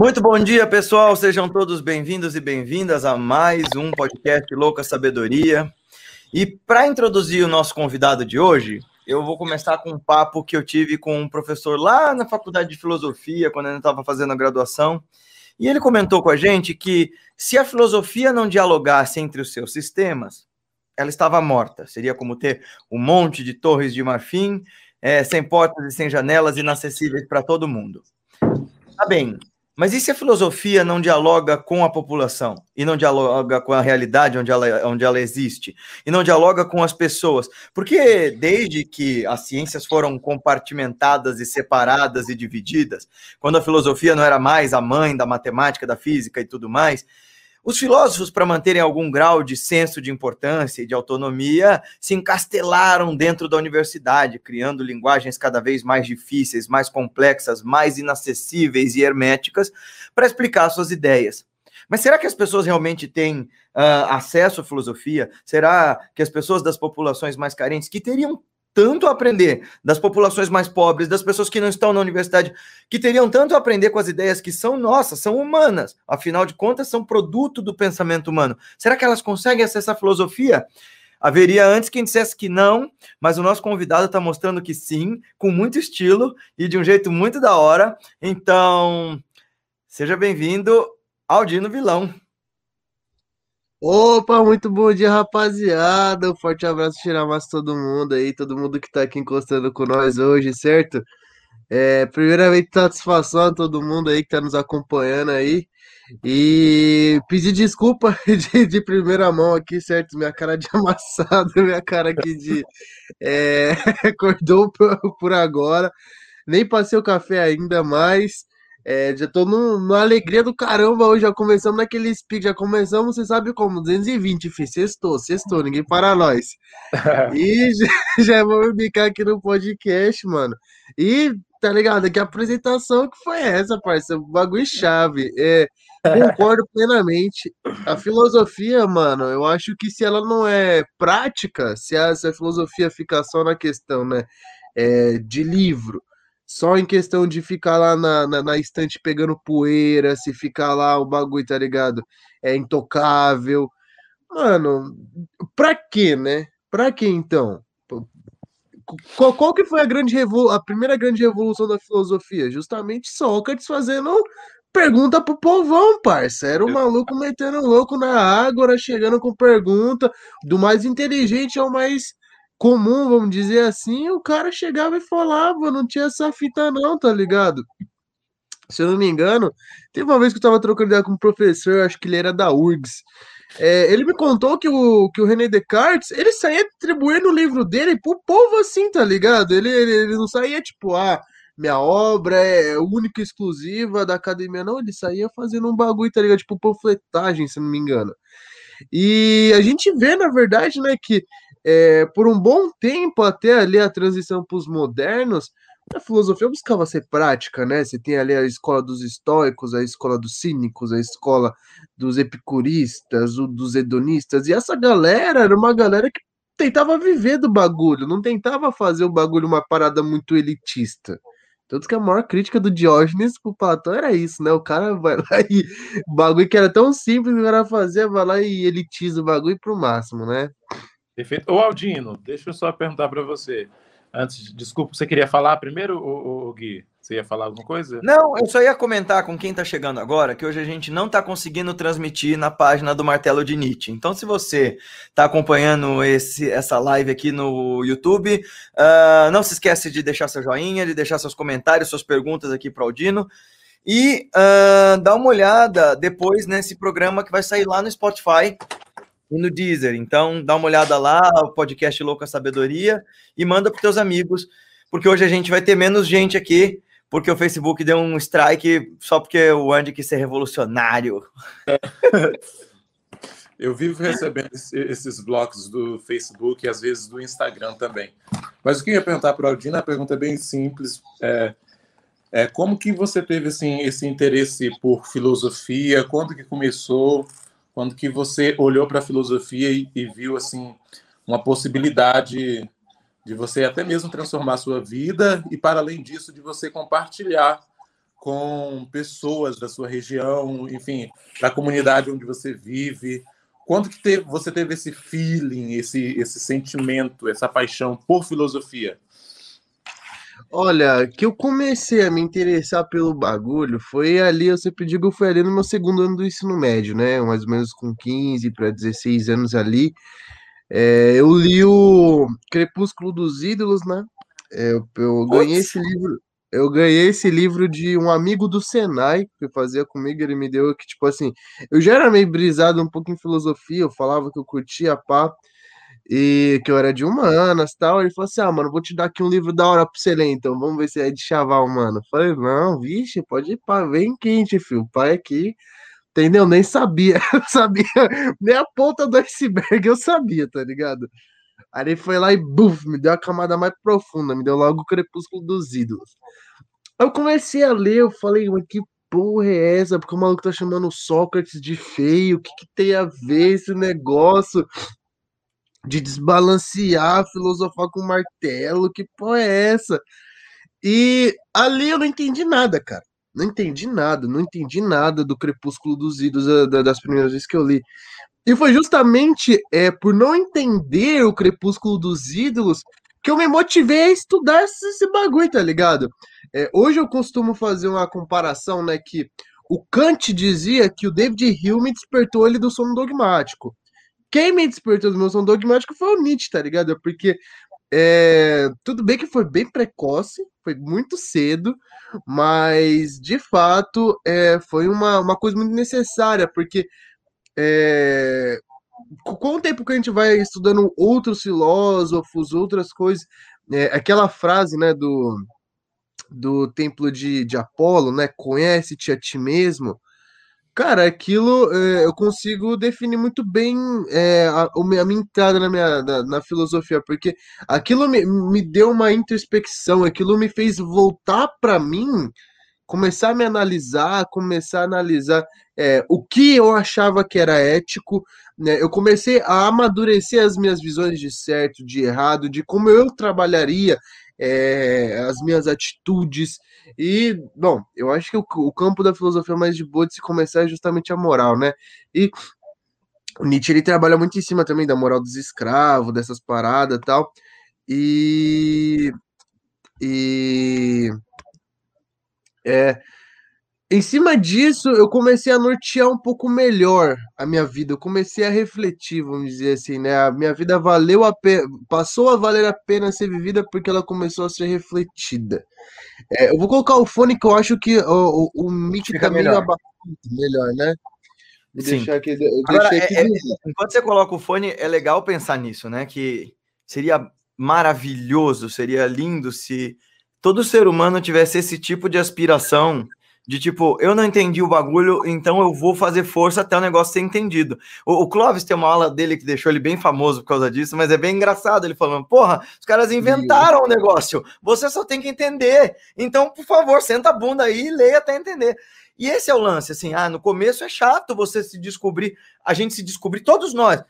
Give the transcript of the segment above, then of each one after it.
Muito bom dia, pessoal. Sejam todos bem-vindos e bem-vindas a mais um podcast Louca Sabedoria. E para introduzir o nosso convidado de hoje, eu vou começar com um papo que eu tive com um professor lá na faculdade de filosofia, quando eu estava fazendo a graduação. E ele comentou com a gente que se a filosofia não dialogasse entre os seus sistemas, ela estava morta. Seria como ter um monte de torres de marfim, é, sem portas e sem janelas, inacessíveis para todo mundo. Tá bem, mas e se a filosofia não dialoga com a população e não dialoga com a realidade onde ela, onde ela existe e não dialoga com as pessoas? Porque desde que as ciências foram compartimentadas e separadas e divididas, quando a filosofia não era mais a mãe da matemática, da física e tudo mais, os filósofos, para manterem algum grau de senso de importância e de autonomia, se encastelaram dentro da universidade, criando linguagens cada vez mais difíceis, mais complexas, mais inacessíveis e herméticas para explicar suas ideias. Mas será que as pessoas realmente têm uh, acesso à filosofia? Será que as pessoas das populações mais carentes, que teriam tanto a aprender das populações mais pobres, das pessoas que não estão na universidade, que teriam tanto a aprender com as ideias que são nossas, são humanas, afinal de contas, são produto do pensamento humano. Será que elas conseguem acessar a filosofia? Haveria antes quem dissesse que não, mas o nosso convidado está mostrando que sim, com muito estilo e de um jeito muito da hora. Então, seja bem-vindo, Aldino Vilão. Opa, muito bom dia, rapaziada. Um forte abraço, tirar mais todo mundo aí, todo mundo que tá aqui encostando com nós hoje, certo? É, primeiramente, satisfação a todo mundo aí que tá nos acompanhando aí. E pedir desculpa de, de primeira mão aqui, certo? Minha cara de amassado, minha cara aqui de. É, acordou por agora. Nem passei o café ainda, mas é, já tô no, numa alegria do caramba hoje. Já começamos naquele speed, já começamos, você sabe como? 220, filho. Sextou, sextou, ninguém para nós. e já, já vamos bicar aqui no podcast, mano. E tá ligado? Que apresentação que foi essa, parceiro? Bagulho chave. É, concordo plenamente. A filosofia, mano, eu acho que se ela não é prática, se a, se a filosofia fica só na questão, né, é, de livro só em questão de ficar lá na, na, na, estante pegando poeira, se ficar lá o bagulho, tá ligado? É intocável. Mano, pra quê, né? Pra quê então? Qual, qual que foi a grande revolu a primeira grande revolução da filosofia? Justamente Sócrates fazendo pergunta pro povão, parça. Era o maluco metendo louco na água, chegando com pergunta, do mais inteligente ao mais comum, vamos dizer assim, o cara chegava e falava, não tinha essa fita não, tá ligado? Se eu não me engano, teve uma vez que eu tava trocando ideia com um professor, acho que ele era da URGS, é, ele me contou que o, que o René Descartes, ele saía distribuindo o livro dele pro povo assim, tá ligado? Ele, ele, ele não saía tipo, ah, minha obra é única e exclusiva da academia, não, ele saía fazendo um bagulho, tá ligado? Tipo panfletagem, se não me engano. E a gente vê, na verdade, né, que é, por um bom tempo, até ali a transição para os modernos, a filosofia buscava ser prática, né? Você tem ali a escola dos estoicos, a escola dos cínicos, a escola dos epicuristas, o dos hedonistas, e essa galera era uma galera que tentava viver do bagulho, não tentava fazer o bagulho uma parada muito elitista. Tanto que a maior crítica do Diógenes pro Platão era isso, né? O cara vai lá e. O bagulho que era tão simples o cara fazia, vai lá e elitiza o bagulho pro máximo, né? Perfeito. Ô Aldino, deixa eu só perguntar para você. Antes, desculpa, você queria falar primeiro, o, Gui? Você ia falar alguma coisa? Não, eu só ia comentar com quem está chegando agora que hoje a gente não está conseguindo transmitir na página do Martelo de Nietzsche. Então, se você está acompanhando esse, essa live aqui no YouTube, uh, não se esquece de deixar seu joinha, de deixar seus comentários, suas perguntas aqui para o Aldino. E uh, dá uma olhada depois nesse programa que vai sair lá no Spotify e no Deezer. Então, dá uma olhada lá, o podcast Louca Sabedoria, e manda para teus amigos, porque hoje a gente vai ter menos gente aqui, porque o Facebook deu um strike só porque o Andy quis ser revolucionário. Eu vivo recebendo esses blocos do Facebook e às vezes do Instagram também. Mas o que eu ia perguntar para o Aldina, a pergunta é bem simples. É, é, como que você teve assim, esse interesse por filosofia? Quando que começou? Quando que você olhou para a filosofia e, e, viu assim uma possibilidade de você até mesmo transformar a sua vida e para além disso de você compartilhar com pessoas da sua região, enfim, da comunidade onde você vive? Quando que teve, você teve esse feeling, esse, esse sentimento, essa paixão por filosofia? Olha, que eu comecei a me interessar pelo bagulho foi ali, eu sempre digo, foi ali no meu segundo ano do ensino médio, né? Mais ou menos com 15 para 16 anos ali. É, eu li o Crepúsculo dos Ídolos, né? É, eu, eu ganhei esse livro. Eu ganhei esse livro de um amigo do Senai, que fazia comigo, ele me deu que, tipo assim, eu já era meio brisado um pouco em filosofia, eu falava que eu curtia pá, e que eu era de humanas tal. Ele falou assim: Ah, mano, vou te dar aqui um livro da hora pra você ler, então vamos ver se é de chaval, mano. Eu falei, não, vixe, pode ir pá, vem quente, filho. Pai aqui, entendeu? Nem sabia, sabia, nem a ponta do iceberg eu sabia, tá ligado? Aí ele foi lá e buf, me deu a camada mais profunda, me deu logo o crepúsculo dos ídolos. Eu comecei a ler, eu falei, mas que porra é essa? Porque o maluco tá chamando Sócrates de feio, o que, que tem a ver esse negócio? De desbalancear, filosofar com martelo, que porra é essa? E ali eu não entendi nada, cara. Não entendi nada, não entendi nada do Crepúsculo dos Idos das primeiras vezes que eu li. E foi justamente é, por não entender o Crepúsculo dos Ídolos que eu me motivei a estudar esse, esse bagulho, tá ligado? É, hoje eu costumo fazer uma comparação, né, que o Kant dizia que o David Hume despertou ele do sono dogmático. Quem me despertou do meu som dogmático foi o Nietzsche, tá ligado? Porque é, tudo bem que foi bem precoce, foi muito cedo, mas de fato é, foi uma, uma coisa muito necessária, porque é, com o tempo que a gente vai estudando outros filósofos, outras coisas, é, aquela frase né, do, do templo de, de Apolo, né? Conhece-te a ti mesmo. Cara, aquilo é, eu consigo definir muito bem é, a, a, minha entrada na minha na, na filosofia, porque aquilo me, me, deu uma introspecção, aquilo me fez voltar para mim, começar a me analisar, começar a analisar é, o que eu achava que era ético. Né? Eu comecei a amadurecer as minhas visões de certo, de errado, de como eu trabalharia é, as minhas atitudes. E, bom, eu acho que o, o, campo da filosofia mais de boa de se começar é justamente a moral, né? E o Nietzsche ele trabalha muito em cima também da moral dos escravos, dessas paradas e tal. E. E. É, em cima disso, eu comecei a nortear um pouco melhor a minha vida. Eu comecei a refletir, vamos dizer assim, né? A minha vida valeu a pena, passou a valer a pena ser vivida porque ela começou a ser refletida. É, eu vou colocar o fone que eu acho que o, o, o mic tá meio melhor. melhor, né? Vou Sim. deixar aqui. Agora, aqui é, é, enquanto você coloca o fone, é legal pensar nisso, né? Que seria maravilhoso, seria lindo se todo ser humano tivesse esse tipo de aspiração de tipo, eu não entendi o bagulho, então eu vou fazer força até o negócio ser entendido. O, o Clóvis tem uma aula dele que deixou ele bem famoso por causa disso, mas é bem engraçado ele falando: porra, os caras inventaram o negócio, você só tem que entender. Então, por favor, senta a bunda aí e leia até entender. E esse é o lance, assim, ah, no começo é chato você se descobrir, a gente se descobrir, todos nós,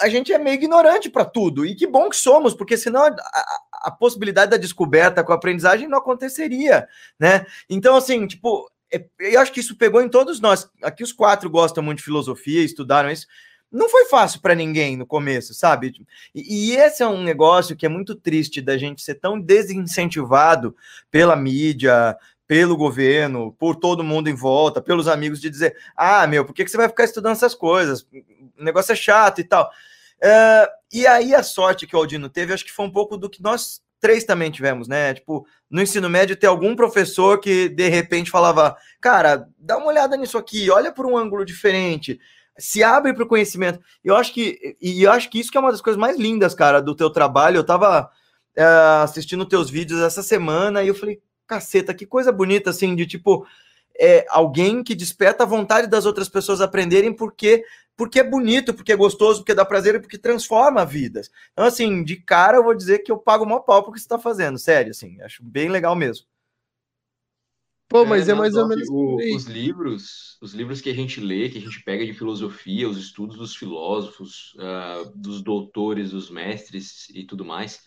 a gente é meio ignorante para tudo. E que bom que somos, porque senão a, a, a, possibilidade da descoberta com a aprendizagem não aconteceria, né? Então, assim, tipo, é, eu acho que isso pegou em todos nós. Aqui os quatro gostam muito de filosofia, estudaram isso. Não foi fácil para ninguém no começo, sabe? E, e, esse é um negócio que é muito triste da gente ser tão desincentivado pela mídia, pelo governo, por todo mundo em volta, pelos amigos, de dizer: ah, meu, por que, que você vai ficar estudando essas coisas? o negócio é chato e tal. Uh, e aí a sorte que o Aldino teve, acho que foi um pouco do que nós três também tivemos, né? Tipo, no ensino médio ter algum professor que de repente falava, cara, dá uma olhada nisso aqui, olha por um ângulo diferente, se abre para o conhecimento. Eu acho que e eu acho que isso que é uma das coisas mais lindas, cara, do teu trabalho. Eu tava uh, assistindo teus vídeos essa semana e eu falei, caceta, que coisa bonita assim de tipo é, alguém que desperta a vontade das outras pessoas aprenderem porque porque é bonito, porque é gostoso, porque dá prazer e porque transforma vidas. Então, assim, de cara eu vou dizer que eu pago uma pau porque você está fazendo, sério, assim, acho bem legal mesmo. Pô, mas é, é mais ou menos. O, os livros, os livros que a gente lê, que a gente pega de filosofia, os estudos dos filósofos, uh, dos doutores, dos mestres e tudo mais,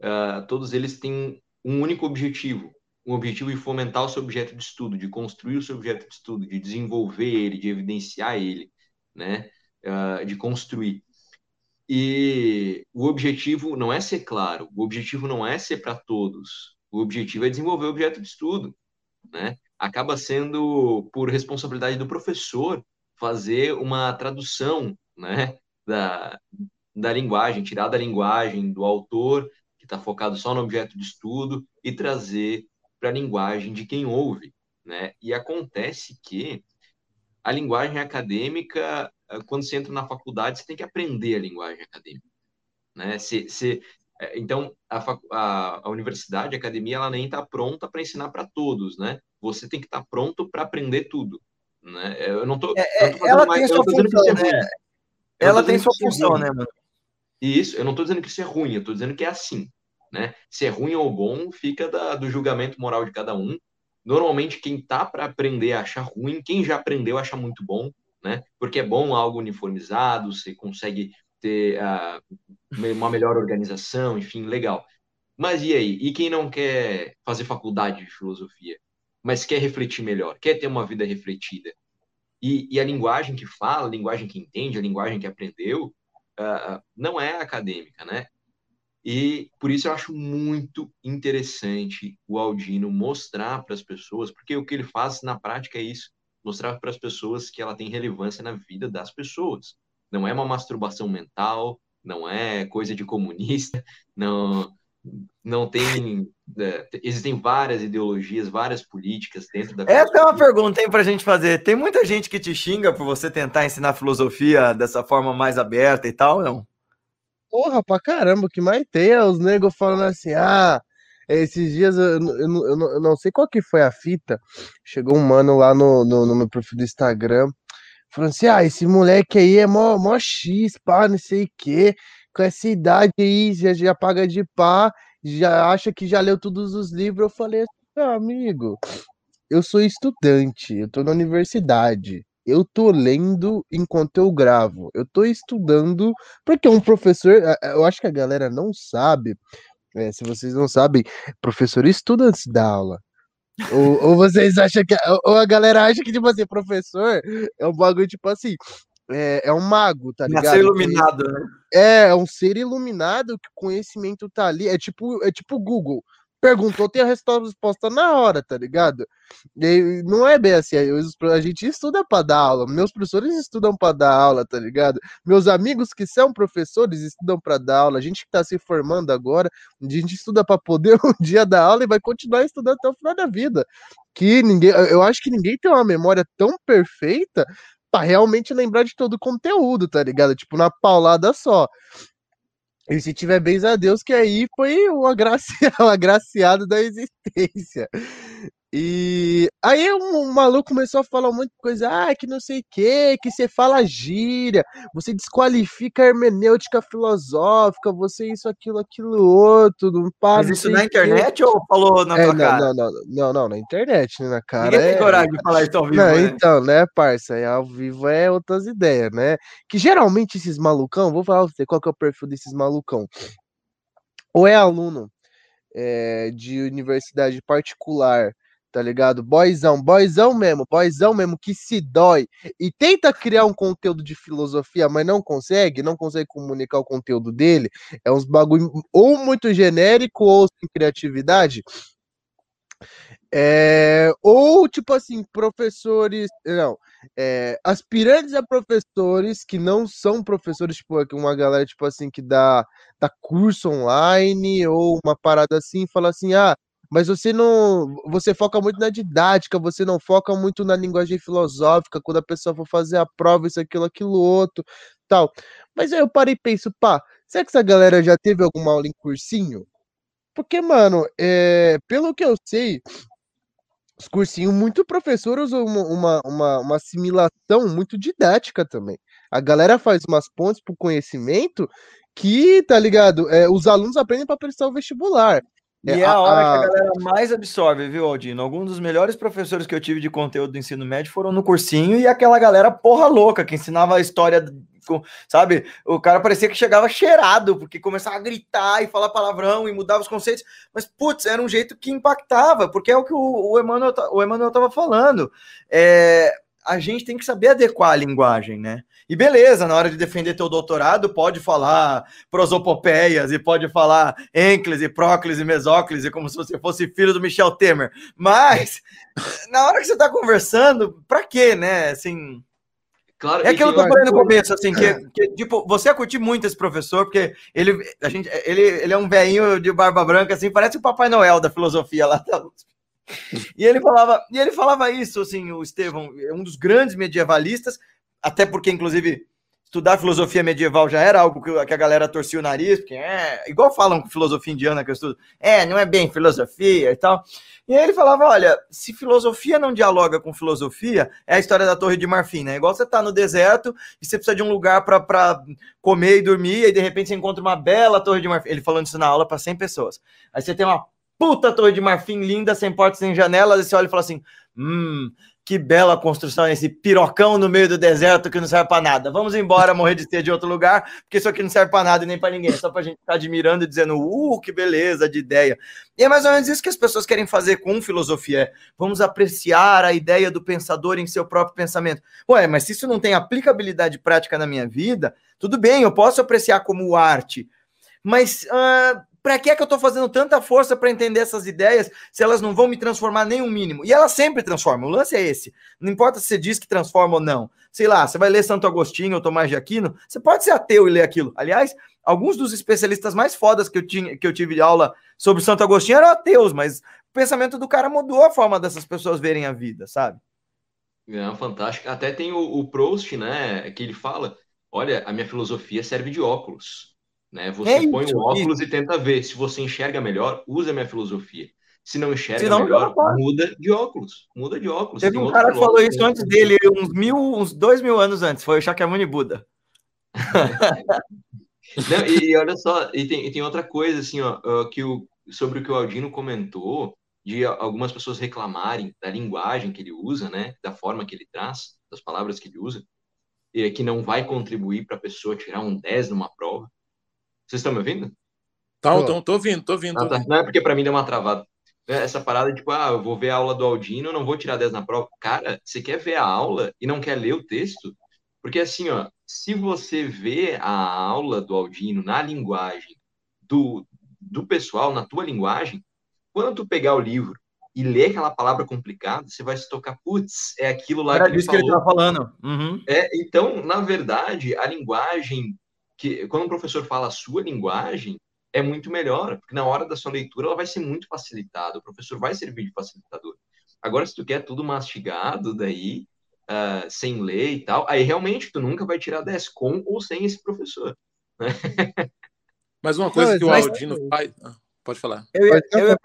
uh, todos eles têm um único objetivo, um objetivo de fomentar o seu objeto de estudo, de construir o seu objeto de estudo, de desenvolver ele, de evidenciar ele, né? Uh, de construir. E o objetivo não é ser claro, o objetivo não é ser para todos, o objetivo é desenvolver o objeto de estudo, né? Acaba sendo por responsabilidade do professor fazer uma tradução, né, da, da linguagem, tirar da linguagem do autor que está focado só no objeto de estudo e trazer para a linguagem de quem ouve, né? E acontece que a linguagem acadêmica, eh, quando você entra na faculdade, você tem que aprender a linguagem acadêmica, né? Se, eh, então, a, a, a universidade, a academia, ela nem está pronta para ensinar para todos, né? Você tem que estar tá pronto para aprender tudo, né? Eu não tô, é, é, ela mais, tem sua função, é né? Ela tem sua é função, né, mano? Isso, eu não estou dizendo que isso é ruim, eu estou dizendo que é assim, né? Se é ruim ou bom, fica da, do julgamento moral de cada um. Normalmente, quem tá para aprender acha ruim, quem já aprendeu acha muito bom, né? Porque é bom algo uniformizado, você consegue ter uh, uma melhor organização, enfim, legal. Mas e aí? E quem não quer fazer faculdade de filosofia, mas quer refletir melhor, quer ter uma vida refletida? E, e a linguagem que fala, a linguagem que entende, a linguagem que aprendeu, uh, não é acadêmica, né? E por isso eu acho muito interessante o Aldino mostrar para as pessoas, porque o que ele faz na prática é isso, mostrar para as pessoas que ela tem relevância na vida das pessoas. Não é uma masturbação mental, não é coisa de comunista, não não tem é, existem várias ideologias, várias políticas dentro da Essa é uma pergunta hein, para a gente fazer. Tem muita gente que te xinga por você tentar ensinar filosofia dessa forma mais aberta e tal, não? Porra, pra caramba, o que mais tem é os negros falando assim, ah, esses dias eu, eu, eu, eu, não sei qual que foi a fita, chegou um mano lá no, no, no meu perfil do Instagram, falando assim, ah, esse moleque aí é mó, mó X, pá, não sei o quê, com essa idade aí, já, já paga de pá, já acha que já leu todos os livros, eu falei assim, ah, amigo, eu sou estudante, eu tô na universidade, eu tô lendo enquanto eu gravo. Eu tô estudando, porque um professor, eu acho que a galera não sabe, é, se vocês não sabem, professor estuda antes da aula. ou, ou vocês acham que, ou a galera acha que, tipo assim, professor é um bagulho, tipo assim, é, é um mago, tá ligado? Ser iluminado, né? É, é um ser iluminado que o conhecimento tá ali. É tipo, é tipo Google perguntou, tem a resposta na hora, tá ligado? E não é bem assim, a gente estuda para dar aula, meus professores estudam para dar aula, tá ligado? Meus amigos que são professores estudam para dar aula, a gente que tá se formando agora, a gente estuda para poder um dia dar aula e vai continuar estudando até o final da vida. Que ninguém, eu acho que ninguém tem uma memória tão perfeita para realmente lembrar de todo o conteúdo, tá ligado? Tipo, na paulada só. E se tiver bens a Deus, que aí foi o, agraciado, o agraciado da existência. E aí um, maluco começou a falar um monte de coisa, ah, que não sei o que, que você fala gíria, você desqualifica a hermenêutica filosófica, você isso, aquilo, aquilo outro, não para. Mas isso na internet ou falou na é, não, cara? Não, não, não, não, na internet, né, na cara. Ninguém é... tem coragem de falar isso ao vivo, não, né? Então, né, parça, é ao vivo é outras ideias, né? Que geralmente esses malucão, vou falar pra você qual que é o perfil desses malucão. Ou é aluno é, de universidade particular, tá ligado? Boyzão, boyzão mesmo, boyzão mesmo que se dói e tenta criar um conteúdo de filosofia, mas não consegue, não consegue comunicar o conteúdo dele, é uns bagulho ou muito genérico ou sem criatividade. É, ou tipo assim, professores, não, é, aspirantes a professores que não são professores, tipo, uma galera tipo assim que dá, dá curso online ou uma parada assim, fala assim: "Ah, mas você não. Você foca muito na didática, você não foca muito na linguagem filosófica, quando a pessoa for fazer a prova, isso, aquilo, aquilo, outro, tal. Mas aí eu parei e penso, pá, será que essa galera já teve alguma aula em cursinho? Porque, mano, é, pelo que eu sei, os cursinhos, muito professor uma, uma, uma, uma assimilação muito didática também. A galera faz umas pontes pro conhecimento que, tá ligado? É, os alunos aprendem para prestar o vestibular. E é, é a, a hora a... que a galera mais absorve, viu, Aldino? Alguns dos melhores professores que eu tive de conteúdo do ensino médio foram no cursinho e aquela galera porra louca que ensinava a história, sabe? O cara parecia que chegava cheirado, porque começava a gritar e falar palavrão e mudava os conceitos, mas putz, era um jeito que impactava, porque é o que o, o Emmanuel, o Emmanuel tava falando. É, a gente tem que saber adequar a linguagem, né? E beleza, na hora de defender teu doutorado, pode falar prosopopeias e pode falar Encles e Prócles e Mesócles, como se você fosse filho do Michel Temer. Mas, na hora que você está conversando, para quê, né? Assim. Claro, é aquilo que eu falei no começo, assim, que, que, tipo, você ia curtir muito esse professor, porque ele, a gente, ele, ele é um velhinho de barba branca, assim, parece o Papai Noel da filosofia lá da E ele falava, e ele falava isso, assim, o Estevão, é um dos grandes medievalistas, até porque, inclusive, estudar filosofia medieval já era algo que, a galera torcia o nariz, porque é igual falam com filosofia indiana que eu estudo, é, não é bem filosofia e tal. E aí ele falava: olha, se filosofia não dialoga com filosofia, é a história da Torre de Marfim, né? Igual você tá no deserto e você precisa de um lugar para comer e dormir, e de repente você encontra uma bela Torre de Marfim. Ele falando isso na aula para 100 pessoas. Aí você tem uma puta Torre de Marfim linda, sem portas, sem janelas, e você olha e fala assim: hum, que bela construção, esse pirocão no meio do deserto que não serve para nada. Vamos embora morrer de ter de outro lugar, porque isso aqui não serve para nada e nem para ninguém, só para a gente tá admirando e dizendo, uh, que beleza de ideia. E é mais ou menos isso que as pessoas querem fazer com filosofia. É, vamos apreciar a ideia do pensador em seu próprio pensamento. Ué, mas se isso não tem aplicabilidade prática na minha vida, tudo bem, eu posso apreciar como arte, mas uh, para que é que eu estou fazendo tanta força para entender essas ideias se elas não vão me transformar nem um mínimo? E elas sempre transformam. O lance é esse. Não importa se você diz que transforma ou não. Sei lá, você vai ler Santo Agostinho ou Tomás de Aquino, você pode ser ateu e ler aquilo. Aliás, alguns dos especialistas mais fodas que eu, tinha, que eu tive de aula sobre Santo Agostinho eram ateus, mas o pensamento do cara mudou a forma dessas pessoas verem a vida, sabe? É, fantástico. Até tem o, o Proust, né, que ele fala, olha, a minha filosofia serve de óculos. Né? Você é põe o óculos isso. e tenta ver. Se você enxerga melhor, usa a minha filosofia. Se não enxerga melhor, muda de óculos. Muda de óculos. Teve um cara que falou isso antes dele, uns mil, uns dois mil anos antes. Foi o Shakyamuni Buda. não, e, e, olha só, e tem, e tem outra coisa assim, ó, que o, sobre o que o Aldino comentou, de algumas pessoas reclamarem da linguagem que ele usa, né, da forma que ele traz, das palavras que ele usa, e que não vai contribuir para a pessoa tirar um 10 numa prova. Vocês estão me ouvindo? Tá, tô, tô ouvindo, tô ouvindo. Ah, tá. Não é porque para mim deu uma travada. É, essa parada, tipo, ah, eu vou ver a aula do Aldino, não vou tirar 10 na prova. Cara, você quer ver a aula e não quer ler o texto? Porque assim, ó, se você vê a aula do Aldino na linguagem do, do pessoal, na tua linguagem, quando tu pegar o livro e ler aquela palavra complicada, você vai se tocar, putz, é aquilo lá Era que ele falou. que ele estava falando. Uhum. É, então, na verdade, a linguagem que quando o professor fala a sua linguagem, é muito melhor, porque na hora da sua leitura ela vai ser muito facilitada, o professor vai servir de facilitador. Agora, se tu quer tudo mastigado, daí, uh, sem ler e tal, aí realmente tu nunca vai tirar 10 com ou sem esse professor. Né? Mas uma coisa Não, que o Aldino faz. Ah, pode falar. Eu ia, eu ia,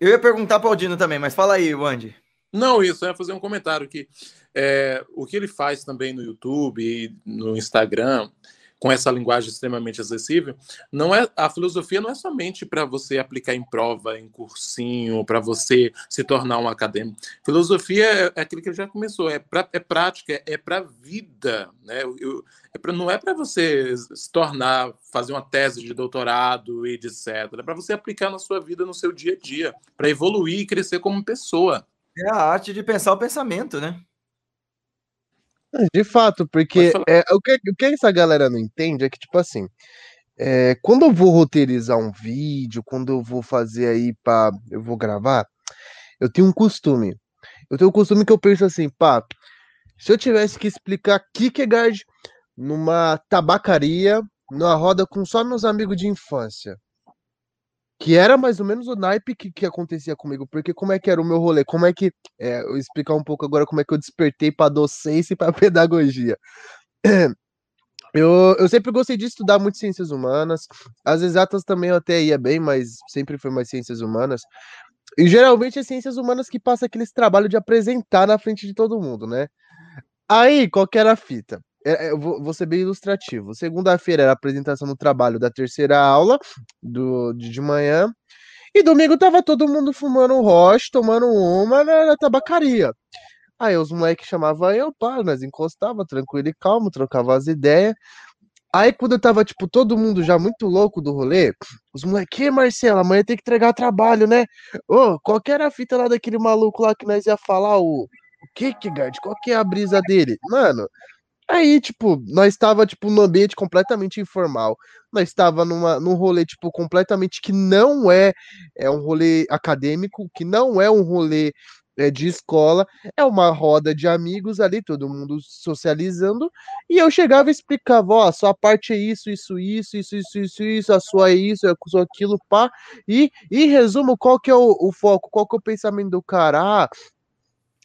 eu ia perguntar para o Aldino também, mas fala aí, Wandy. Não, isso, eu ia fazer um comentário que é, o que ele faz também no YouTube e no Instagram com essa linguagem extremamente acessível, não é a filosofia não é somente para você aplicar em prova, em cursinho, para você se tornar um acadêmico. Filosofia é, é, aquilo que já começou, é, pra, é prática, é para vida, né? Eu, é pra, não é para você se tornar, fazer uma tese de doutorado e etc. É para você aplicar na sua vida, no seu dia a dia, para evoluir e crescer como pessoa. É a arte de pensar o pensamento, né? De fato, porque é, o, que, o que essa galera não entende é que, tipo assim, é, quando eu vou roteirizar um vídeo, quando eu vou fazer aí para eu vou gravar, eu tenho um costume. Eu tenho um costume que eu penso assim, pá, se eu tivesse que explicar Kierkegaard numa tabacaria, numa roda com só meus amigos de infância, que era mais ou menos o naipe que, que acontecia comigo, porque como é que era o meu rolê? Como é que. É, eu explicar um pouco agora como é que eu despertei para docência e para pedagogia. Eu, eu sempre gostei de estudar muito ciências humanas. As exatas também eu até ia bem, mas sempre foi mais ciências humanas. E geralmente é ciências humanas que passa aqueles trabalho de apresentar na frente de todo mundo, né? Aí, qual que era a fita? É, é, eu vou, ser bem ilustrativo. Segunda-feira era a apresentação do trabalho da terceira aula do, de, de manhã. E domingo tava todo mundo fumando um roche, tomando uma na, na tabacaria. Aí os moleques chamavam eu, pá, nós encostava tranquilo e calmo, trocava as ideias. Aí quando eu tava, tipo, todo mundo já muito louco do rolê, os moleques, Marcelo, amanhã tem que entregar trabalho, né? Ô, qual que era a fita lá daquele maluco lá que nós ia falar, o... O que que, Gard? Qual que é a brisa dele? Mano, aí, tipo, nós estava tipo, num ambiente completamente informal. Nós estava numa, num rolê, tipo, completamente que não é, é um rolê acadêmico, que não é um rolê é, de escola, é uma roda de amigos ali, todo mundo socializando, e eu chegava e explicava, ó, a sua parte é isso, isso, isso, isso, isso, isso, isso, a sua é isso, é aquilo, pá, e, e resumo, qual que é o, o foco, qual que é o pensamento do cara, ah,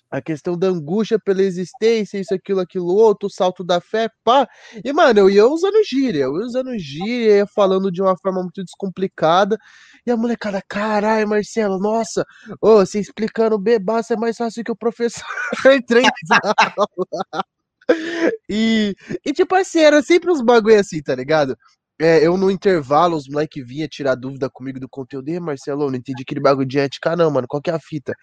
a questão da angústia pela existência, isso, aquilo, aquilo, outro, o salto da fé, pá. E, mano, eu ia usando gíria, eu ia usando gíria, ia falando de uma forma muito descomplicada. E a molecada, caralho, Marcelo, nossa, ô, você explicando bebaça é mais fácil que o professor entrei e, e, tipo assim, era sempre uns bagulho assim, tá ligado? É, eu no intervalo, os moleque vinha tirar dúvida comigo do conteúdo. E Marcelo, não entendi aquele bagulho de ética, não, mano. Qual que é a fita?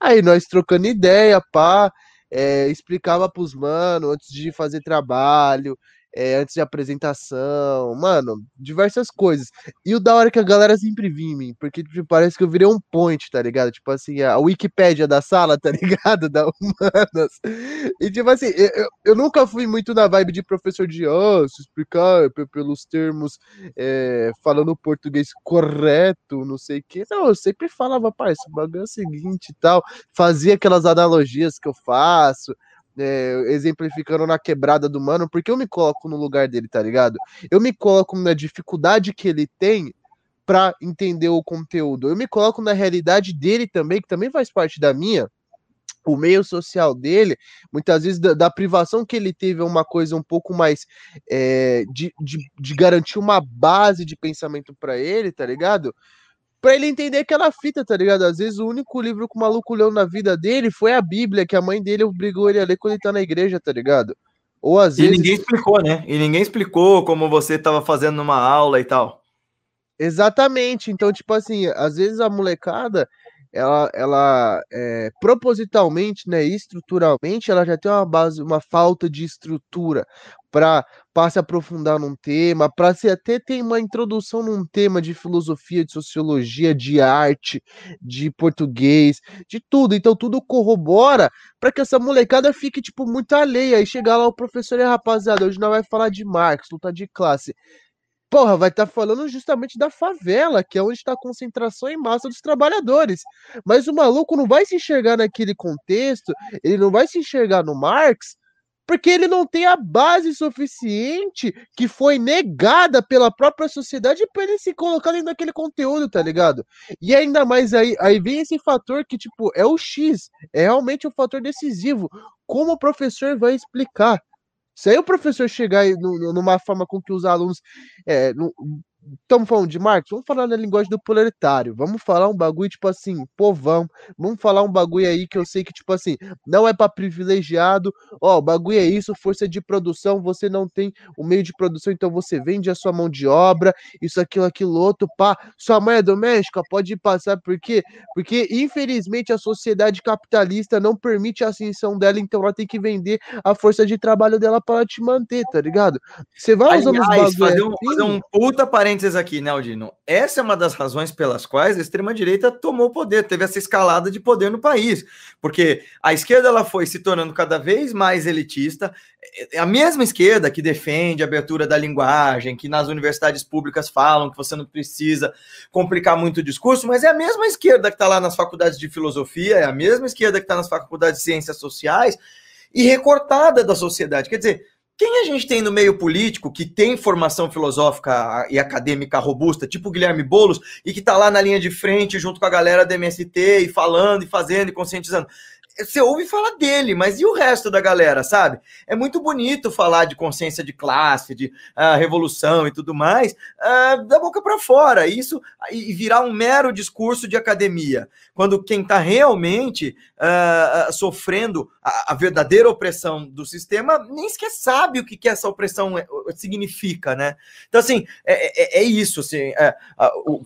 Aí nós trocando ideia, pá, é, explicava pros mano antes de fazer trabalho é, antes de apresentação, mano, diversas coisas. E o da hora que a galera sempre vinha em mim, porque tipo, parece que eu virei um point, tá ligado? Tipo assim, a Wikipédia da sala, tá ligado? Da Humanas. E tipo assim, eu, eu nunca fui muito na vibe de professor de, oh, se explicar pelos termos, é, falando português correto, não sei o que. Não, eu sempre falava, pai, esse bagulho é o seguinte e tal. Fazia aquelas analogias que eu faço é, exemplificando na quebrada do mano, porque eu me coloco no lugar dele, tá ligado? Eu me coloco na dificuldade que ele tem para entender o conteúdo. Eu me coloco na realidade dele também, que também faz parte da minha. O meio social dele, muitas vezes da, da privação que ele teve é uma coisa um pouco mais é, de, de, de garantir uma base de pensamento para ele, tá ligado? Pra ele entender aquela fita, tá ligado? Às vezes o único livro que o maluco leu na vida dele foi a Bíblia, que a mãe dele obrigou ele a ler quando ele tá na igreja, tá ligado? Ou às vezes. E ninguém explicou, né? E ninguém explicou como você tava fazendo numa aula e tal. Exatamente. Então, tipo assim, às vezes a molecada, ela, ela é, propositalmente, né, estruturalmente, ela já tem uma base, uma falta de estrutura para se aprofundar num tema, para se até ter uma introdução num tema de filosofia, de sociologia, de arte, de português, de tudo. Então tudo corrobora para que essa molecada fique tipo muito alheia e chegar lá o professor e rapaziada, hoje não vai falar de Marx, luta de classe. Porra, vai estar tá falando justamente da favela, que é onde está a concentração em massa dos trabalhadores. Mas o maluco não vai se enxergar naquele contexto, ele não vai se enxergar no Marx, porque ele não tem a base suficiente que foi negada pela própria sociedade para ele se colocar dentro daquele conteúdo, tá ligado? E ainda mais aí, aí vem esse fator que, tipo, é o X, é realmente o um fator decisivo. Como o professor vai explicar? Se aí o professor chegar numa forma com que os alunos é, estamos falando de Marx, vamos falar na linguagem do proletário, vamos falar um bagulho tipo assim, povão, vamos falar um bagulho aí que eu sei que tipo assim, não é para privilegiado, ó, o bagulho é isso, força de produção, você não tem o meio de produção, então você vende a sua mão de obra, isso, aquilo, aquilo outro, pá, sua mãe é doméstica, pode passar, por quê? Porque infelizmente a sociedade capitalista não permite a ascensão dela, então ela tem que vender a força de trabalho dela para te manter, tá ligado? Você vai usando Aliás, os bagulhos fazer, um, assim, fazer um puta parênteses parênteses aqui, né, Aldino? Essa é uma das razões pelas quais a extrema-direita tomou poder, teve essa escalada de poder no país. Porque a esquerda ela foi se tornando cada vez mais elitista. É a mesma esquerda que defende a abertura da linguagem, que nas universidades públicas falam que você não precisa complicar muito o discurso, mas é a mesma esquerda que está lá nas faculdades de filosofia, é a mesma esquerda que está nas faculdades de ciências sociais e recortada da sociedade. Quer dizer, quem a gente tem no meio político que tem formação filosófica e acadêmica robusta, tipo Guilherme Boulos, e que está lá na linha de frente junto com a galera da MST e falando e fazendo e conscientizando? Você ouve falar dele, mas e o resto da galera, sabe? É muito bonito falar de consciência de classe, de uh, revolução e tudo mais, uh, da boca para fora, isso e virar um mero discurso de academia, quando quem está realmente uh, sofrendo a, a, verdadeira opressão do sistema nem sequer sabe o que, que essa opressão é, significa, né? Então, assim, é, é, é isso, assim, é,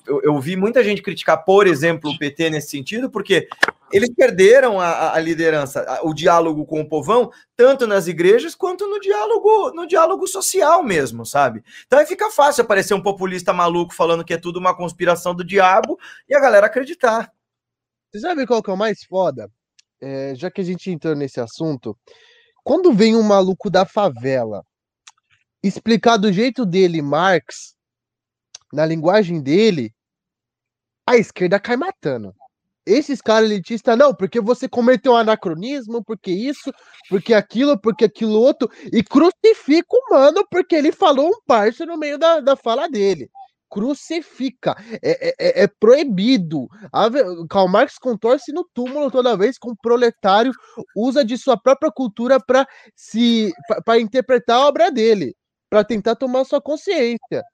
eu, eu vi muita gente criticar, por exemplo, o PT nesse sentido, porque eles perderam a, a, liderança, o diálogo com o povão, tanto nas igrejas quanto no diálogo, no diálogo social mesmo, sabe? Então aí fica fácil aparecer um populista maluco falando que é tudo uma conspiração do diabo e a galera acreditar. Você sabe qual que é o mais foda? É, já que a gente entrou nesse assunto, quando vem um maluco da favela explicar do jeito dele Marx, na linguagem dele, a esquerda cai matando esses caras elitistas, não, porque você cometeu um anacronismo, porque isso, porque aquilo, porque aquilo outro, e crucifica o mano porque ele falou um parça no meio da, da fala dele. Crucifica, é, é, é, é proibido. A, Karl Marx contorce no túmulo toda vez que um proletário usa de sua própria cultura para se para interpretar a obra dele, para tentar tomar sua consciência.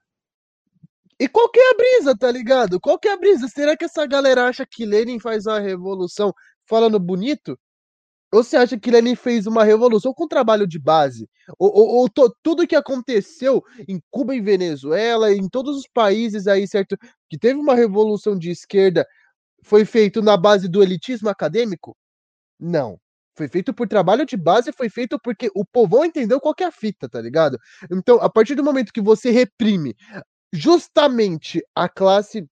E qual que é a brisa, tá ligado? Qual que é a brisa? Será que essa galera acha que Lenin faz uma revolução falando bonito? Ou você acha que Lenin fez uma revolução com trabalho de base? Ou, ou, ou to, tudo que aconteceu em Cuba e Venezuela, em todos os países aí, certo? Que teve uma revolução de esquerda, foi feito na base do elitismo acadêmico? Não. Foi feito por trabalho de base, foi feito porque o povão entendeu qual é a fita, tá ligado? Então, a partir do momento que você reprime justamente a classe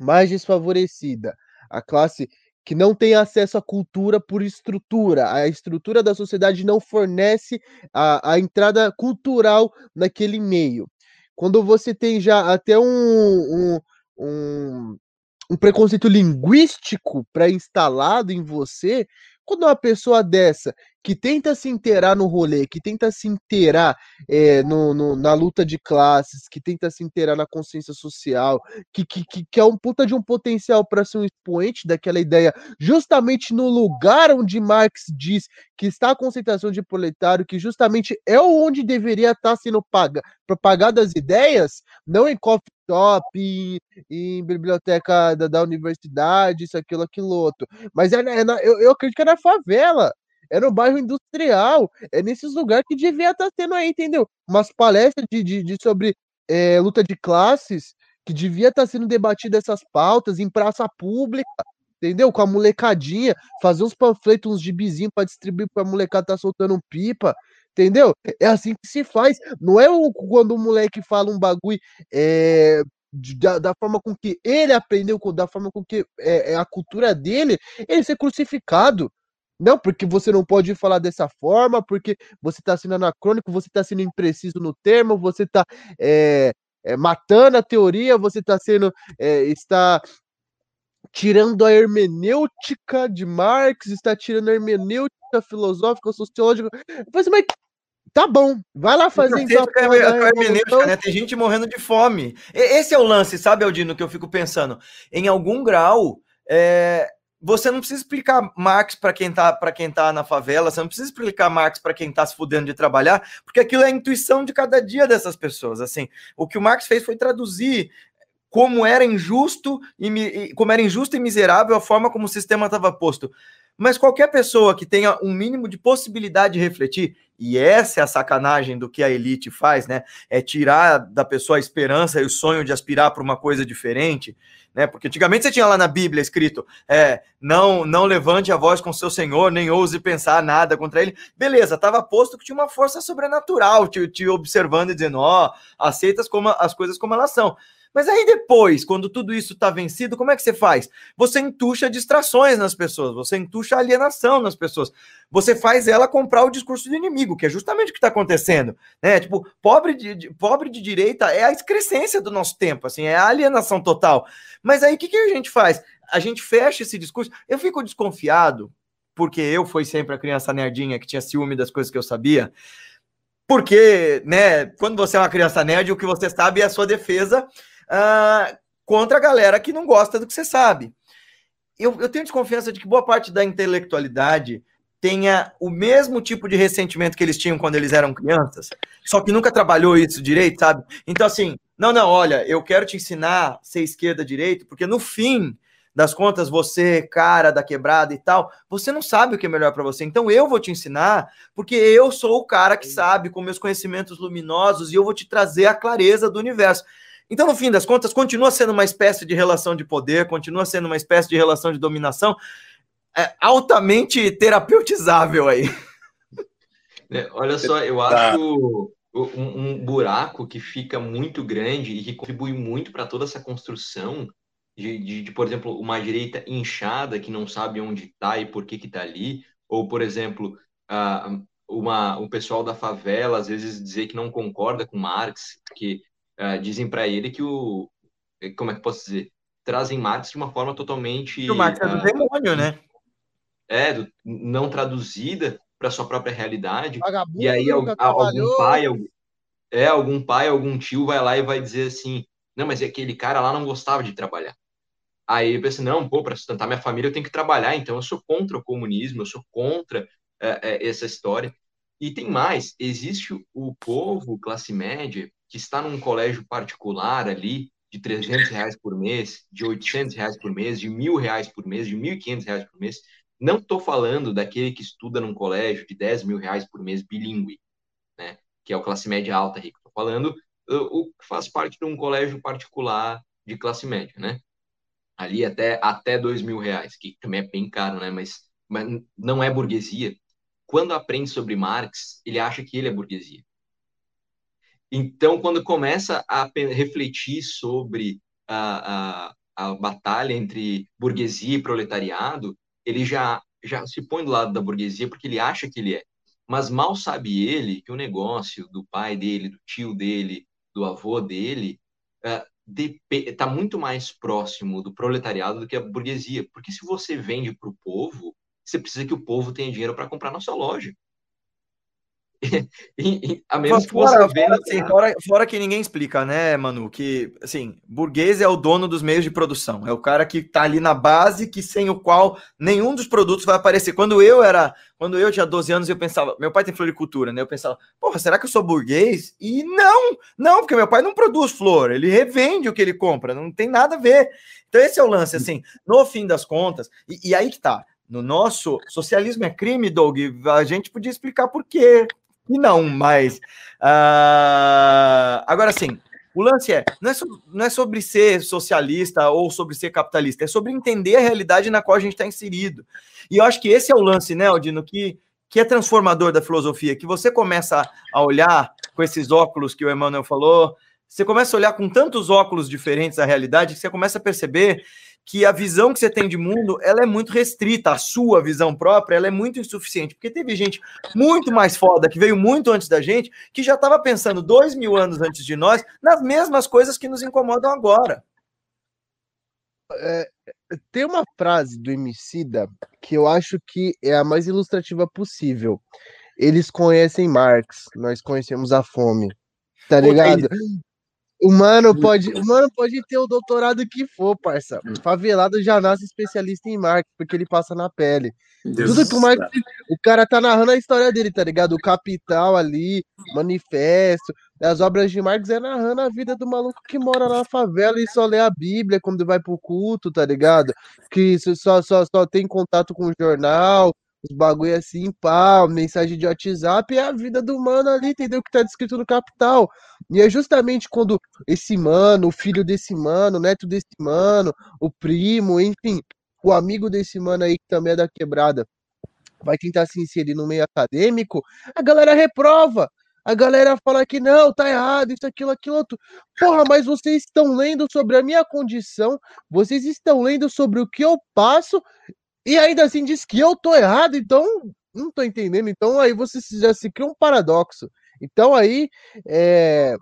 mais desfavorecida, a classe que não tem acesso à cultura por estrutura. A estrutura da sociedade não fornece a, a entrada cultural naquele meio. Quando você tem já até um, um, um, um preconceito linguístico pré-instalado em você, quando uma pessoa dessa que tenta se inteirar no rolê, que tenta se inteirar é, no, no, na luta de classes, que tenta se inteirar na consciência social, que, que, que é um puta de um potencial para ser um expoente daquela ideia, justamente no lugar onde Marx diz que está a concentração de proletário, que justamente é onde deveria estar tá sendo paga, propagadas as ideias, não em coffee shop, em, em biblioteca da, da, universidade, isso, aquilo, aquilo outro. Mas é, é na, eu, eu acredito que é na favela é no bairro industrial, é nesses lugares que devia estar tá tendo aí, entendeu? Umas palestras de, de, de sobre é, luta de classes, que devia estar tá sendo debatida essas pautas em praça pública, entendeu? Com a molecadinha, fazer uns panfletos, uns gibizinhos para distribuir para a molecada tá soltando pipa, entendeu? É assim que se faz. Não é o, quando o moleque fala um bagulho é, da, da, forma com que ele aprendeu, da forma com que é, é a cultura dele, ele ser crucificado. Não, porque você não pode falar dessa forma, porque você está sendo anacrônico, você está sendo impreciso no termo, você está é, é, matando a teoria, você está sendo. É, está tirando a hermenêutica de Marx, está tirando a hermenêutica filosófica, sociológica. Mas, mas tá bom, vai lá fazer então. A, a hermenêutica, né? Tem gente morrendo de fome. Esse é o lance, sabe, Aldino, que eu fico pensando. Em algum grau, é, você não precisa explicar Marx para quem tá para quem tá na favela, você não precisa explicar Marx para quem tá se fudendo de trabalhar, porque aquilo é a intuição de cada dia dessas pessoas, assim. O que o Marx fez foi traduzir como era injusto e como era injusto e miserável a forma como o sistema estava posto. Mas qualquer pessoa que tenha um mínimo de possibilidade de refletir, e essa é a sacanagem do que a elite faz, né? É tirar da pessoa a esperança e o sonho de aspirar para uma coisa diferente né? Porque antigamente você tinha lá na Bíblia escrito: é, não, não levante a voz com seu Senhor, nem ouse pensar nada contra ele. Beleza, estava posto que tinha uma força sobrenatural te, te observando e dizendo: ó, oh, aceitas como as coisas como elas são. Mas aí depois, quando tudo isso está vencido, como é que você faz? Você entuxa distrações nas pessoas, você entuxa alienação nas pessoas. Você faz ela comprar o discurso do inimigo, que é justamente o que está acontecendo. Né? Tipo, pobre de, de, pobre de direita é a excrescência do nosso tempo, assim, é a alienação total. Mas aí o que, que a gente faz? A gente fecha esse discurso. Eu fico desconfiado, porque eu fui sempre a criança nerdinha que tinha ciúme das coisas que eu sabia. Porque, né, quando você é uma criança nerd, o que você sabe é a sua defesa uh, contra a galera que não gosta do que você sabe. eu, eu tenho desconfiança de que boa parte da intelectualidade tenha o mesmo tipo de ressentimento que eles tinham quando eles eram crianças, só que nunca trabalhou isso direito, sabe? Então, assim, não, não, olha, eu quero te ensinar a ser esquerda direito, porque no fim das contas, você, cara da quebrada e tal, você não sabe o que é melhor para você. Então eu vou te ensinar, porque eu sou o cara que sabe com meus conhecimentos luminosos e eu vou te trazer a clareza do universo. Então, no fim das contas, continua sendo uma espécie de relação de poder, continua sendo uma espécie de relação de dominação é, altamente terapeutizável aí. É, olha só, eu tá. acho um, um buraco que fica muito grande e que contribui muito para toda essa construção de, de, de, por exemplo, uma direita inchada que não sabe onde está e por que está ali, ou, por exemplo, uh, uma, o pessoal da favela às vezes dizer que não concorda com Marx, que uh, dizem para ele que o. Como é que posso dizer? Trazem Marx de uma forma totalmente. o Marx é do uh, demônio, né? É, do, não traduzida para sua própria realidade. Vagabundo, e aí algum, algum pai, algum, é, algum pai, algum tio vai lá e vai dizer assim: não, mas aquele cara lá não gostava de trabalhar. Aí eu pensei, não, pô, para sustentar minha família eu tenho que trabalhar, então eu sou contra o comunismo, eu sou contra é, é, essa história. E tem mais, existe o povo, classe média, que está num colégio particular ali, de 300 reais por mês, de 800 reais por mês, de mil reais por mês, de 1.500 reais por mês. Não estou falando daquele que estuda num colégio de 10 mil reais por mês bilíngue, né? que é o classe média alta rico. Estou falando o que faz parte de um colégio particular de classe média, né? ali até, até dois mil reais, que também é bem caro, né? Mas, mas não é burguesia. Quando aprende sobre Marx, ele acha que ele é burguesia. Então, quando começa a refletir sobre a, a, a batalha entre burguesia e proletariado, ele já, já se põe do lado da burguesia porque ele acha que ele é. Mas mal sabe ele que o negócio do pai dele, do tio dele, do avô dele, uh, está muito mais próximo do proletariado do que a burguesia. Porque se você vende para o povo, você precisa que o povo tenha dinheiro para comprar na sua loja. a menos que você fora, venda... assim, fora, fora, que ninguém explica, né, Manu? Que, assim, burguês é o dono dos meios de produção. É o cara que tá ali na base, que sem o qual nenhum dos produtos vai aparecer. Quando eu era... Quando eu tinha 12 anos, eu pensava... Meu pai tem floricultura, né? Eu pensava, porra, será que eu sou burguês? E não! Não, porque meu pai não produz flor. Ele revende o que ele compra. Não tem nada a ver. Então esse é o lance, assim. No fim das contas... E, e aí que tá. No nosso socialismo é crime, Doug. A gente podia explicar por quê e não, mas. Uh, agora sim, o lance é não, é não é sobre ser socialista ou sobre ser capitalista, é sobre entender a realidade na qual a gente está inserido. E eu acho que esse é o lance, né, Aldino, que, que é transformador da filosofia, que você começa a olhar com esses óculos que o Emmanuel falou, você começa a olhar com tantos óculos diferentes a realidade que você começa a perceber que a visão que você tem de mundo ela é muito restrita, a sua visão própria ela é muito insuficiente, porque teve gente muito mais foda, que veio muito antes da gente, que já estava pensando dois mil anos antes de nós nas mesmas coisas que nos incomodam agora. É, tem uma frase do Emicida que eu acho que é a mais ilustrativa possível. Eles conhecem Marx, nós conhecemos a fome. Tá ligado? O mano pode, o mano pode ter o doutorado que for, parça. Hum. Favelado já nasce especialista em marketing, porque ele passa na pele. Deus Tudo que o marketing, o cara tá narrando a história dele, tá ligado? O capital ali, manifesto, as obras de Marx é narrando a vida do maluco que mora na favela e só lê a Bíblia quando vai pro culto, tá ligado? Que só, só, só tem contato com o jornal, os bagulho assim, pá, mensagem de WhatsApp, é a vida do mano ali, entendeu? Que tá descrito no Capital. E é justamente quando esse mano, o filho desse mano, o neto desse mano, o primo, enfim, o amigo desse mano aí que também é da quebrada, vai tentar se inserir no meio acadêmico, a galera reprova. A galera fala que não, tá errado, isso, aquilo, aquilo outro. Porra, mas vocês estão lendo sobre a minha condição, vocês estão lendo sobre o que eu passo e ainda assim diz que eu tô errado, então não tô entendendo. Então aí você já se cria um paradoxo. Então aí é.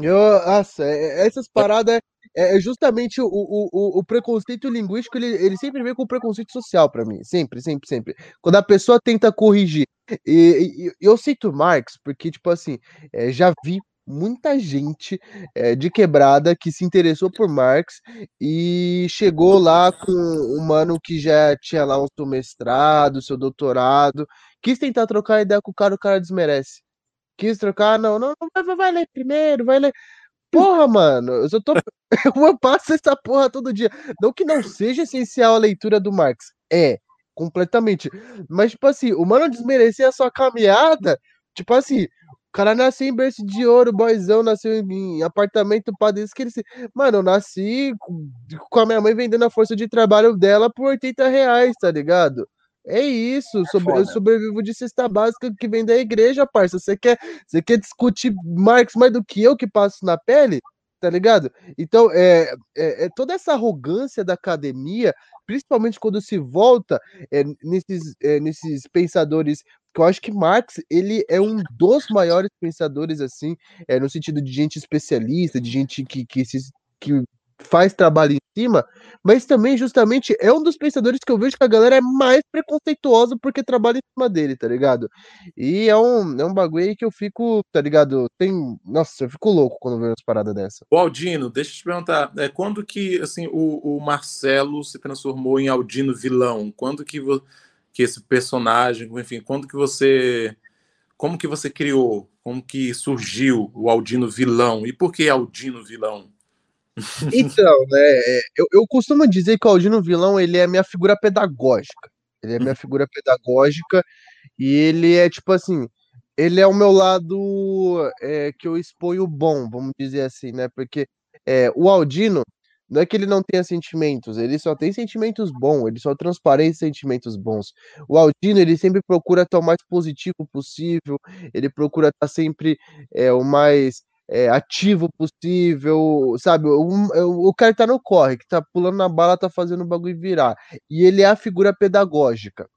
Eu, nossa, é, essas paradas é, é justamente o, o, o, preconceito linguístico, ele, ele sempre vem com o preconceito social para mim. Sempre, sempre, sempre. Quando a pessoa tenta corrigir. E, e eu cito Marx, porque, tipo assim, é, já vi muita gente é, de quebrada que se interessou por Marx e chegou lá com um mano que já tinha lá o seu mestrado, seu doutorado, quis tentar trocar ideia com o cara, o cara desmerece. Quis trocar, não, não, não vai, vai ler primeiro, vai ler. Porra, mano, eu só tô. Eu passo essa porra todo dia. Não que não seja essencial a leitura do Marx. É, completamente. Mas, tipo assim, o mano desmerecer a sua caminhada, tipo assim, o cara nasceu em berço de ouro, boyzão, nasceu em apartamento padre, que ele se... Mano, eu nasci com a minha mãe vendendo a força de trabalho dela por 80 reais, tá ligado? É isso, é sobre, eu sobrevivo de cesta básica que vem da igreja, parça. Você quer, você quer discutir Marx mais do que eu que passo na pele? Tá ligado? Então, é, é, é toda essa arrogância da academia, principalmente quando se volta é, nesses, é, nesses pensadores que eu acho que Marx ele é um dos maiores pensadores assim é, no sentido de gente especialista de gente que, que, se, que faz trabalho em cima, mas também justamente é um dos pensadores que eu vejo que a galera é mais preconceituosa porque trabalha em cima dele, tá ligado? E é um, é um bagulho aí que eu fico, tá ligado? Tem, nossa, eu fico louco quando vejo umas paradas dessa. O Aldino, deixa eu te perguntar, é, quando que assim o, o Marcelo se transformou em Aldino vilão? Quando que, que esse personagem, enfim, quando que você como que você criou? Como que surgiu o Aldino vilão? E por que Aldino vilão? Então, né, é, eu, eu costumo dizer que o Aldino Vilão, ele é minha figura pedagógica. Ele é minha figura pedagógica e ele é, tipo assim, ele é o meu lado é, que eu exponho bom, vamos dizer assim, né, porque é, o Aldino, não é que ele não tenha sentimentos, ele só tem sentimentos bons, ele só transparece sentimentos bons. O Aldino, ele sempre procura estar o mais positivo possível, ele procura estar sempre é, o mais é, ativo possível, sabe? O, o cara que tá no corre, que tá pulando na bala, tá fazendo o bagulho virar. E ele é a figura pedagógica.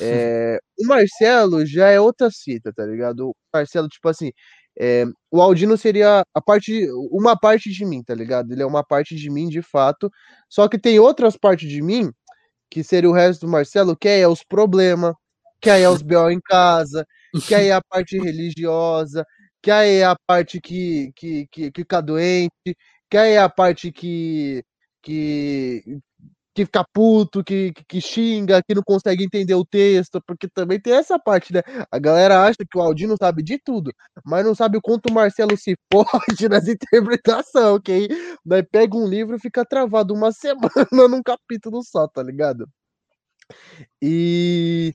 É, o Marcelo já é outra cita, tá ligado? O Marcelo, tipo assim, é, o Aldino seria a parte, uma parte de mim, tá ligado? Ele é uma parte de mim, de fato. Só que tem outras partes de mim, que seria o resto do Marcelo, que é os problemas, que aí é os B.O. em casa, que aí é a parte religiosa, que aí é a parte que, que, que, que fica doente, que aí é a parte que, que, que fica puto, que, que, xinga, que não consegue entender o texto, porque também tem essa parte, né? A galera acha que o Aldino sabe de tudo, mas não sabe o quanto o Marcelo se pode nas interpretações, ok? Daí pega um livro e fica travado uma semana num capítulo só, tá ligado? E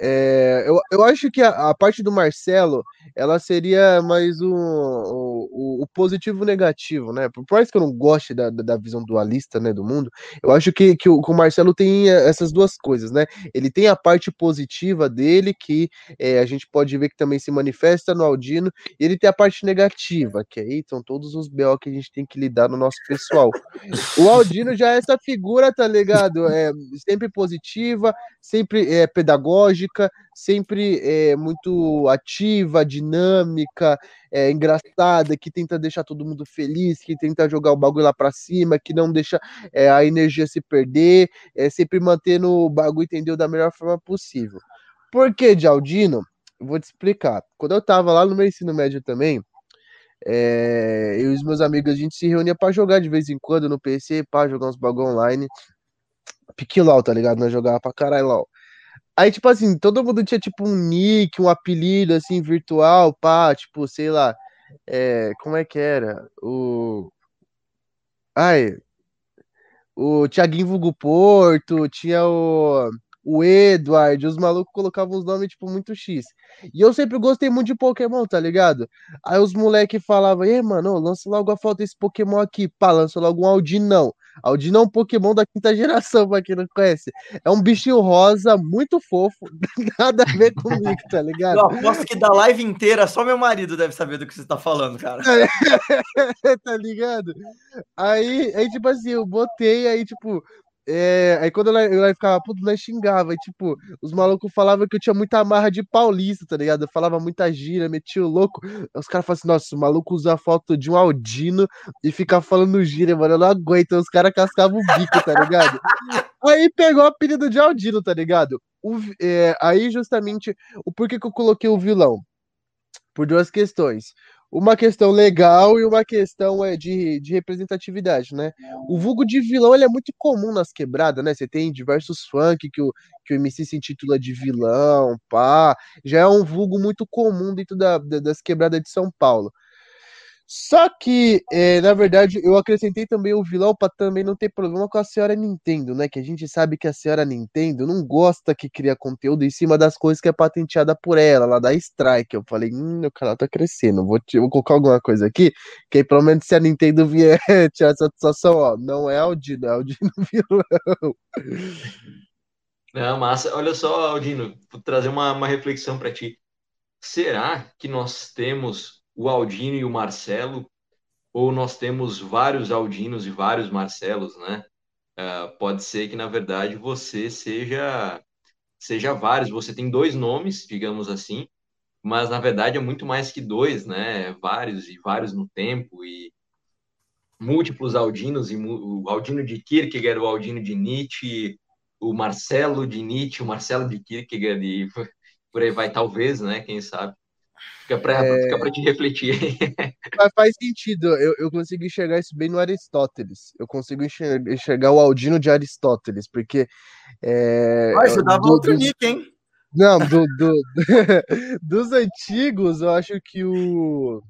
é, eu, eu acho que a, a, parte do Marcelo ela seria mais o, o, o positivo negativo, né? Por mais que eu não goste da, da visão dualista né, do mundo, eu acho que, que, o, que o Marcelo tem essas duas coisas, né? Ele tem a parte positiva dele, que é, a gente pode ver que também se manifesta no Aldino, e ele tem a parte negativa, que aí são todos os BO que a gente tem que lidar no nosso pessoal. O Aldino já é essa figura, tá ligado? É sempre positiva, sempre é pedagógica sempre é, muito ativa, dinâmica, é, engraçada, que tenta deixar todo mundo feliz, que tenta jogar o bagulho lá pra cima, que não deixa é, a energia se perder, é, sempre mantendo o bagulho, entendeu, da melhor forma possível. Por que, Jaldino? Vou te explicar. Quando eu tava lá no meu ensino médio também, é, eu e os meus amigos, a gente se reunia para jogar de vez em quando no PC, para jogar uns bagulho online. Pique LOL, tá ligado? Nós jogava pra caralho LOL. Aí, tipo assim, todo mundo tinha, tipo, um nick, um apelido, assim, virtual, pá, tipo, sei lá, é, como é que era? O... Ai, o Thiaguinho Vulgo Porto, tinha o o Edward, os malucos colocavam os nomes, tipo, muito X. E eu sempre gostei muito de Pokémon, tá ligado? Aí os moleques falavam, e mano, lança logo a foto desse Pokémon aqui, pá, lança logo um Aldinão. Aldinão é um Pokémon da quinta geração, pra quem não conhece. É um bichinho rosa, muito fofo, nada a ver comigo, tá ligado? Eu aposto que da live inteira só meu marido deve saber do que você tá falando, cara. tá ligado? Aí, aí, tipo assim, eu botei, aí, tipo, é, aí quando ela, ela ficava, puto, nós xingava. E, tipo, os malucos falavam que eu tinha muita marra de paulista, tá ligado? Eu falava muita gira, metia o louco. Os caras falavam assim, nossa, o maluco usa a foto de um Aldino e fica falando gira, mano. Eu não aguento. Os caras cascavam o bico, tá ligado? aí pegou o apelido de Aldino, tá ligado? O, é, aí, justamente, o porquê que eu coloquei o vilão? Por duas questões. Uma questão legal e uma questão é de, de representatividade, né? O vulgo de vilão ele é muito comum nas quebradas, né? Você tem diversos funk que o, que o MC se intitula de vilão, pá. Já é um vulgo muito comum dentro da, das quebradas de São Paulo. Só que, é, na verdade, eu acrescentei também o vilão para também não ter problema com a senhora Nintendo, né? Que a gente sabe que a senhora Nintendo não gosta que cria conteúdo em cima das coisas que é patenteada por ela, lá da Strike. Eu falei, hum, meu canal tá crescendo, vou, te, vou colocar alguma coisa aqui, que aí pelo menos se a Nintendo vier tirar satisfação, ó, não é Aldino, é Aldino vilão. Não, massa. Olha só, Aldino, vou trazer uma, uma reflexão para ti. Será que nós temos o Aldino e o Marcelo, ou nós temos vários Aldinos e vários Marcelos, né? Uh, pode ser que, na verdade, você seja, seja vários. Você tem dois nomes, digamos assim, mas, na verdade, é muito mais que dois, né? Vários e vários no tempo, e múltiplos Aldinos, e o Aldino de Kierkegaard, o Aldino de Nietzsche, o Marcelo de Nietzsche, o Marcelo de Kierkegaard, e por aí vai, talvez, né? Quem sabe. Fica para é... Fica te refletir. Mas faz sentido, eu, eu consigo enxergar isso bem no Aristóteles. Eu consigo enxergar, enxergar o Aldino de Aristóteles, porque. É, Mas você dava do, outro nick, hein? Não, do, do, dos antigos, eu acho que o,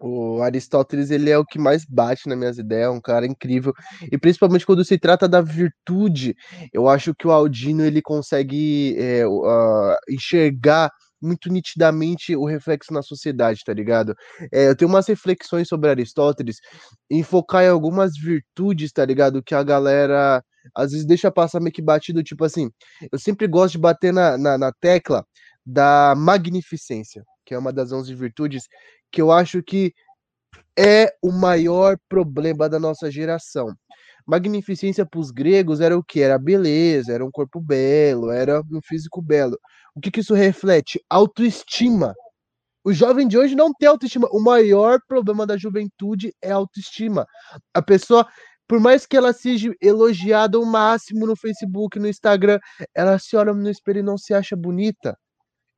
o Aristóteles ele é o que mais bate nas minhas ideias, é um cara incrível. E principalmente quando se trata da virtude, eu acho que o Aldino ele consegue é, uh, enxergar muito nitidamente o reflexo na sociedade, tá ligado? É, eu tenho umas reflexões sobre Aristóteles em focar em algumas virtudes, tá ligado? Que a galera às vezes deixa passar meio que batido, tipo assim, eu sempre gosto de bater na, na, na tecla da magnificência, que é uma das 11 virtudes, que eu acho que é o maior problema da nossa geração. Magnificência para os gregos era o que? Era beleza, era um corpo belo, era um físico belo. O que, que isso reflete? Autoestima. O jovem de hoje não tem autoestima. O maior problema da juventude é autoestima. A pessoa, por mais que ela seja elogiada ao máximo no Facebook, no Instagram, ela se olha no espelho e não se acha bonita.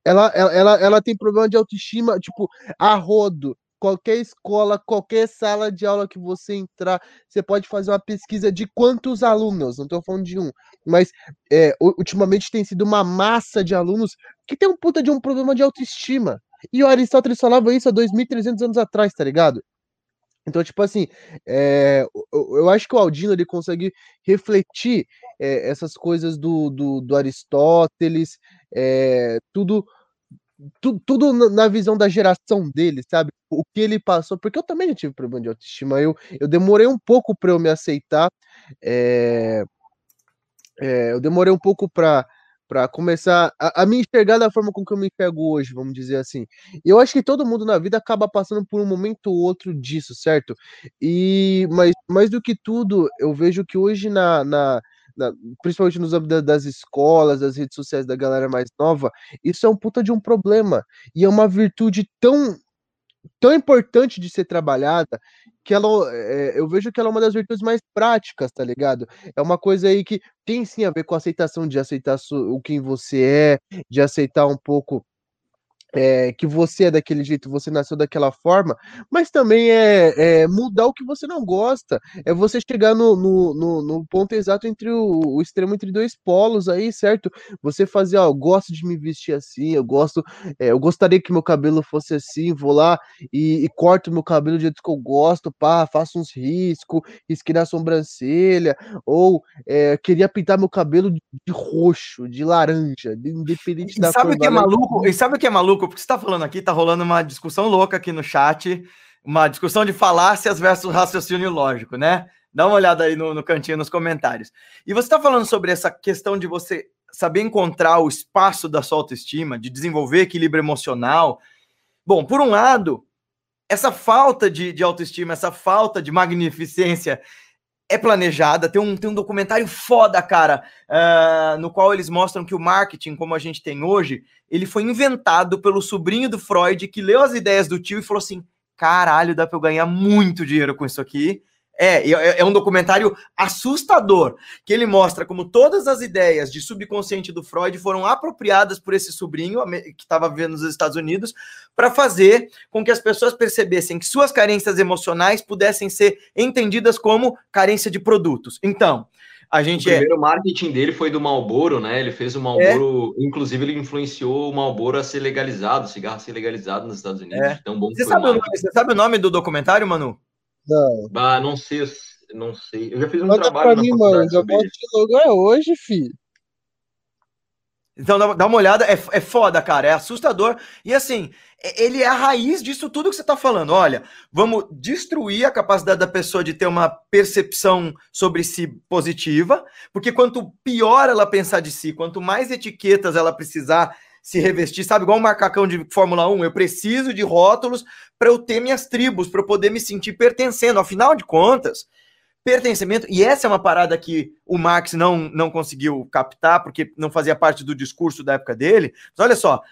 Ela, ela, ela, ela tem problema de autoestima, tipo, a rodo qualquer escola, qualquer sala de aula que você entrar, você pode fazer uma pesquisa de quantos alunos, não estou falando de um, mas é, ultimamente tem sido uma massa de alunos que tem um puta de um problema de autoestima. E o Aristóteles falava isso há 2.300 anos atrás, tá ligado? Então, tipo assim, é, eu, eu, acho que o Aldino ele consegue refletir é, essas coisas do, do, do Aristóteles, é, tudo tu, tudo na visão da geração dele, sabe? O que ele passou, porque eu também já tive problema de autoestima. Eu, eu demorei um pouco para eu me aceitar. É, é, eu demorei um pouco para para começar a, a, me enxergar da forma com que eu me pego hoje, vamos dizer assim. Eu acho que todo mundo na vida acaba passando por um momento ou outro disso, certo? E mas mais do que tudo, eu vejo que hoje na, na na, principalmente nos âmbitos das escolas, das redes sociais da galera mais nova, isso é um puta de um problema. E é uma virtude tão tão importante de ser trabalhada que ela é, eu vejo que ela é uma das virtudes mais práticas, tá ligado? É uma coisa aí que tem sim a ver com a aceitação de aceitar o quem você é, de aceitar um pouco é, que você é daquele jeito, você nasceu daquela forma, mas também é, é, mudar o que você não gosta, é você chegar no, no, no, no ponto exato entre o, o, extremo entre dois polos aí, certo? Você fazer, ó, eu gosto de me vestir assim, eu gosto, é, eu gostaria que meu cabelo fosse assim, vou lá e, e corto meu cabelo do jeito que eu gosto, pá, faço uns riscos, risquei na sobrancelha, ou é, queria pintar meu cabelo de, de roxo, de laranja, de, independente e da sabe cor. O que é maluco? E sabe o que é maluco? Maluco, porque você está falando aqui, está rolando uma discussão louca aqui no chat, uma discussão de falácias versus raciocínio lógico, né? Dá uma olhada aí no, no cantinho nos comentários. E você está falando sobre essa questão de você saber encontrar o espaço da sua autoestima, de desenvolver equilíbrio emocional. Bom, por um lado, essa falta de, de autoestima, essa falta de magnificência é planejada. Tem um, tem um documentário foda, cara, uh, no qual eles mostram que o marketing, como a gente tem hoje, ele foi inventado pelo sobrinho do Freud, que leu as ideias do tio e falou assim: caralho, dá para eu ganhar muito dinheiro com isso aqui. É, é, é um documentário assustador, que ele mostra como todas as ideias de subconsciente do Freud foram apropriadas por esse sobrinho que estava vivendo nos Estados Unidos para fazer com que as pessoas percebessem que suas carências emocionais pudessem ser entendidas como carência de produtos. Então, a gente o é primeiro é... marketing dele foi do Marlboro, né? Ele fez o Marlboro, é... inclusive ele influenciou o Marlboro a ser legalizado, o cigarro a ser legalizado nos Estados Unidos. É. Então, bom você, sabe o nome, você sabe o nome do documentário, Manu? Não. Ah, não sei, não sei. Eu já fiz um Manda trabalho pra mim, mano. Já posso te logo é hoje, filho. Então dá uma olhada, é, é foda, cara, é assustador. E assim, ele é a raiz disso tudo que você está falando. Olha, vamos destruir a capacidade da pessoa de ter uma percepção sobre si positiva, porque quanto pior ela pensar de si, quanto mais etiquetas ela precisar se revestir, sabe? Igual um macacão de Fórmula 1, eu preciso de rótulos para eu ter minhas tribos, para eu poder me sentir pertencendo. Afinal de contas, pertencimento, e essa é uma parada que o Marx não, não conseguiu captar, porque não fazia parte do discurso da época dele. Mas olha só,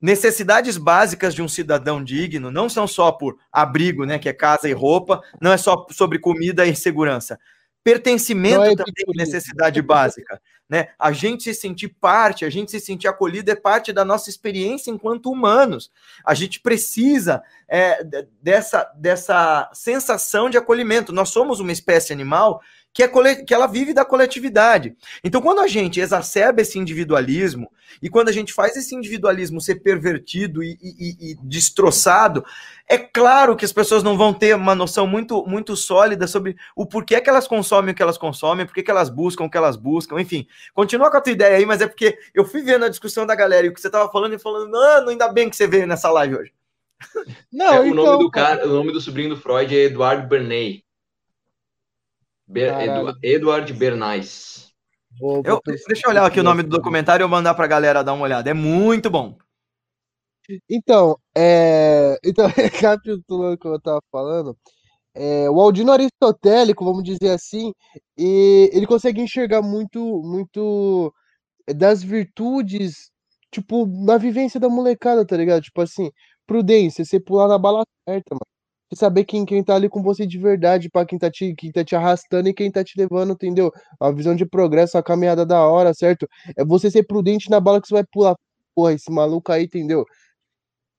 necessidades básicas de um cidadão digno não são só por abrigo, né, que é casa e roupa, não é só sobre comida e segurança. Pertencimento é também é necessidade básica né? A gente se sentir parte, a gente se sentir acolhido é parte da nossa experiência enquanto humanos. A gente precisa é, dessa, dessa sensação de acolhimento. Nós somos uma espécie animal que, é que ela vive da coletividade. Então, quando a gente exacerba esse individualismo e quando a gente faz esse individualismo ser pervertido e, e, e, destroçado, é claro que as pessoas não vão ter uma noção muito, muito sólida sobre o porquê que elas consomem o que elas consomem, porquê que elas buscam o que elas buscam, enfim. Continua com a tua ideia aí, mas é porque eu fui vendo a discussão da galera e o que você estava falando e falando, mano, ainda bem que você veio nessa live hoje. Não, é, então... o nome do cara, o nome do sobrinho do Freud é Eduardo Bernay. Ber, Edu, Eduard Bernays. Eu, deixa eu olhar aqui o nome do documentário e eu mandar para a galera dar uma olhada. É muito bom. Então, é... então recapitulando o que eu estava falando, é... o Aldino aristotélico, vamos dizer assim, e ele consegue enxergar muito, muito das virtudes, tipo, na vivência da molecada, tá ligado? Tipo assim, prudência, você pular na bala certa, mano saber quem, quem tá ali com você de verdade, para quem tá te, quem tá te arrastando e quem tá te levando, entendeu? A visão de progresso, a caminhada da hora, certo? É você ser prudente na bala que você vai pular. Porra, esse maluco aí, entendeu?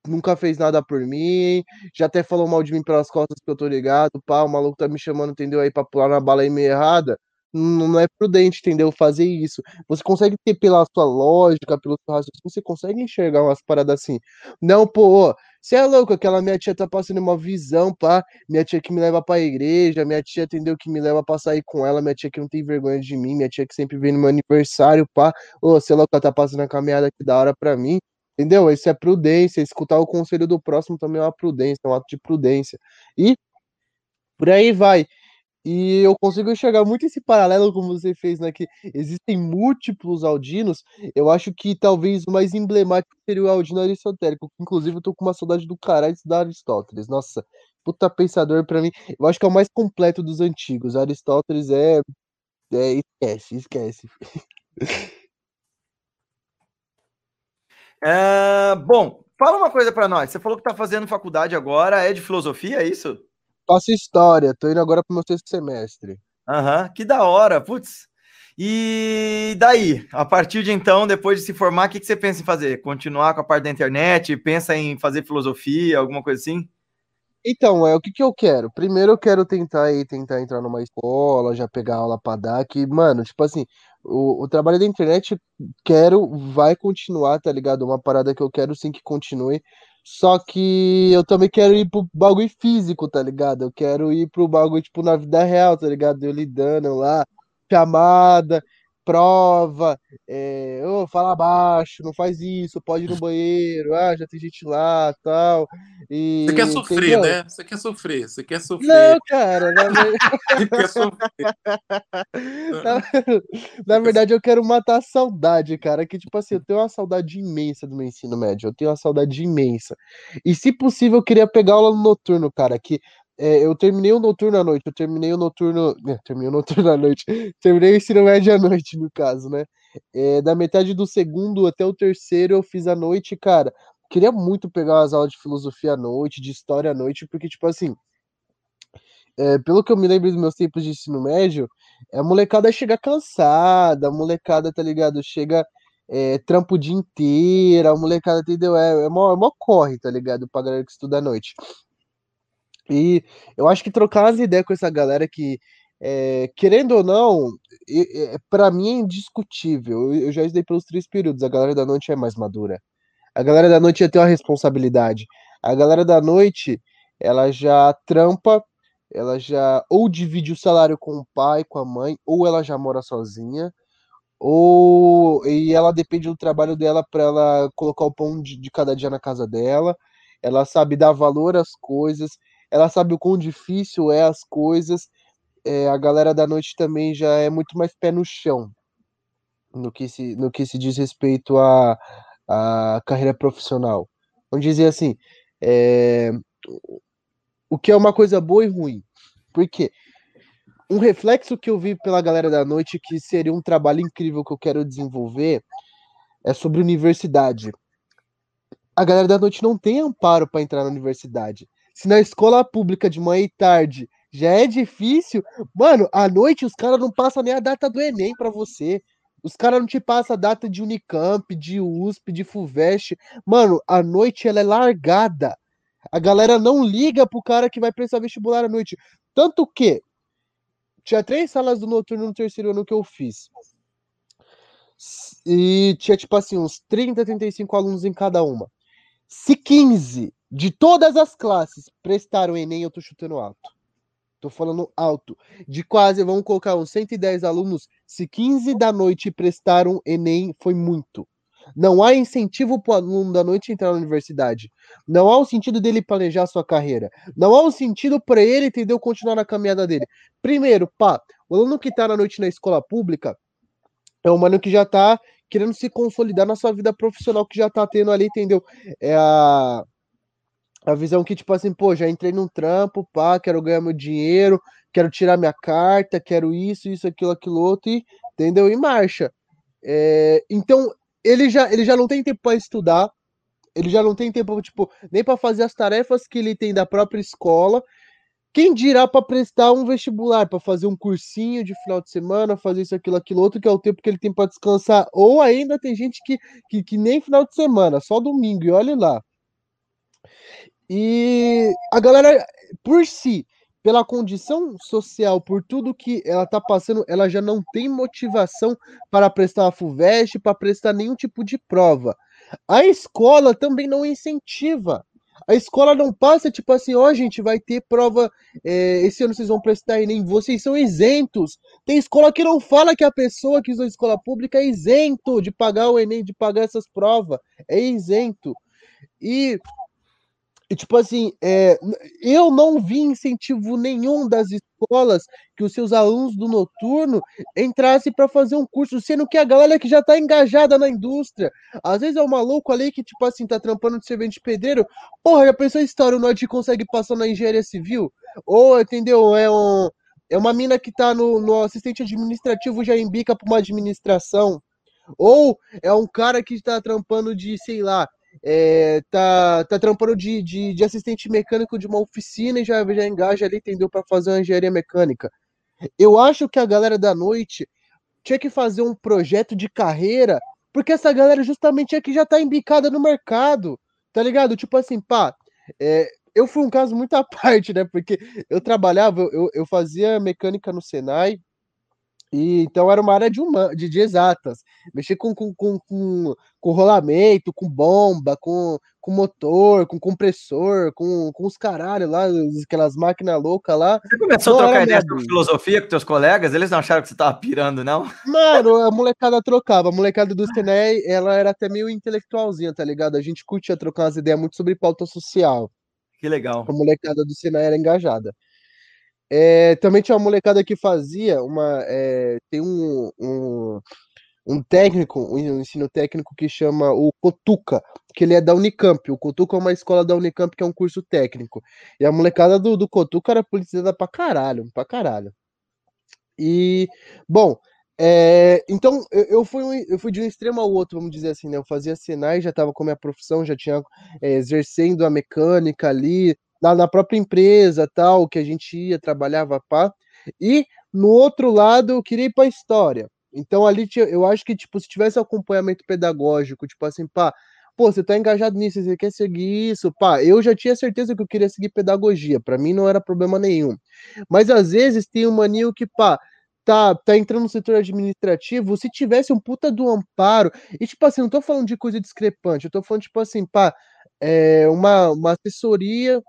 Nunca fez nada por mim, já até falou mal de mim pelas costas que eu tô ligado, pá, o maluco tá me chamando, entendeu? Aí pra pular na bala aí meio errada não é prudente, entendeu? Fazer isso. Você consegue ter pela sua lógica, pelo seu raciocínio, você consegue enxergar umas paradas assim. Não, pô, você é louco, aquela minha tia tá passando uma visão, pá. Minha tia que me leva pra igreja, minha tia, entendeu? Que me leva pra sair com ela, minha tia que não tem vergonha de mim, minha tia que sempre vem no meu aniversário, pá. Ô, você é louco, ela tá passando a caminhada aqui da hora pra mim. Entendeu? Isso é prudência. Escutar o conselho do próximo também é uma prudência, é um ato de prudência. E por aí vai. E eu consigo enxergar muito esse paralelo, como você fez, né? Que existem múltiplos Aldinos. Eu acho que talvez o mais emblemático seria o Aldino aristotélico. Inclusive, eu tô com uma saudade do caralho da Aristóteles. Nossa, puta pensador para mim. Eu acho que é o mais completo dos antigos. Aristóteles é. é esquece, esquece. É, bom, fala uma coisa para nós. Você falou que tá fazendo faculdade agora, é de filosofia, é isso? Faço história, tô indo agora pro meu sexto semestre. Aham, uhum, que da hora, putz. E daí, a partir de então, depois de se formar, o que, que você pensa em fazer? Continuar com a parte da internet? Pensa em fazer filosofia, alguma coisa assim? Então, é o que, que eu quero. Primeiro eu quero tentar aí, tentar entrar numa escola, já pegar aula para dar, que, mano, tipo assim, o, o trabalho da internet quero, vai continuar, tá ligado? Uma parada que eu quero sim que continue. Só que eu também quero ir pro bagulho físico, tá ligado? Eu quero ir pro bagulho, tipo, na vida real, tá ligado? Eu lidando lá, chamada, prova, é, oh, fala baixo, não faz isso, pode ir no banheiro, ah, já tem gente lá, tal. E, você quer sofrer, entendeu? né? Você quer sofrer, você quer sofrer. Não, cara, na, você quer sofrer. na, na verdade, eu quero matar a saudade, cara, que tipo assim, eu tenho uma saudade imensa do meu ensino médio, eu tenho uma saudade imensa. E se possível, eu queria pegar aula no noturno, cara, que é, eu terminei o noturno à noite, eu terminei o noturno. É, terminei o noturno à noite. Terminei o ensino médio à noite, no caso, né? É, da metade do segundo até o terceiro eu fiz à noite, cara. Queria muito pegar as aulas de filosofia à noite, de história à noite, porque, tipo assim. é, pelo que eu me lembro dos meus tempos de ensino médio, a molecada chega cansada, a molecada, tá ligado? Chega é, trampo o dia inteiro, a molecada, entendeu? É, é, mó, é mó corre, tá ligado? Pra galera que estuda à noite. E eu acho que trocar as ideias com essa galera que, é, querendo ou não, é, para mim é indiscutível. Eu, eu já estudei pelos três períodos, a galera da noite é mais madura. A galera da noite já tem uma responsabilidade. A galera da noite, ela já trampa, ela já ou divide o salário com o pai, com a mãe, ou ela já mora sozinha, ou e ela depende do trabalho dela para ela colocar o pão de, de, cada dia na casa dela. Ela sabe dar valor às coisas, ela sabe o quão difícil é as coisas. É, a galera da noite também já é muito mais pé no chão no que se, no que se diz respeito à, à carreira profissional. Vamos dizer assim, é, o que é uma coisa boa e ruim. Porque um reflexo que eu vi pela galera da noite que seria um trabalho incrível que eu quero desenvolver é sobre universidade. A galera da noite não tem amparo para entrar na universidade. Se na escola pública de manhã e tarde já é difícil, mano, à noite os caras não passam nem a data do Enem para você. Os caras não te passam a data de Unicamp, de USP, de FUVEST. Mano, a noite ela é largada. A galera não liga pro cara que vai prestar vestibular à noite. Tanto que tinha três salas do noturno no terceiro ano que eu fiz. E tinha, tipo assim, uns 30, 35 alunos em cada uma. Se 15 de todas as classes prestaram Enem, eu tô chutando alto. Tô falando alto. De quase, vamos colocar uns 110 alunos. Se 15 da noite prestaram Enem, foi muito. Não há incentivo para o aluno da noite entrar na universidade. Não há um sentido dele planejar sua carreira. Não há um sentido para ele, entendeu, continuar na caminhada dele. Primeiro, pá, o aluno que está na noite na escola pública é um mano que já está querendo se consolidar na sua vida profissional, que já está tendo ali, entendeu? É a, a visão que, tipo assim, pô, já entrei num trampo, pá, quero ganhar meu dinheiro, quero tirar minha carta, quero isso, isso, aquilo, aquilo outro, e, entendeu? E marcha. É, então, ele já, ele já não tem tempo para estudar, ele já não tem tempo, tipo, nem para fazer as tarefas que ele tem da própria escola. Quem dirá para prestar um vestibular, para fazer um cursinho de final de semana, fazer isso, aquilo, aquilo outro, que é o tempo que ele tem para descansar. Ou ainda tem gente que, que, que nem final de semana, só domingo, e olhe lá. E a galera, por si, pela condição social, por tudo que ela tá passando, ela já não tem motivação para prestar a FUVEST, para prestar nenhum tipo de prova. A escola também não incentiva. A escola não passa, tipo assim, ó, oh, gente, vai ter prova, é, esse ano vocês vão prestar Enem, vocês são isentos. Tem escola que não fala que a pessoa que usa escola pública é isento de pagar o Enem, de pagar essas provas. É isento. E e, tipo assim, é, eu não vi incentivo nenhum das escolas que os seus alunos do noturno entrassem para fazer um curso, sendo que a galera que já está engajada na indústria, às vezes é um maluco ali que, tipo assim, tá trampando de servente de pedreiro, porra, já pensou a história, o Norte consegue passar na engenharia civil? Ou, entendeu, é um... É uma mina que tá no, no assistente administrativo já embica para uma administração. Ou é um cara que está trampando de, sei lá, é, tá, tá trampando de, de, de, assistente mecânico de uma oficina e já, já engaja ali, entendeu? Para fazer uma engenharia mecânica. Eu acho que a galera da noite tinha que fazer um projeto de carreira, porque essa galera justamente é que já tá embicada no mercado, tá ligado? Tipo assim, pá, é, eu fui um caso muito à parte, né? Porque eu trabalhava, eu, eu fazia mecânica no Senai, e, então era uma área de, uma, de, de exatas. Mexer com, com, com, com, com rolamento, com bomba, com, com motor, com compressor, com, com os caralho lá, aquelas máquinas loucas lá. Você começou a trocar ideia sobre filosofia com teus colegas? Eles não acharam que você tava pirando, não? Mano, a molecada trocava. A molecada do Stenay, ela era até meio intelectualzinha, tá ligado? A gente curtia trocar umas ideias muito sobre pauta social. Que legal. A molecada do Senai era engajada. É, também tinha uma molecada que fazia uma. É, tem um, um, um, técnico, um ensino técnico que chama o Cotuca, que ele é da Unicamp. O Cotuca é uma escola da Unicamp que é um curso técnico. E a molecada do, do Cotuca era politizada pra caralho, pra caralho. E, bom, é, então eu, eu, fui um, eu fui de um extremo ao outro, vamos dizer assim, né? Eu fazia Senai, já estava com a minha profissão, já tinha é, exercendo a mecânica ali, na, na própria empresa, tal, que a gente ia, trabalhava, pá. E no outro lado, eu queria ir para história. Então ali eu acho que tipo se tivesse acompanhamento pedagógico, tipo assim, pá, pô, você tá engajado nisso, você quer seguir isso, pá, eu já tinha certeza que eu queria seguir pedagogia, para mim não era problema nenhum. Mas às vezes tem uma maninho que, pá, tá, tá entrando no setor administrativo, se tivesse um puta do amparo, e tipo assim, não tô falando de coisa discrepante, eu tô falando tipo assim, pá, é, uma, uma assessoria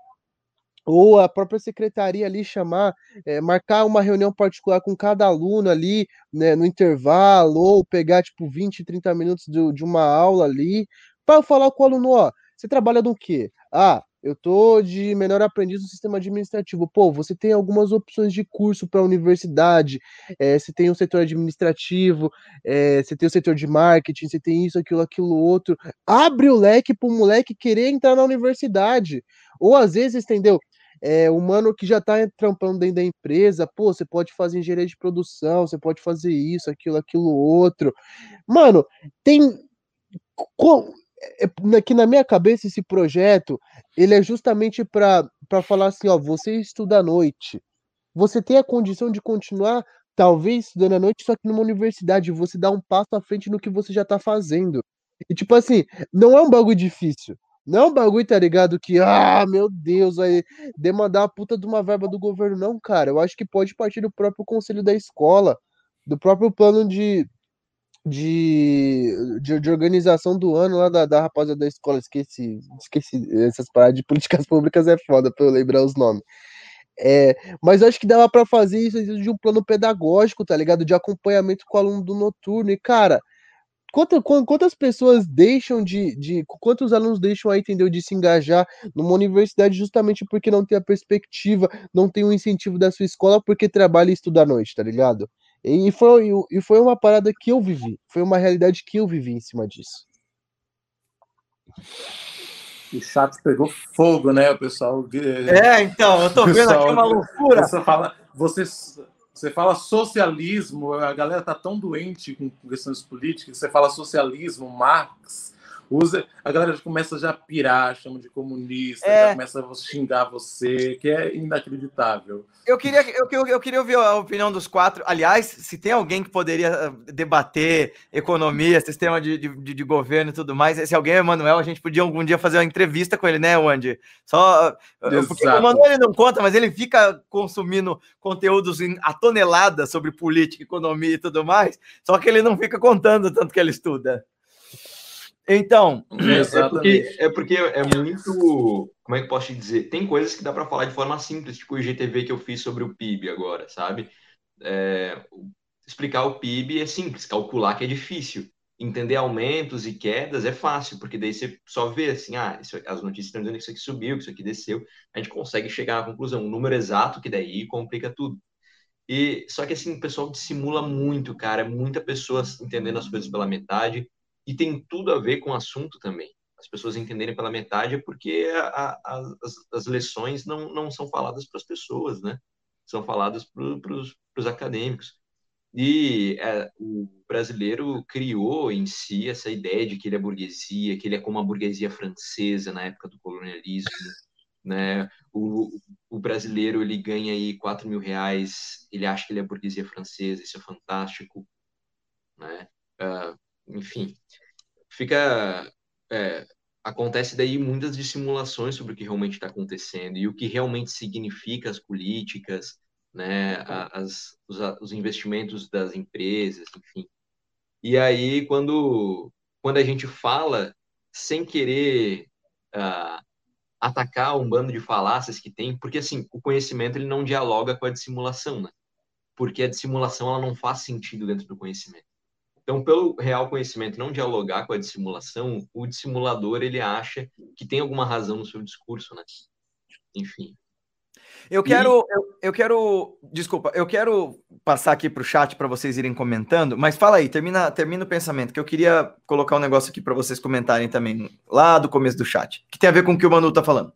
ou a própria secretaria ali chamar, é, marcar uma reunião particular com cada aluno ali, né, no intervalo, ou pegar tipo 20, 30 minutos de, de uma aula ali, para falar com o aluno, ó, você trabalha no quê? Ah, eu tô de melhor aprendiz no sistema administrativo. Pô, você tem algumas opções de curso para a universidade. É, você tem o setor administrativo, é, você tem o setor de marketing, você tem isso, aquilo, aquilo outro. Abre o leque para o moleque querer entrar na universidade. Ou às vezes, entendeu? É, o mano que já tá trampando dentro da empresa, pô, você pode fazer engenharia de produção, você pode fazer isso, aquilo, aquilo outro. Mano, tem é, que na minha cabeça esse projeto ele é justamente para falar assim, ó, você estuda à noite, você tem a condição de continuar talvez estudando à noite, só que numa universidade você dá um passo à frente no que você já tá fazendo. E tipo assim, não é um bagulho difícil. Não é um bagulho, tá ligado? Que, ah, meu Deus, vai demandar a puta de uma verba do governo. Não, cara. Eu acho que pode partir do próprio conselho da escola, do próprio plano de, de, de, de, organização do ano lá da, da rapaziada da escola. Esqueci, esqueci. Essas paradas de políticas públicas é foda pra eu lembrar os nomes. É, mas acho que dava para fazer isso de um plano pedagógico, tá ligado? De acompanhamento com o aluno do noturno. E, cara, quantas, quantas pessoas deixam de, de. Quantos alunos deixam aí, entendeu? De se engajar numa universidade justamente porque não tem a perspectiva, não tem o incentivo da sua escola, porque trabalha e estuda à noite, tá ligado? E foi, e foi uma parada que eu vivi, foi uma realidade que eu vivi em cima disso. O chat pegou fogo, né, o pessoal? É, então, eu tô vendo pessoal, aqui uma loucura. Você fala, você, você fala socialismo, a galera tá tão doente com questões políticas, você fala socialismo, Marx, usa, a galera começa já a pirar, chama de comunista, é... já começa a xingar você, que é inacreditável. Eu queria, eu, eu, eu, queria ouvir a opinião dos quatro. Aliás, se tem alguém que poderia eh, debater economia, sistema de, de, de governo e tudo mais, se alguém é Emanuel, a gente podia algum dia fazer uma entrevista com ele, né, Wandy? Só eh, Exato. porque o Emanuel ele não conta, mas ele fica consumindo conteúdos a tonelada sobre política, economia e tudo mais, só que ele não fica contando tanto que ele estuda. Então, é porque, é porque é muito. Como é que posso te dizer? Tem coisas que dá para falar de forma simples, tipo o IGTV que eu fiz sobre o PIB agora, sabe? É, explicar o PIB é simples, calcular que é difícil. Entender aumentos e quedas é fácil, porque daí você só vê assim, ah, isso, as notícias estão dizendo que isso aqui subiu, que isso aqui desceu, a gente consegue chegar à conclusão, um número exato que daí complica tudo. E só que assim, o pessoal dissimula muito, cara, muita pessoa entendendo as coisas pela metade, e tem tudo a ver com o assunto também. As pessoas entenderem pela metade é porque a, a, as, as, lições não, não são faladas para as pessoas, né? São faladas para os acadêmicos. E é, o brasileiro criou em si essa ideia de que ele é burguesia, que ele é como a burguesia francesa na época do colonialismo, né? O, o brasileiro ele ganha aí 4 mil reais, ele acha que ele é burguesia francesa, isso é fantástico, né? Uh, enfim, fica. É, acontece daí muitas dissimulações sobre o que realmente está acontecendo e o que realmente significa as políticas, né, as, os, os investimentos das empresas, enfim. E aí, quando, quando a gente fala sem querer uh, atacar um bando de falácias que tem, porque assim, o conhecimento ele não dialoga com a dissimulação, né? Porque a dissimulação ela não faz sentido dentro do conhecimento. Então, pelo real conhecimento não dialogar com a dissimulação, o dissimulador ele acha que tem alguma razão no seu discurso, né? Enfim. Eu quero, e... eu, eu, quero, desculpa, eu quero passar aqui para o chat para vocês irem comentando, mas fala aí, termina, termina o pensamento, que eu queria colocar um negócio aqui para vocês comentarem também, lá do começo do chat, que tem a ver com o que o Manu está falando.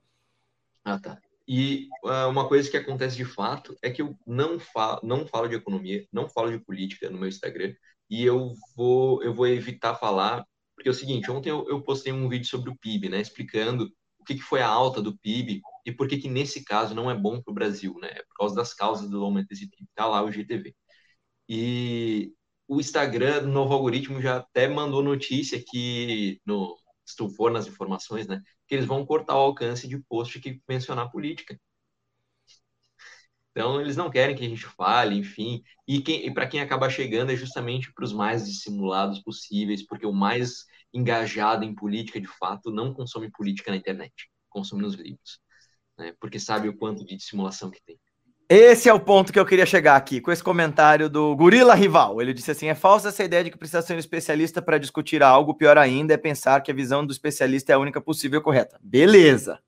Ah, tá. E uh, uma coisa que acontece de fato é que eu não falo, não falo de economia, não falo de política no meu Instagram, e eu vou, eu vou evitar falar, porque é o seguinte, ontem eu, eu postei um vídeo sobre o PIB, né, explicando o que, que foi a alta do PIB e por que que nesse caso não é bom para o Brasil, né? É por causa das causas do aumento desse PIB. Tá lá o GTV. E o Instagram, no novo algoritmo, já até mandou notícia que, no, se tu for nas informações, né, que eles vão cortar o alcance de post que mencionar política. Então, eles não querem que a gente fale, enfim. E, e para quem acaba chegando é justamente para os mais dissimulados possíveis, porque o mais engajado em política, de fato, não consome política na internet, consome nos livros. Né? Porque sabe o quanto de dissimulação que tem. Esse é o ponto que eu queria chegar aqui, com esse comentário do Gorila Rival. Ele disse assim: é falsa essa ideia de que precisa ser um especialista para discutir algo, pior ainda é pensar que a visão do especialista é a única possível e correta. Beleza.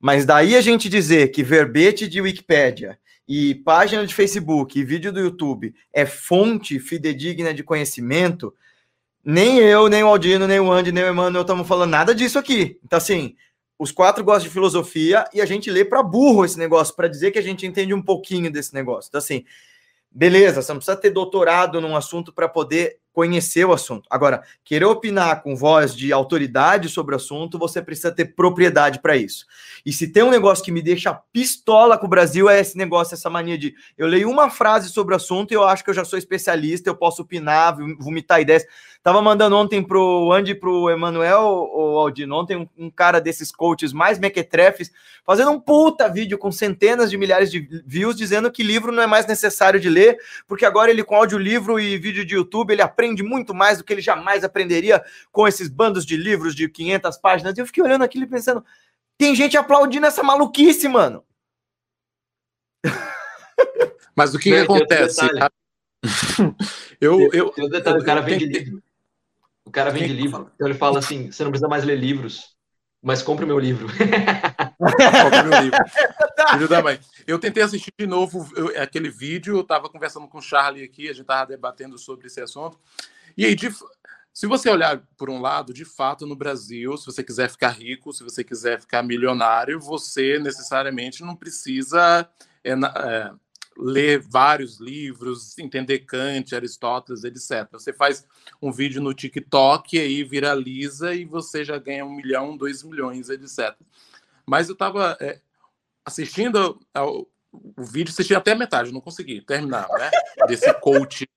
Mas daí a gente dizer que verbete de Wikipédia e página de Facebook e vídeo do YouTube é fonte fidedigna de conhecimento, nem eu, nem o Aldino, nem o Andy, nem o Emmanuel estamos falando nada disso aqui. Então, assim, os quatro gostam de filosofia e a gente lê para burro esse negócio, para dizer que a gente entende um pouquinho desse negócio. Então, assim, beleza, você não precisa ter doutorado num assunto para poder conhecer o assunto. Agora, querer opinar com voz de autoridade sobre o assunto, você precisa ter propriedade para isso. E se tem um negócio que me deixa pistola com o Brasil, é esse negócio, essa mania de eu leio uma frase sobre o assunto e eu acho que eu já sou especialista, eu posso opinar, vomitar ideias. Tava mandando ontem pro Andy e pro Emanuel, ou Aldino, ontem um, um, cara desses coaches mais mequetrefes, fazendo um puta vídeo com centenas de milhares de views, dizendo que livro não é mais necessário de ler, porque agora ele com audiolivro e vídeo de YouTube, ele aprende muito mais do que ele jamais aprenderia com esses bandos de livros de 500 páginas. E eu fiquei olhando aquilo e pensando, tem gente aplaudindo essa maluquice, mano. Mas o que, que acontece? eu, eu, eu, detalhe, o cara vende livro. O cara vende livro. Então ele fala assim: você não precisa mais ler livros, mas compre meu livro. compre meu livro. Filho da mãe. Eu tentei assistir de novo eu, aquele vídeo, eu estava conversando com o Charlie aqui, a gente estava debatendo sobre esse assunto. E aí, de, se você olhar por um lado, de fato, no Brasil, se você quiser ficar rico, se você quiser ficar milionário, você necessariamente não precisa é, é, ler vários livros, entender Kant, Aristóteles, etc. Você faz um vídeo no TikTok e aí viraliza e você já ganha um milhão, dois milhões, etc. Mas eu estava é, assistindo ao, o vídeo, assisti até a metade, não consegui terminar, né? Desse coach.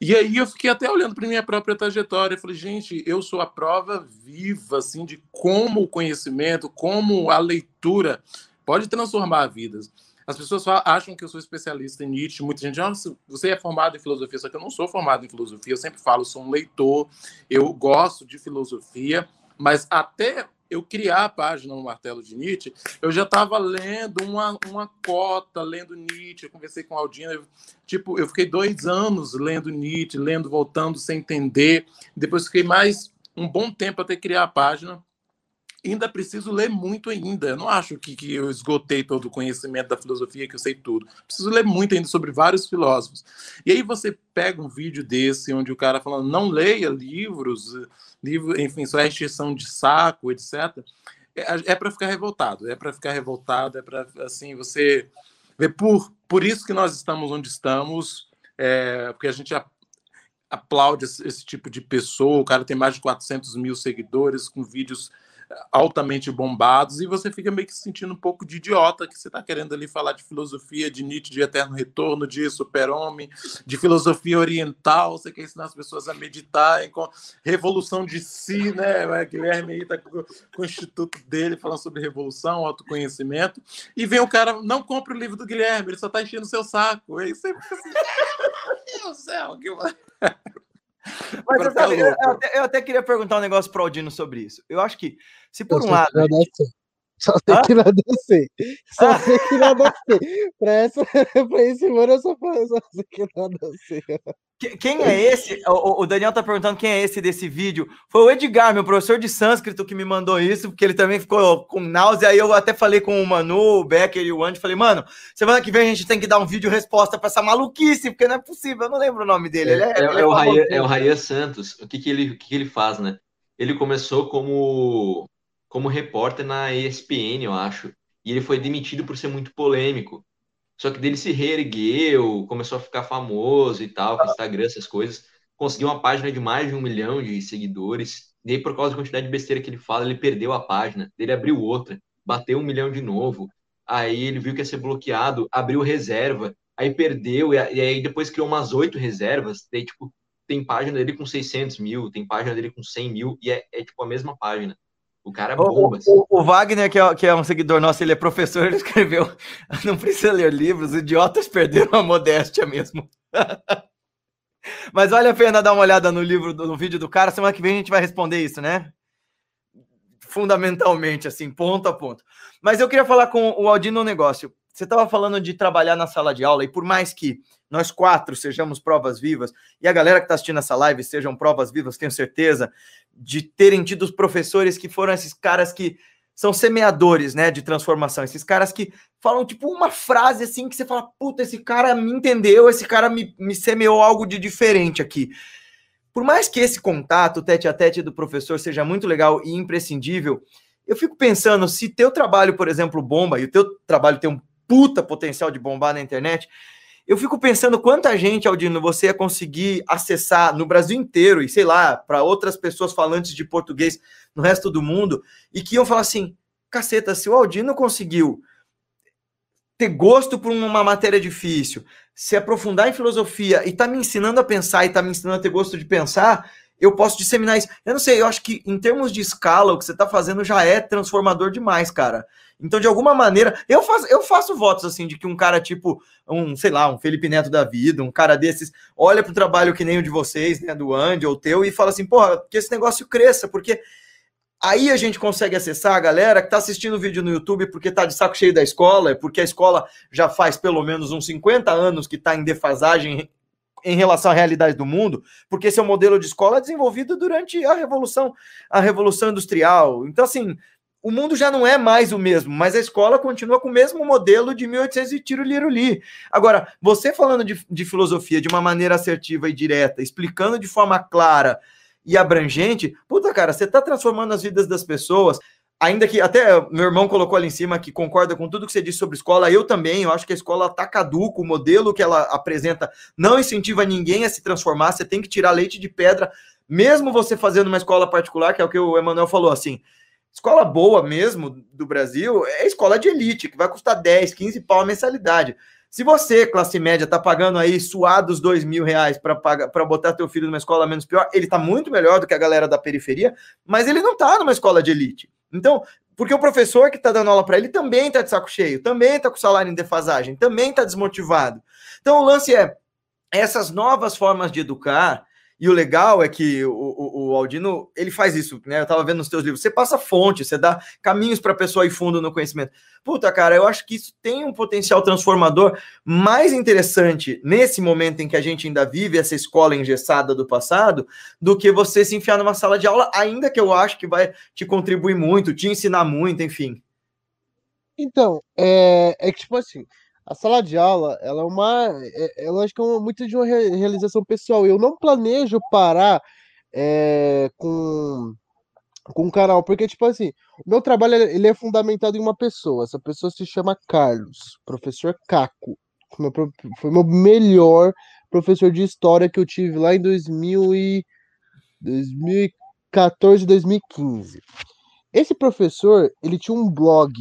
E aí eu fiquei até olhando para minha própria trajetória. Eu falei, gente, eu sou a prova viva, assim, de como o conhecimento, como a leitura pode transformar vidas. As pessoas acham que eu sou especialista em Nietzsche. Muita gente, ah, você é formado em filosofia, só que eu não sou formado em filosofia. Eu sempre falo, sou um leitor, eu gosto de filosofia, mas até eu criar a página no Martelo de Nietzsche, eu já estava lendo uma, uma cota, lendo Nietzsche. Eu conversei com a Aldina, eu, tipo, eu fiquei dois anos lendo Nietzsche, lendo, voltando, sem entender. Depois fiquei mais um bom tempo até criar a página ainda preciso ler muito ainda. Eu não acho que, que eu esgotei todo o conhecimento da filosofia, que eu sei tudo. Preciso ler muito ainda sobre vários filósofos. E aí você pega um vídeo desse, onde o cara falando, não leia livros, livro, enfim, só é extinção de saco, etc. É, é para ficar revoltado, é para ficar revoltado, é para, assim, você ver por, por isso que nós estamos onde estamos, é, porque a gente aplaude esse, esse, tipo de pessoa, o cara tem mais de 400 mil seguidores, com vídeos altamente bombados, e você fica meio que se sentindo um pouco de idiota que você está querendo ali falar de filosofia, de Nietzsche, de eterno retorno, de super-homem, de filosofia oriental, você quer ensinar as pessoas a meditar, com revolução de si, né? Guilherme aí tá com, o instituto dele falando sobre revolução, autoconhecimento, e vem o cara, não compra o livro do Guilherme, ele só está enchendo seu saco. Aí você assim, meu Deus do céu, que... Mas sabe, eu, eu, até, eu, até, queria perguntar um negócio para o Aldino sobre isso. Eu acho que, se por um lado. Só tem ah? que agradecer. Só ah? tem que agradecer. Para essa, pra esse mano, eu só falo só tem que agradecer. Quem é esse? O, Daniel tá perguntando quem é esse desse vídeo. Foi o Edgar, meu professor de sânscrito, que me mandou isso, porque ele também ficou com náusea. Aí eu até falei com o Manu, o Becker e o Andy. Falei, mano, semana que vem a gente tem que dar um vídeo resposta para essa maluquice, porque não é possível. Eu não lembro o nome dele. Ele é, é, é, é o Raia, é o Raia Santos. O que, que, ele, que, que ele faz, né? Ele começou como, como repórter na ESPN, eu acho. E ele foi demitido por ser muito polêmico. Só que dele se reergueu, começou a ficar famoso e tal, com Instagram, essas coisas. Conseguiu uma página de mais de um milhão de seguidores. E aí, por causa da quantidade de besteira que ele fala, ele perdeu a página. Ele abriu outra. bateu um milhão de novo. Aí ele viu que ia ser bloqueado, abriu reserva, aí perdeu, e aí depois criou umas oito reservas. Daí, tipo, tem página dele com 600 mil, tem página dele com 100 mil, e é, é tipo a mesma página. O cara bomba. Assim. O, o, Wagner, que é, que é, um seguidor nosso, ele é professor, ele escreveu: Não precisa ler livros, idiotas perderam a modéstia mesmo. Mas vale a pena dar uma olhada no livro, no vídeo do cara. Semana que vem a gente vai responder isso, né? Fundamentalmente, assim, ponto a ponto. Mas eu queria falar com o Aldino um negócio. Você estava falando de trabalhar na sala de aula, e por mais que nós quatro sejamos provas vivas, e a galera que está assistindo essa live sejam provas vivas, tenho certeza, de terem tido os professores que foram esses caras que são semeadores, né, de transformação, esses caras que falam tipo uma frase assim que você fala, puta, esse cara me entendeu, esse cara me, me semeou algo de diferente aqui. Por mais que esse contato tete a tete do professor seja muito legal e imprescindível, eu fico pensando se teu trabalho, por exemplo, bomba, e o teu trabalho tem um puta potencial de bombar na internet, eu fico pensando quanta gente, Aldino, você ia conseguir acessar no Brasil inteiro e sei lá, para outras pessoas falantes de português no resto do mundo e que iam falar assim: caceta, se o Aldino conseguiu ter gosto por uma matéria difícil, se aprofundar em filosofia e tá me ensinando a pensar e tá me ensinando a ter gosto de pensar, eu posso disseminar isso. Eu não sei, eu acho que em termos de escala, o que você tá fazendo já é transformador demais, cara. Então, de alguma maneira, eu faço, eu faço votos assim de que um cara tipo, um, sei lá, um Felipe Neto da vida, um cara desses, olha pro trabalho que nem o de vocês, né, do Andy ou teu, e fala assim, porra, que esse negócio cresça, porque aí a gente consegue acessar a galera que tá assistindo o vídeo no YouTube porque tá de saco cheio da escola, porque a escola já faz pelo menos uns 50 anos que tá em defasagem em relação à realidade do mundo, porque esse é modelo de escola desenvolvido durante a revolução, a revolução industrial. Então assim, o mundo já não é mais o mesmo, mas a escola continua com o mesmo modelo de 1800 e tiro liruli. Agora, você falando de, de filosofia de uma maneira assertiva e direta, explicando de forma clara e abrangente, puta cara, você está transformando as vidas das pessoas. Ainda que até meu irmão colocou ali em cima que concorda com tudo que você disse sobre escola, eu também, eu acho que a escola está caduco, o modelo que ela apresenta não incentiva ninguém a se transformar, você tem que tirar leite de pedra, mesmo você fazendo uma escola particular, que é o que o Emanuel falou assim, Escola boa mesmo do Brasil é escola de elite, que vai custar 10, 15 pau a mensalidade. Se você, classe média, tá pagando aí suados dois mil reais para botar teu filho numa escola menos pior, ele tá muito melhor do que a galera da periferia, mas ele não tá numa escola de elite. Então, porque o professor que tá dando aula para ele também tá de saco cheio, também tá com salário em defasagem, também tá desmotivado. Então, o lance é essas novas formas de educar e o legal é que o, o, o, Aldino, ele faz isso, né? Eu tava vendo nos teus livros. Você passa fonte, você dá caminhos para a pessoa ir fundo no conhecimento. Puta, cara, eu acho que isso tem um potencial transformador mais interessante nesse momento em que a gente ainda vive essa escola engessada do passado, do que você se enfiar numa sala de aula, ainda que eu acho que vai te contribuir muito, te ensinar muito, enfim. Então, é, é que tipo assim, a sala de aula, ela é uma, é, ela acho que é muito de uma realização pessoal. Eu não planejo parar é, com com um canal, porque tipo assim, o meu trabalho ele é fundamentado em uma pessoa. Essa pessoa se chama Carlos, professor Caco. Foi meu melhor professor de história que eu tive lá em 2000 e 2014, 2015. Esse professor, ele tinha um blog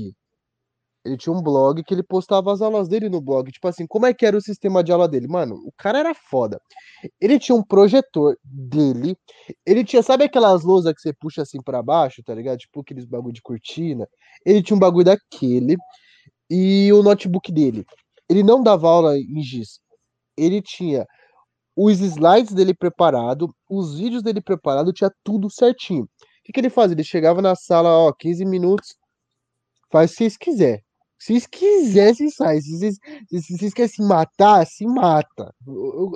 ele tinha um blog que ele postava as aulas dele no blog. Tipo assim, como é que era o sistema de aula dele? Mano, o cara era foda. Ele tinha um projetor dele. Ele tinha, sabe aquelas lousas que você puxa assim para baixo, tá ligado? Tipo aqueles bagulho de cortina. Ele tinha um bagulho daquele. E o notebook dele. Ele não dava aula em GIS. Ele tinha os slides dele preparado, os vídeos dele preparado, tinha tudo certinho. O que, que ele fazia? Ele chegava na sala, ó, 15 minutos, faz o que vocês quiser. Se vocês quisessem sair, se vocês, se vocês querem se matar, se mata.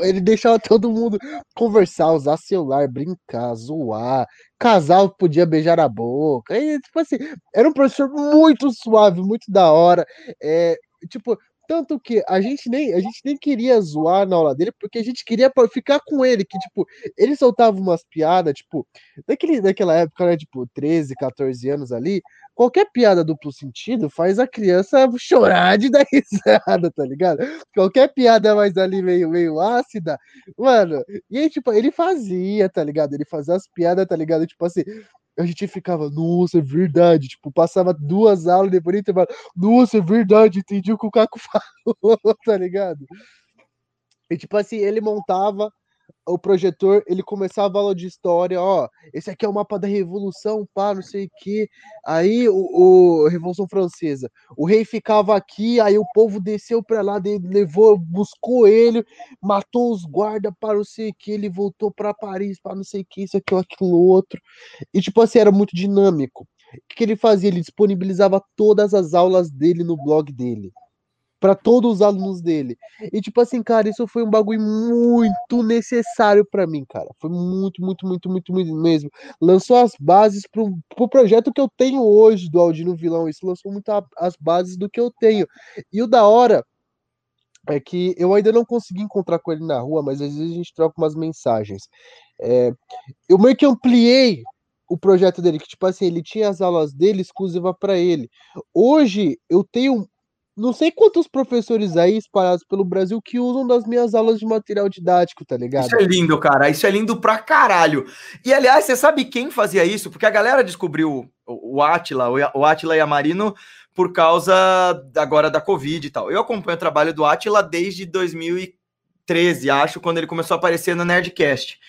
Ele deixava todo mundo conversar, usar celular, brincar, zoar. Casal podia beijar a boca. E, tipo assim, era um professor muito suave, muito da hora. É, tipo, tanto que a gente nem a gente nem queria zoar na aula dele, porque a gente queria ficar com ele, que tipo, ele soltava umas piadas, tipo, daquele, daquela época, né, tipo, 13, 14 anos ali, qualquer piada duplo sentido faz a criança chorar de dar risada, tá ligado? Qualquer piada mais ali meio, meio ácida, mano, e aí, tipo, ele fazia, tá ligado? Ele fazia as piadas, tá ligado? Tipo assim, a gente ficava, nossa, é verdade. Tipo, passava duas aulas depois do intervalo. Nossa, é verdade, entendi o que o Caco falou, tá ligado? E tipo assim, ele montava o projetor, ele começava a aula de história, ó, esse aqui é o mapa da Revolução, pá, não sei o que. Aí o, o, Revolução Francesa, o rei ficava aqui, aí o povo desceu para lá, levou, buscou ele, matou os guardas para não sei o que, ele voltou para Paris para não sei o que, isso aqui, aquilo outro. E tipo assim, era muito dinâmico. O que, que ele fazia? Ele disponibilizava todas as aulas dele no blog dele para todos os alunos dele. E tipo assim, cara, isso foi um bagulho muito necessário para mim, cara. Foi muito, muito, muito, muito, muito mesmo. Lançou as bases pro, pro projeto que eu tenho hoje do Aldino Vilão. Isso lançou muito a, as bases do que eu tenho. E o da hora é que eu ainda não consegui encontrar com ele na rua, mas às vezes a gente troca umas mensagens. É, eu meio que ampliei o projeto dele, que tipo assim, ele tinha as aulas dele exclusiva para ele. Hoje eu tenho não sei quantos professores aí espalhados pelo Brasil que usam das minhas aulas de material didático, tá ligado? Isso é lindo, cara. Isso é lindo pra caralho. E aliás, você sabe quem fazia isso? Porque a galera descobriu o Atila, o Atila e a Marino por causa agora da Covid e tal. Eu acompanho o trabalho do Atila desde 2013, acho, quando ele começou a aparecer no Nerdcast.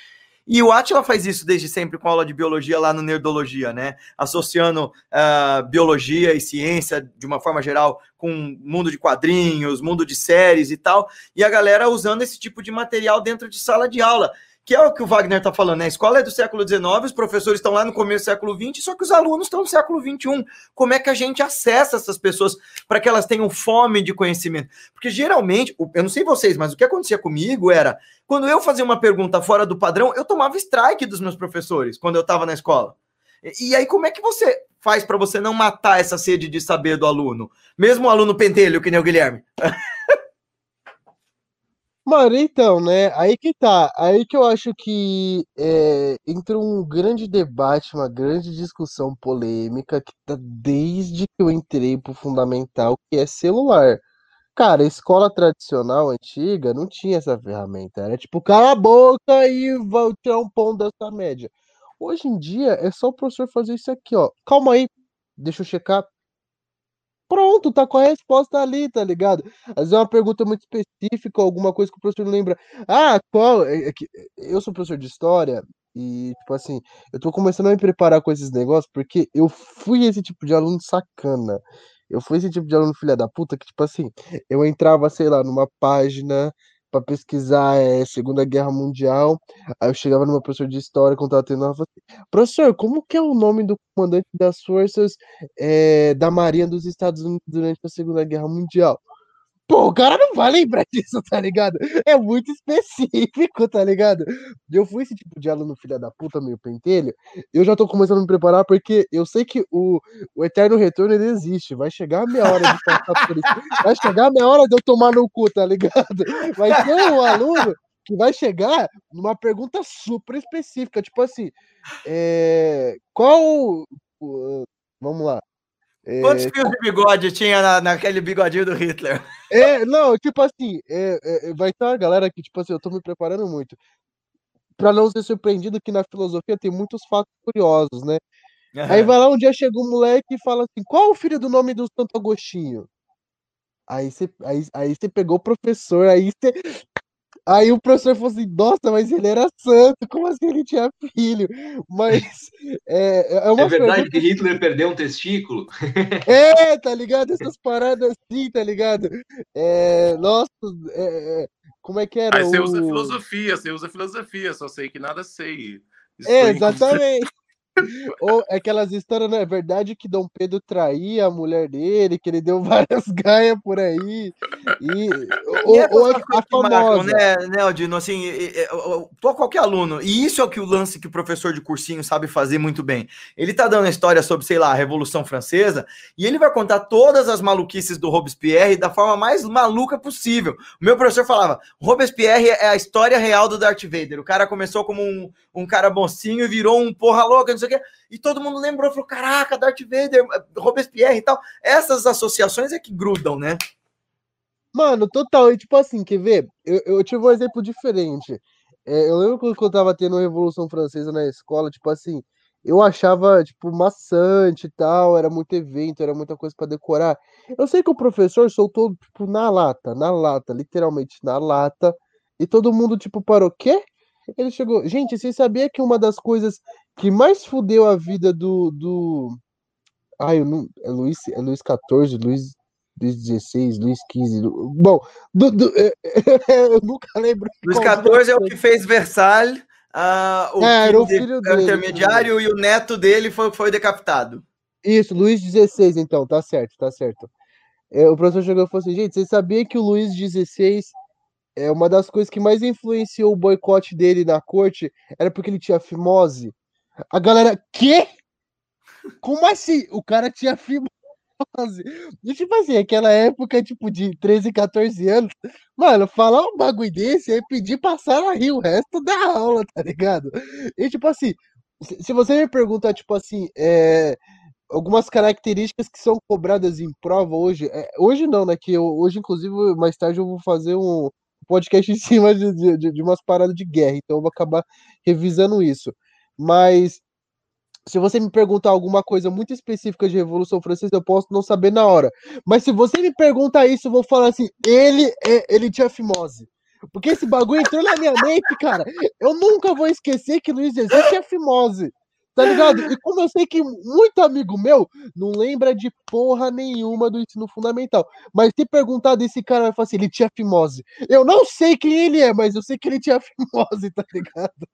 E o Atila faz isso desde sempre com aula de biologia lá no Nerdologia, né? Associando uh, biologia e ciência de uma forma geral com mundo de quadrinhos, mundo de séries e tal, e a galera usando esse tipo de material dentro de sala de aula que é o que o Wagner está falando, né? A escola é do século XIX, os professores estão lá no começo do século XX, só que os alunos estão no século XXI. Como é que a gente acessa essas pessoas para que elas tenham fome de conhecimento? Porque geralmente, eu não sei vocês, mas o que acontecia comigo era, quando eu fazia uma pergunta fora do padrão, eu tomava strike dos meus professores quando eu estava na escola. E aí, como é que você faz para você não matar essa sede de saber do aluno? Mesmo o aluno pentelho, que nem o Guilherme. Mano, então, né? Aí que tá. Aí que eu acho que é, entra um grande debate, uma grande discussão polêmica que tá desde que eu entrei pro fundamental, que é celular. Cara, escola tradicional antiga não tinha essa ferramenta. Era tipo, cala a boca e vai tirar um ponto dessa média. Hoje em dia é só o professor fazer isso aqui, ó. Calma aí, deixa eu checar. Pronto, tá com a resposta ali, tá ligado? Às vezes é uma pergunta muito específica, alguma coisa que o professor não lembra. Ah, qual? É, é eu sou professor de história e, tipo assim, eu tô começando a me preparar com esses negócios porque eu fui esse tipo de aluno sacana. Eu fui esse tipo de aluno filha da puta que, tipo assim, eu entrava, sei lá, numa página para pesquisar é, Segunda Guerra Mundial. Aí eu chegava no meu professor de história, quando tava tendo, assim, professor, como que é o nome do comandante das forças é, da Marinha dos Estados Unidos durante a Segunda Guerra Mundial? Pô, o cara não vai lembrar disso, tá ligado? É muito específico, tá ligado? Eu fui esse tipo de aluno filha da puta, meio pentelho. Eu já tô começando a me preparar porque eu sei que o, o eterno retorno ele existe. Vai chegar a minha hora de passar por isso. Vai chegar a minha hora de eu tomar no cu, tá ligado? Vai ter um aluno que vai chegar numa pergunta super específica, tipo assim, é, qual. Vamos lá. Quantos é, fios de bigode tinha na, naquele bigodinho do Hitler? É, não, tipo assim, é, é, vai ter uma galera que, tipo assim, eu tô me preparando muito para não ser surpreendido que na filosofia tem muitos fatos curiosos, né? Uhum. Aí vai lá um dia chega um moleque e fala assim: qual o filho do nome do Santo Agostinho? Aí você aí, aí pegou o professor, aí você Aí o professor falou assim: Nossa, mas ele era santo, como assim ele tinha filho? Mas é, é uma É verdade que Hitler perdeu um testículo? É, tá ligado? Essas paradas assim, tá ligado? É, nossa, é, é como é que era? Aí você o... usa filosofia, você usa filosofia, só sei que nada sei. é, exatamente. Ou aquelas histórias, não é verdade que Dom Pedro traía a mulher dele, que ele deu várias gaias por aí. E, ou, e ou a, a famosa. né, né, Aldino? Assim, qualquer aluno, e isso é o que o lance que o professor de cursinho sabe fazer muito bem. Ele tá dando a história sobre, sei lá, a Revolução Francesa, e ele vai contar todas as maluquices do Robespierre da forma mais maluca possível. O meu professor falava: Robespierre é a história real do Darth Vader. O cara começou como um, um cara mocinho e virou um porra louca, sei o quê. E todo mundo lembrou, falou: caraca, Darth Vader, Robespierre e tal. Essas associações é que grudam, né? Mano, total. E tipo assim, quer ver? Eu, eu tive um exemplo diferente. É, eu lembro quando eu tava tendo a Revolução Francesa na escola, tipo assim, eu achava, tipo, maçante e tal, era muito evento, era muita coisa para decorar. Eu sei que o professor soltou, tipo, na lata, na lata, literalmente na lata, e todo mundo, tipo, parou, quê? Ele chegou, gente, você sabia que uma das coisas que mais fudeu a vida do, do... Ai, eu não... é Luiz, é Luiz 14, Luiz, Luiz 16, Luiz 15, bom, do, do... eu nunca lembro. Luiz 14 é o que fez Versalhes, ah, o, É, era o filho filho de- era o dele, intermediário e o neto dele foi, foi decapitado. Isso, Luiz 16, então, tá certo, tá certo. É, o professor chegou e falou assim, gente, vocês sabiam que o Luiz 16 é uma das coisas que mais influenciou o boicote dele na corte era porque ele tinha fimose? A galera, quê? Como assim? O cara tinha fimose? E tipo assim, aquela época, tipo, de 13, 14 anos, mano, falar um bagulho desse é pedir passar a rir o resto da aula, tá ligado? E tipo assim, se você me perguntar, tipo assim, é, algumas características que são cobradas em prova hoje. é, hoje não, né? Que eu, hoje, inclusive, mais tarde eu vou fazer um podcast em cima de, de- de umas paradas de guerra, então eu vou acabar revisando isso. Mas se você me perguntar alguma coisa muito específica de Revolução Francesa, eu posso não saber na hora. Mas se você me perguntar isso, eu vou falar assim: ele, é, ele tinha fimose. Porque esse bagulho entrou na minha mente, cara. Eu nunca vou esquecer que Luiz Jesus tinha fimose. Tá ligado? E como eu sei que muito amigo meu não lembra de porra nenhuma do ensino fundamental. Mas se perguntar desse cara, vai falar assim, ele tinha fimose. Eu não sei quem ele é, mas eu sei que ele tinha fimose, tá ligado?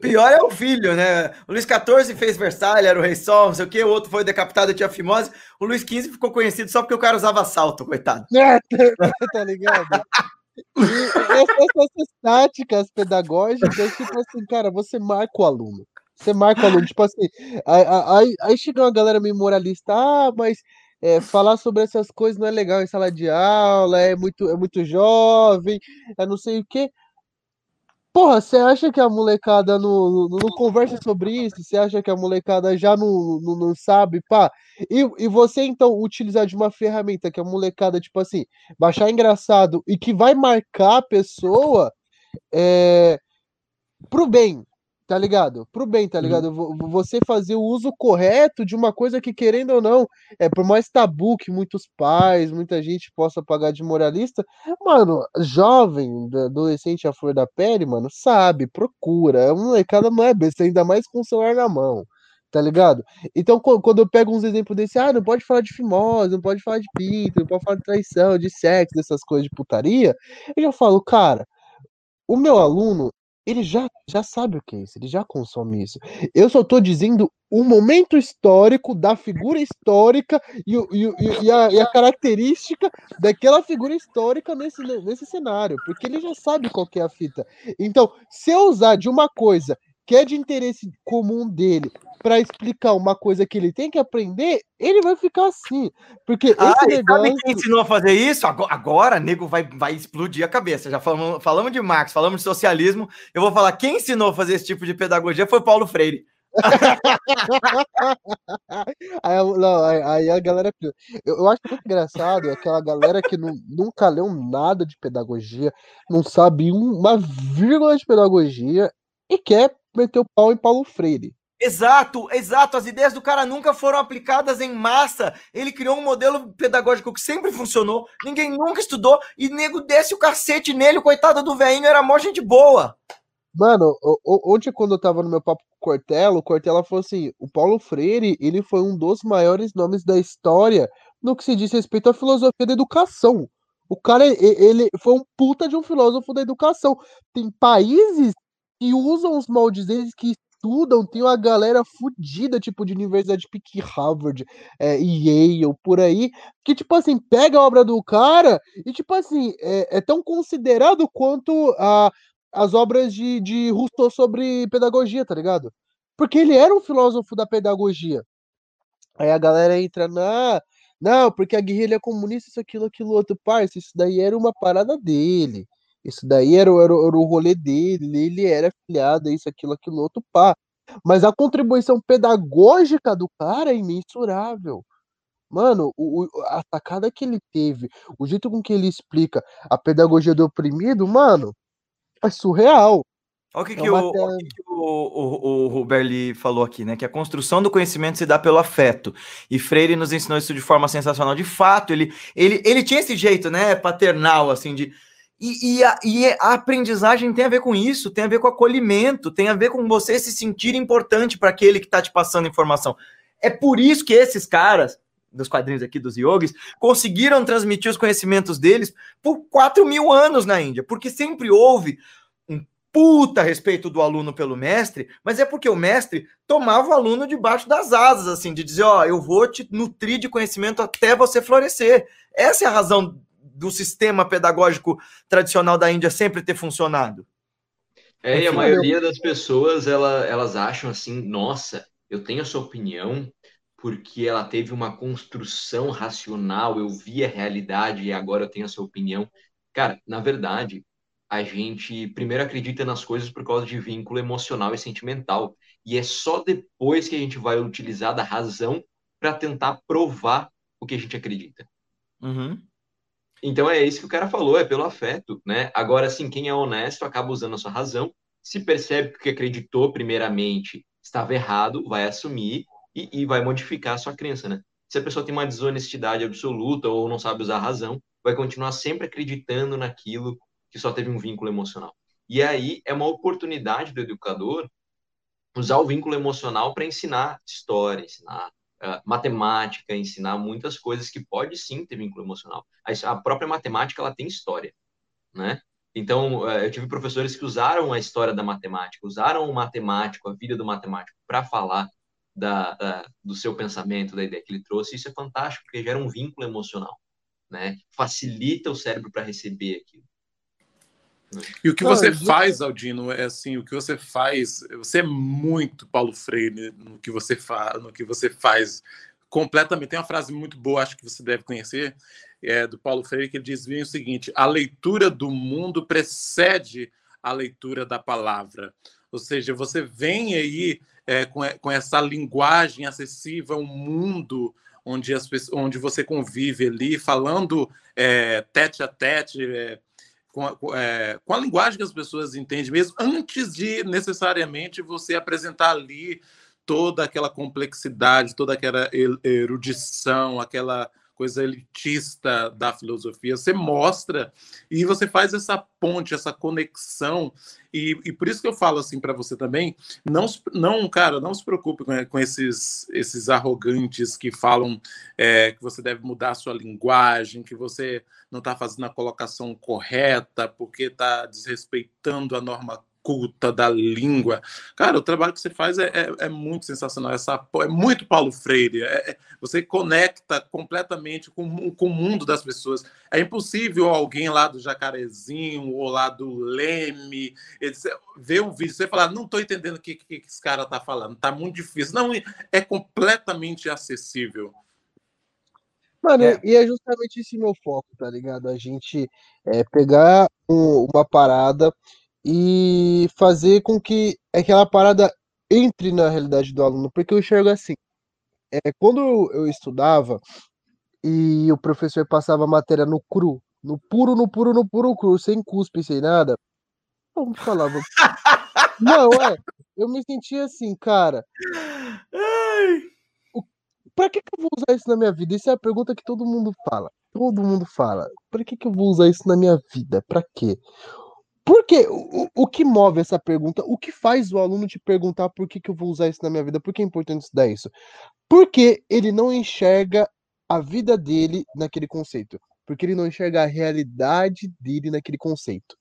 Pior é o filho, né? O Luiz XIV fez Versalhes, era o rei sol, não sei o quê, o outro foi decapitado tinha fimose. O Luiz XV ficou conhecido só porque o cara usava salto, coitado. É, tá ligado? E essas, essas táticas pedagógicas, tipo assim, cara, você marca o aluno. Você marca o aluno, tipo assim, aí, aí, aí chega uma galera meio moralista, ah, mas é, falar sobre essas coisas não é legal em sala de aula, é muito, é muito jovem, é não sei o quê. Porra, você acha que a molecada não, não, não conversa sobre isso? Você acha que a molecada já não, não, não sabe? Pá. E, e você, então, utilizar de uma ferramenta que a molecada, tipo assim, baixar engraçado e que vai marcar a pessoa é, pro bem, tá ligado? Pro bem, tá ligado? Vo- Você fazer o uso correto de uma coisa que, querendo ou não, é por mais tabu que muitos pais, muita gente possa pagar de moralista, mano, jovem, adolescente à flor da pele, mano, sabe, procura. A molecada não é besta, ainda mais com o celular na mão. Tá ligado? Então, qu- quando eu pego uns exemplos desse, ah, não pode falar de fimose, não pode falar de pinto, não pode falar de traição, de sexo, dessas coisas de putaria, eu já falo, cara, o meu aluno, ele já, já sabe o que é isso, ele já consome isso. Eu só tô dizendo o momento histórico da figura histórica e, e, e- e a, a característica daquela figura histórica nesse, nesse cenário, porque ele já sabe qual é a fita. Então, se eu usar de uma coisa que é de interesse comum dele para explicar uma coisa que ele tem que aprender, ele vai ficar assim. Porque Ah, esse negócio. sabe quem ensinou a fazer isso? Agora, agora nego, vai, vai explodir a cabeça. Já falamos, falamos de Marx, falamos de socialismo. Eu vou falar, quem ensinou a fazer esse tipo de pedagogia foi Paulo Freire. Aí, não, aí, a galera. Eu, eu acho muito engraçado aquela galera que nu- nunca leu nada de pedagogia, não sabe um- uma vírgula de pedagogia e quer meter o pau em Paulo Freire. Exato, exato. As ideias do cara nunca foram aplicadas em massa. Ele criou um modelo pedagógico que sempre funcionou. Ninguém nunca estudou. E nego desce o cacete nele. O coitado do velhinho era mó gente boa. Mano, ontem quando eu tava no meu papo com o Cortella, o Cortella falou assim: o Paulo Freire, ele foi um dos maiores nomes da história no que se diz respeito à filosofia da educação. O cara, ele foi um puta de um filósofo da educação. Tem países que usam os moldes deles, que estudam, tem uma galera fodida, tipo, de universidade pique Harvard, é, Yale, por aí, que, tipo assim, pega a obra do cara e, tipo assim, é, é tão considerado quanto a as obras de, de Rousseau sobre pedagogia, tá ligado? Porque ele era um filósofo da pedagogia. Aí a galera entra na. Não, porque a guerrilha comunista, isso, aquilo, aquilo, outro, parça. Isso daí era uma parada dele. Isso daí era, o- era, era o rolê dele. Ele era afiliado a isso, aquilo, aquilo, outro, pá. Mas a contribuição pedagógica do cara é imensurável. Mano, o, a sacada que ele teve, o jeito com que ele explica a pedagogia do oprimido, mano, é surreal. Olha o que, é que, o, o, que o, o, o Ruberli falou aqui, né? Que a construção do conhecimento se dá pelo afeto. E Freire nos ensinou isso de forma sensacional. De fato, ele, ele, ele tinha esse jeito, né? Paternal, assim, de. E, e, a, e a aprendizagem tem a ver com isso, tem a ver com acolhimento, tem a ver com você se sentir importante para aquele que está te passando informação. É por isso que esses caras, dos quadrinhos aqui dos yogis, conseguiram transmitir os conhecimentos deles por 4 mil anos na Índia, porque sempre houve um puta respeito do aluno pelo mestre, mas é porque o mestre tomava o aluno debaixo das asas, assim, de dizer, ó, oh, eu vou te nutrir de conhecimento até você florescer. Essa é a razão do sistema pedagógico tradicional da Índia sempre ter funcionado. É, e a maioria das pessoas, ela, elas acham assim, nossa, eu tenho essa opinião, porque ela teve uma construção racional, eu vi a realidade e agora eu tenho essa opinião. Cara, na verdade, a gente primeiro acredita nas coisas por causa de vínculo emocional e sentimental. E é só depois que a gente vai utilizar da razão para tentar provar o que a gente acredita. Uhum. Então é isso que o cara falou, é pelo afeto, né? Agora, sim, quem é honesto acaba usando a sua razão, se percebe que o que acreditou primeiramente estava errado, vai assumir e, e vai modificar a sua crença, né? Se a pessoa tem uma desonestidade absoluta ou não sabe usar a razão, vai continuar sempre acreditando naquilo que só teve um vínculo emocional. E aí é uma oportunidade do educador usar o vínculo emocional para ensinar história, ensinar uh, matemática, ensinar muitas coisas que pode sim ter vínculo emocional. A, própria matemática ela tem história, né? Então, uh, eu tive professores que usaram a história da matemática, usaram o matemático, a vida do matemático, para falar da, da, do seu pensamento, da ideia que ele trouxe. Isso é fantástico, porque gera um vínculo emocional, né? Facilita o cérebro para receber aquilo. E o que você faz, Aldino, é assim, o que você faz, você é muito Paulo Freire no que você faz, no que você faz completamente. Tem uma frase muito boa, acho que você deve conhecer, é do Paulo Freire, que ele diz o seguinte: a leitura do mundo precede a leitura da palavra. Ou seja, você vem aí é, com, com essa linguagem acessível ao mundo onde, as, onde você convive ali, falando é, tete a tete, é, com a, é, com a linguagem que as pessoas entendem mesmo, antes de necessariamente você apresentar ali toda aquela complexidade, toda aquela erudição, aquela coisa elitista da filosofia. Você mostra e você faz essa ponte, essa conexão. E, e por isso que eu falo assim para você também, não, não, cara, não se preocupe com, com esses, esses arrogantes que falam é, que você deve mudar a sua linguagem, que você não está fazendo a colocação correta, porque está desrespeitando a norma culta da língua. Cara, o trabalho que você faz é, é, é muito sensacional. Essa, é muito Paulo Freire. É, é, você conecta completamente com, com o mundo das pessoas. É impossível alguém lá do Jacarezinho ou lá do Leme ver um vídeo e falar: não estou entendendo o que, que, que esse cara está falando. Está muito difícil. Não, é completamente acessível. Mano, é. e é justamente esse meu foco, tá ligado? A gente é, pegar um, uma parada e fazer com que aquela parada entre na realidade do aluno, porque eu enxergo assim. É, quando eu estudava e o professor passava a matéria no cru, no puro, no puro, no puro cru, sem cuspe, sem nada, eu falava. Não, é. Eu me sentia assim, cara. O, pra que, que eu vou usar isso na minha vida? Isso é a pergunta que todo mundo fala. Todo mundo fala. Pra que, que eu vou usar isso na minha vida? Pra quê? Por quê? O, o que move essa pergunta? O que faz o aluno te perguntar por que, que eu vou usar isso na minha vida? Por que é importante estudar isso? Porque ele não enxerga a vida dele naquele conceito. Porque ele não enxerga a realidade dele naquele conceito.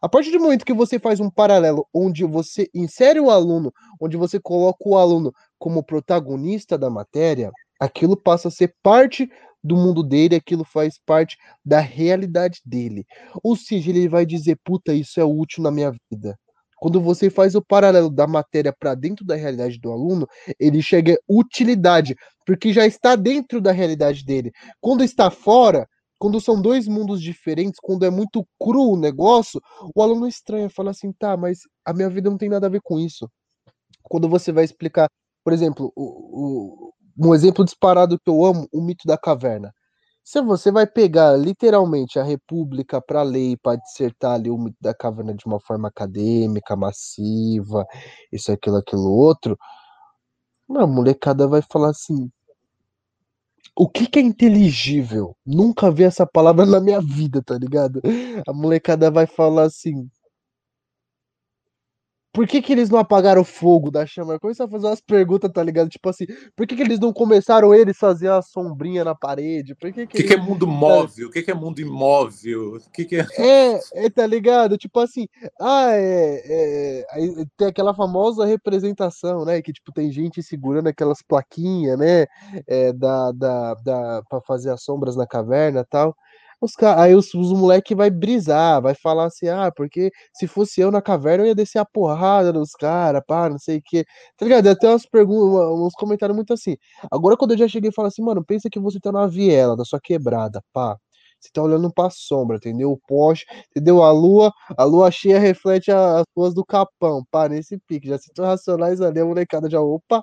A partir do momento que você faz um paralelo onde você insere o aluno, onde você coloca o aluno como protagonista da matéria, aquilo passa a ser parte do mundo dele, aquilo faz parte da realidade dele. Ou seja, ele vai dizer, puta, isso é útil na minha vida. Quando você faz o paralelo da matéria para dentro da realidade do aluno, ele chega a utilidade, porque já está dentro da realidade dele. Quando está fora, quando são dois mundos diferentes, quando é muito cru o negócio, o aluno estranha, fala assim, tá, mas a minha vida não tem nada a ver com isso. Quando você vai explicar, por exemplo, o, o um exemplo disparado que eu amo, o mito da caverna. Se você vai pegar literalmente a República para ler e para dissertar ali o mito da caverna de uma forma acadêmica, massiva, isso, aquilo, aquilo outro, a molecada vai falar assim: o que que é inteligível? Nunca vi essa palavra na minha vida, tá ligado? A molecada vai falar assim: por que, que eles não apagaram o fogo da chama? Começar a fazer umas perguntas, tá ligado? Tipo assim, por que, que eles não começaram eles fazer a sombrinha na parede? Por que, que, que, que é mundo móvel? O que, que é mundo imóvel? O que, que é... é... é, tá ligado? Tipo assim, ah, é, é, tem aquela famosa representação, né? Que tipo, tem gente segurando aquelas plaquinhas, né? É, da, da, da, pra fazer as sombras na caverna e tal. Os, aí os, os moleques vai brisar, vai falar assim, ah, porque se fosse eu na caverna eu ia descer a porrada nos caras, pá, não sei o que. Tá ligado? Até umas perguntas, uns comentários muito assim. Agora quando eu já cheguei e falo assim, mano, pensa que você tá na viela, da sua quebrada, pá. Você tá olhando pra sombra, entendeu? O poste, entendeu? A lua, a lua cheia reflete as ruas do capão, pá, nesse pique. Já se racionais ali, a molecada já, opa.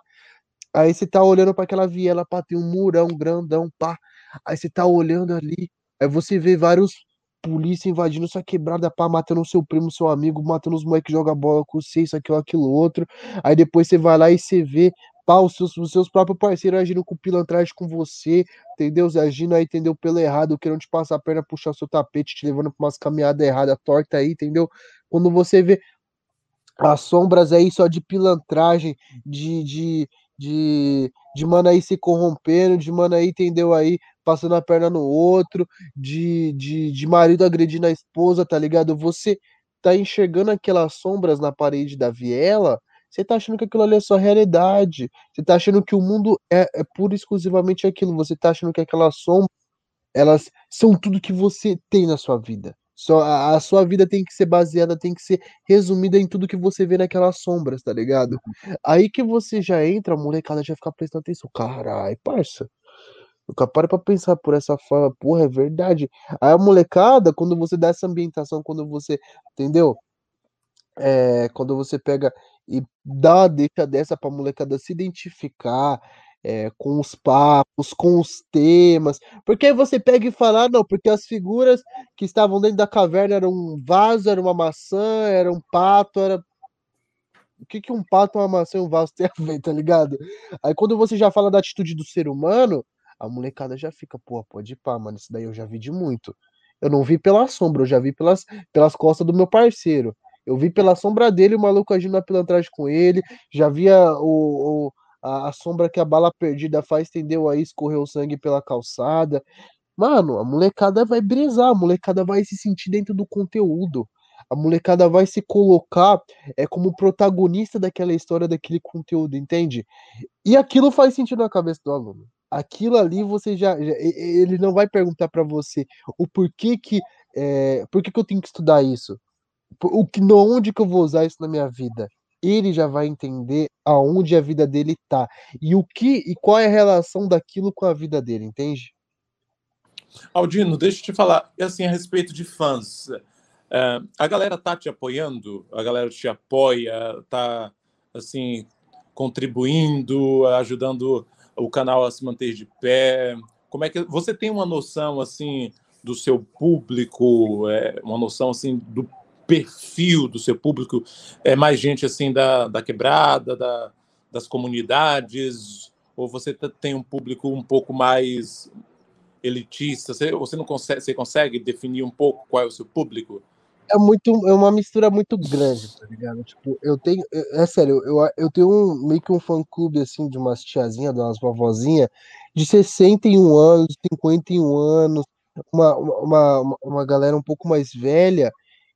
Aí você tá olhando para aquela viela, pá, tem um murão grandão, pá. Aí você tá olhando ali, Aí você vê vários polícia invadindo sua quebrada, pá, matando seu primo, seu amigo, matando os moleques que jogam bola com você, isso, aquilo, aquilo, outro. Aí depois você vai lá e você vê, pá, os seus, os seus próprios parceiros agindo com pilantragem com você, entendeu? Agindo aí, entendeu? Pelo errado, querendo te passar a perna, puxar seu tapete, te levando pra umas caminhadas erradas, torta aí, entendeu? Quando você vê as sombras aí só de pilantragem, de, de, de, de mano aí se corrompendo, de mano aí, entendeu? Aí passando a perna no outro, de, de, de marido agredindo a esposa, tá ligado? Você tá enxergando aquelas sombras na parede da viela, você tá achando que aquilo ali é só realidade. Você tá achando que o mundo é, é pura e exclusivamente aquilo. Você tá achando que aquelas sombras, elas são tudo que você tem na sua vida. Só a, a, sua vida tem que ser baseada, tem que ser resumida em tudo que você vê naquelas sombras, tá ligado? Aí que você já entra, a molecada já fica prestando atenção. Caralho, parça. Nunca para pra pensar por essa forma, porra, é verdade. Aí a molecada, quando você dá essa ambientação, quando você, entendeu? É, quando você pega e dá uma deixa dessa pra molecada se identificar é, com os papos, com os temas, porque aí você pega e fala, ah, não, porque as figuras que estavam dentro da caverna eram um vaso, era uma maçã, era um pato, era o que, que um pato, uma maçã e um vaso tem a ver, tá ligado? Aí quando você já fala da atitude do ser humano, a molecada já fica, pô, pode ir pá, mano, isso daí eu já vi de muito. Eu não vi pela sombra, eu já vi pelas, pelas costas do meu parceiro. Eu vi pela sombra dele o maluco agindo na pilantragem com ele, já via o, o a, a, sombra que a bala perdida faz, entendeu? Aí escorreu sangue pela calçada. Mano, a molecada vai brisar, a molecada vai se sentir dentro do conteúdo. A molecada vai se colocar é como protagonista daquela história, daquele conteúdo, entende? E aquilo faz sentido na cabeça do aluno aquilo ali você já, já ele não vai perguntar para você o porquê que é, por que, que eu tenho que estudar isso o que onde que eu vou usar isso na minha vida ele já vai entender aonde a vida dele tá. E o que e qual é a relação daquilo com a vida dele entende? Aldino deixa eu te falar assim a respeito de fãs é, a galera tá te apoiando? A galera te apoia tá assim contribuindo ajudando o canal a se manter de pé? Como é que você tem uma noção assim do seu público, é, uma noção assim do perfil do seu público? É mais gente assim da, da quebrada, da, das comunidades, ou você tem um público um pouco mais elitista? Você, você não consegue, você consegue definir um pouco qual é o seu público? é muito é uma mistura muito grande, tá ligado? Tipo, eu tenho, é, é sério, eu, eu tenho um, meio que um fã clube assim de umas tiazinha, de umas vovozinha de 61 anos, 51 anos, uma, uma, uma, uma galera um pouco mais velha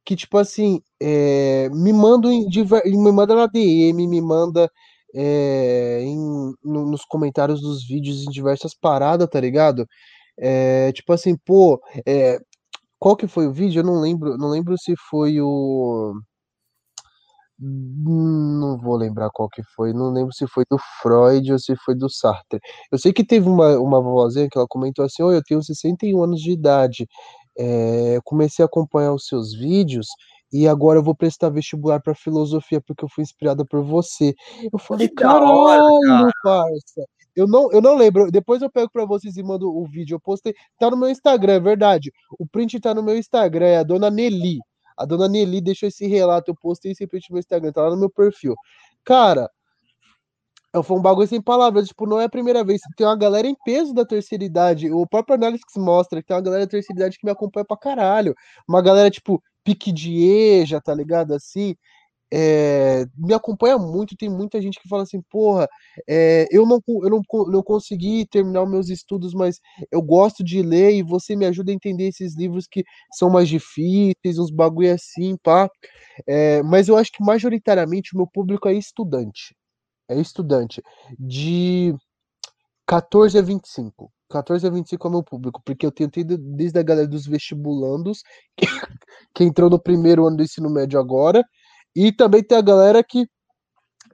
que tipo assim, é, me mandam em me manda na DM, me manda é, em, no, nos comentários dos vídeos em diversas paradas, tá ligado? É, tipo assim, pô, qual que foi o vídeo? Eu não lembro, não lembro se foi o não vou lembrar qual que foi, não lembro se foi do Freud ou se foi do Sartre. Eu sei que teve uma, uma vozinha que ela comentou assim: oh, eu tenho 61 anos de idade, é, comecei a acompanhar os seus vídeos e agora eu vou prestar vestibular para filosofia porque eu fui inspirada por você. Eu falei, caralho, cara. parça. Eu não, eu não lembro. Depois eu pego para vocês e mando o vídeo. Eu postei. Tá no meu Instagram, é verdade. O print tá no meu Instagram, é a dona Nelly. A dona Nelly deixou esse relato. Eu postei esse print no meu Instagram, tá lá no meu perfil. Cara, foi um bagulho sem palavras. Tipo, não é a primeira vez. Tem uma galera em peso da terceira idade. O próprio análise que mostra que tem uma galera da terceira idade que me acompanha pra caralho. Uma galera, tipo, pique de EJA, tá ligado? Assim é, me acompanha muito, tem muita gente que fala assim, porra, é, eu, não, eu não, não consegui terminar meus estudos, mas eu gosto de ler e você me ajuda a entender esses livros que são mais difíceis, uns bagulho assim, pá. É, mas eu acho que majoritariamente o meu público é estudante. É estudante. De 14 a 25. 14 a 25 é o meu público, porque eu tido desde a galera dos vestibulandos, que, que entrou no primeiro ano do ensino médio agora, e também tem a galera que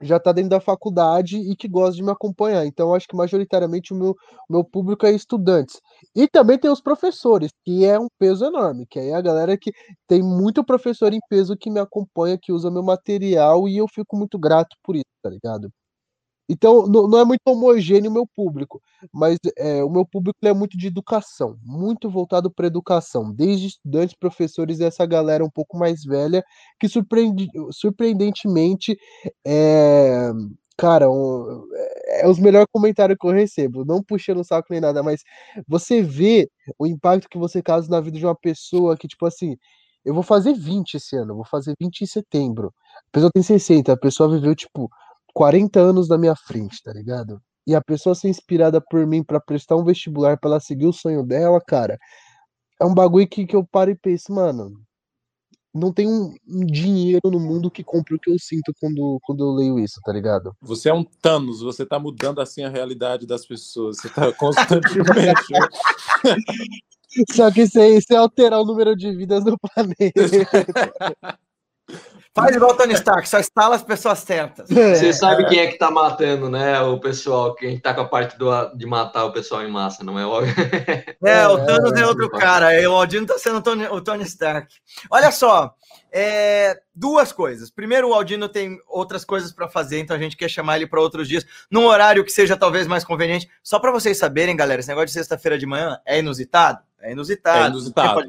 já está dentro da faculdade e que gosta de me acompanhar. Então, acho que majoritariamente o meu, meu público é estudantes. E também tem os professores, que é um peso enorme, que aí é a galera que tem muito professor em peso que me acompanha, que usa meu material, e eu fico muito grato por isso, tá ligado? Então, não, não é muito homogêneo o meu público, mas é, o meu público é muito de educação, muito voltado para educação, desde estudantes, professores e essa galera um pouco mais velha, que surpreende, surpreendentemente é, cara, um, é, é os melhores comentários que eu recebo. Não puxando o saco nem nada, mas você vê o impacto que você causa na vida de uma pessoa que, tipo assim, eu vou fazer 20 esse ano, vou fazer 20 em setembro. A pessoa tem 60, a pessoa viveu, tipo, 40 anos na minha frente, tá ligado? E a pessoa ser inspirada por mim para prestar um vestibular pra ela seguir o sonho dela, cara, é um bagulho que, que eu paro e penso, mano. Não tem um, um dinheiro no mundo que compre o que eu sinto quando, quando eu leio isso, tá ligado? Você é um Thanos, você tá mudando assim a realidade das pessoas. Você tá constantemente. Só que sem, sem alterar o número de vidas no planeta. Faz igual o Tony Stark, só instala as pessoas certas. Você sabe quem é que tá matando, né? O pessoal, quem tá com a parte do, de matar o pessoal em massa, não é o. É, o Thanos é, é outro cara. O Aldino tá sendo o Tony, o Tony Stark. Olha só, é, duas coisas. Primeiro, o Aldino tem outras coisas para fazer, então a gente quer chamar ele para outros dias, num horário que seja talvez mais conveniente. Só para vocês saberem, galera, esse negócio de sexta-feira de manhã é inusitado. É inusitado. É inusitado.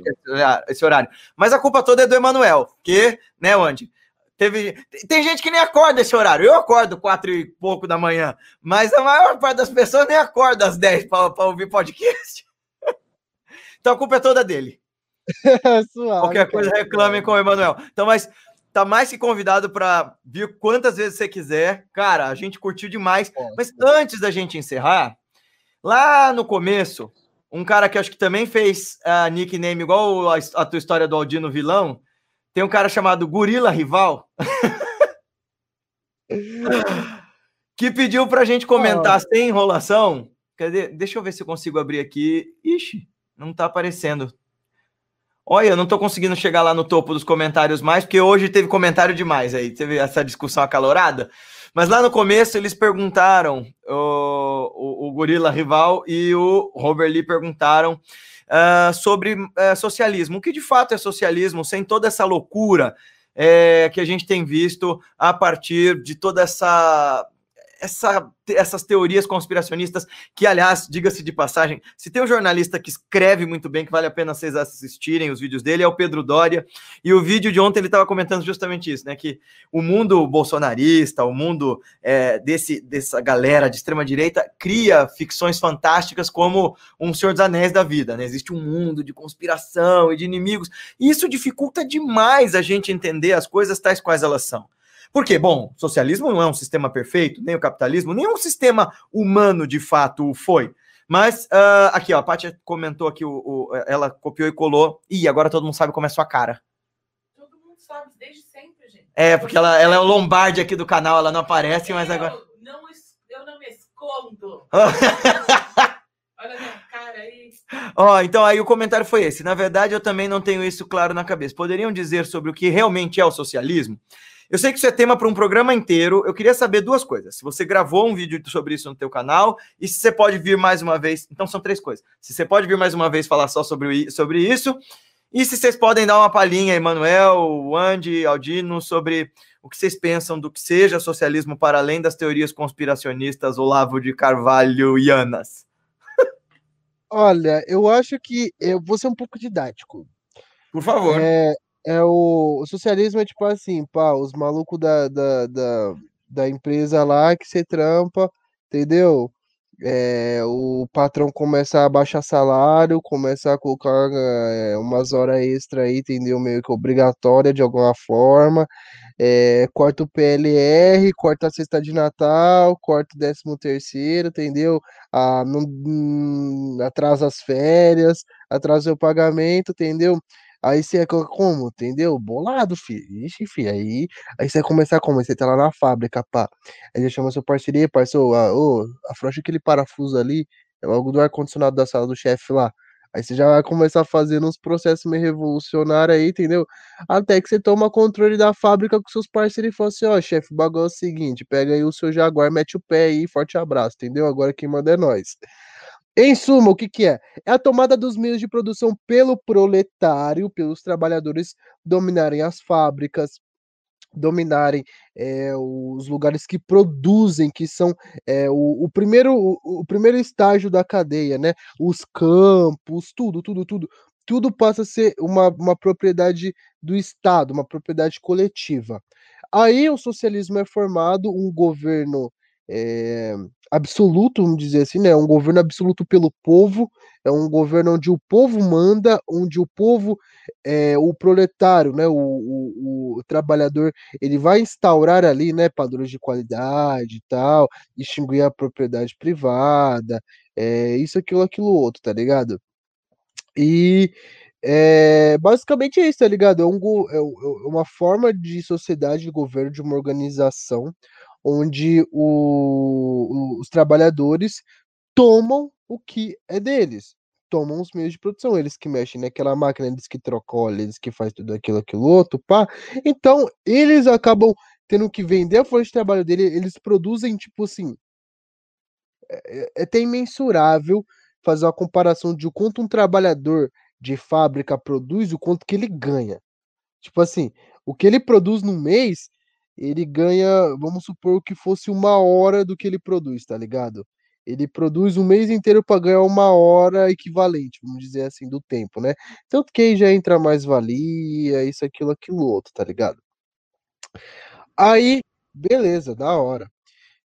Esse horário. Mas a culpa toda é do Emanuel, que, né, Andy? Teve, tem gente que nem acorda esse horário. Eu acordo quatro e pouco da manhã, mas a maior parte das pessoas nem acorda às dez para ouvir podcast. então a culpa é toda dele. Suave, Qualquer coisa reclamem com o Emanuel. Então, mas tá mais que convidado para vir quantas vezes você quiser. Cara, a gente curtiu demais. Mas antes da gente encerrar, lá no começo, um cara que acho que também fez a uh, nickname igual a, a, tua história do Aldino Vilão, tem um cara chamado Gorila Rival. que pediu pra gente comentar oh. sem enrolação. Cadê? Deixa eu ver se eu consigo abrir aqui. Ixi, não tá aparecendo. Olha, eu não tô conseguindo chegar lá no topo dos comentários mais, porque hoje teve comentário demais aí, teve essa discussão acalorada. Mas lá no começo eles perguntaram, o, o, o Gorila Rival e o Robert Lee perguntaram uh, sobre uh, socialismo. O que de fato é socialismo, sem toda essa loucura é, que a gente tem visto a partir de toda essa essa, essas teorias conspiracionistas, que, aliás, diga-se de passagem, se tem um jornalista que escreve muito bem, que vale a pena vocês assistirem os vídeos dele, é o Pedro Doria. E o vídeo de ontem ele estava comentando justamente isso, né? Que o mundo bolsonarista, o mundo é, desse, dessa galera de extrema-direita, cria ficções fantásticas como um Senhor dos Anéis da vida, né? Existe um mundo de conspiração e de inimigos. E isso dificulta demais a gente entender as coisas tais quais elas são. Por quê? Bom, socialismo não é um sistema perfeito, nem o capitalismo, nenhum sistema humano de fato foi. Mas uh, aqui, ó, a Paty comentou aqui, o, o, ela copiou e colou. Ih, agora todo mundo sabe como é sua cara. Todo mundo sabe, desde sempre, gente. É, porque ela, ela é o Lombardi aqui do canal, ela não aparece, mas agora. Não, eu não me escondo. Olha minha cara aí. Ó, então aí o comentário foi esse. Na verdade, eu também não tenho isso claro na cabeça. Poderiam dizer sobre o que realmente é o socialismo? Eu sei que isso é tema para um programa inteiro. Eu queria saber duas coisas. Se você gravou um vídeo sobre isso no teu canal e se você pode vir mais uma vez. Então são três coisas. Se você pode vir mais uma vez falar só sobre, sobre isso. E se vocês podem dar uma palhinha, Emanuel, Andy, Aldino, sobre o que vocês pensam do que seja socialismo para além das teorias conspiracionistas Olavo de Carvalho e Anas. Olha, eu acho que eu vou ser um pouco didático. Por favor. É, é o, o socialismo é tipo assim, pá, os malucos da, da, da, da empresa lá que você trampa, entendeu? É, o patrão começa a baixar salário, começa a colocar é, umas horas extra aí, entendeu? Meio que obrigatória de alguma forma. É, corta o PLR, corta a cesta de Natal, corta o décimo terceiro, entendeu? Ah, não, hum, atrasa as férias, atrasa o pagamento, entendeu? Aí você é como, entendeu? Bolado, filho. Ixi, filho. Aí, aí você vai começar como? Você tá lá na fábrica, pá. Aí você chama seu parceria, parceiro, ah, ô, afrouxa aquele parafuso ali, é logo do ar-condicionado da sala do chefe lá. Aí você já vai começar fazendo uns processos meio revolucionários aí, entendeu? Até que você toma controle da fábrica com seus parceiros e fala assim, ó, chefe, o bagulho é o seguinte, pega aí o seu Jaguar, mete o pé aí, forte abraço, entendeu? Agora quem manda é nós. Em suma, o que, que é? É a tomada dos meios de produção pelo proletário, pelos trabalhadores dominarem as fábricas, dominarem é, os lugares que produzem, que são é, o, o, primeiro, o, o, primeiro estágio da cadeia, né? Os campos, tudo, tudo, tudo. Tudo passa a ser uma, uma propriedade do Estado, uma propriedade coletiva. Aí o socialismo é formado, um governo é, absoluto, vamos dizer assim, né? Um governo absoluto pelo povo, é um governo onde o povo manda, onde o povo, é, o proletário, né? O, o, o, trabalhador, ele vai instaurar ali, né? Padrões de qualidade e tal, extinguir a propriedade privada, é, isso, aquilo, aquilo outro, tá ligado? E é, basicamente é isso, tá ligado? É, um, é, é uma forma de sociedade, de governo, de uma organização onde o, os trabalhadores tomam o que é deles, tomam os meios de produção, eles que mexem naquela máquina, eles que trocam eles que fazem tudo aquilo, aquilo outro, pá. Então, eles acabam tendo que vender a força de trabalho dele, eles produzem, tipo assim, é, é, é até imensurável fazer uma comparação de o quanto um trabalhador de fábrica produz, o quanto que ele ganha. Tipo assim, o que ele produz no mês, ele ganha, vamos supor que fosse uma hora do que ele produz, tá ligado? Ele produz um mês inteiro para ganhar uma hora equivalente, vamos dizer assim, do tempo, né? Tanto que aí já entra mais valia, isso, aquilo, aquilo outro, tá ligado? Aí, beleza, da hora.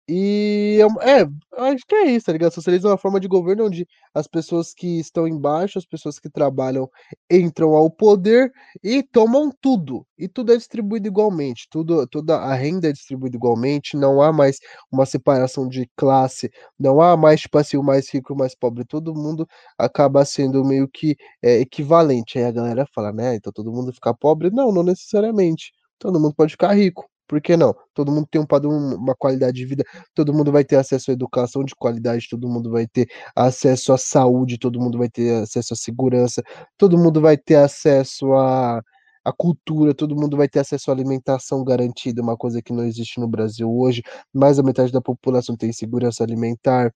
E é, é, acho que é isso, tá ligado? Socialismo é uma forma de governo onde as pessoas que estão embaixo, as pessoas que trabalham, entram ao poder e tomam tudo. E tudo é distribuído igualmente, tudo, toda a renda é distribuída igualmente, não há mais uma separação de classe, não há mais, tipo assim, o mais rico e o mais pobre, todo mundo acaba sendo meio que é, equivalente. Aí a galera fala, né? Então todo mundo fica pobre? Não, não necessariamente. Todo mundo pode ficar rico. Por que não? Todo mundo tem um padrão, uma qualidade de vida, todo mundo vai ter acesso à educação de qualidade, todo mundo vai ter acesso à saúde, todo mundo vai ter acesso à segurança, todo mundo vai ter acesso à, à cultura, todo mundo vai ter acesso à alimentação garantida, uma coisa que não existe no Brasil hoje. Mais da metade da população tem segurança alimentar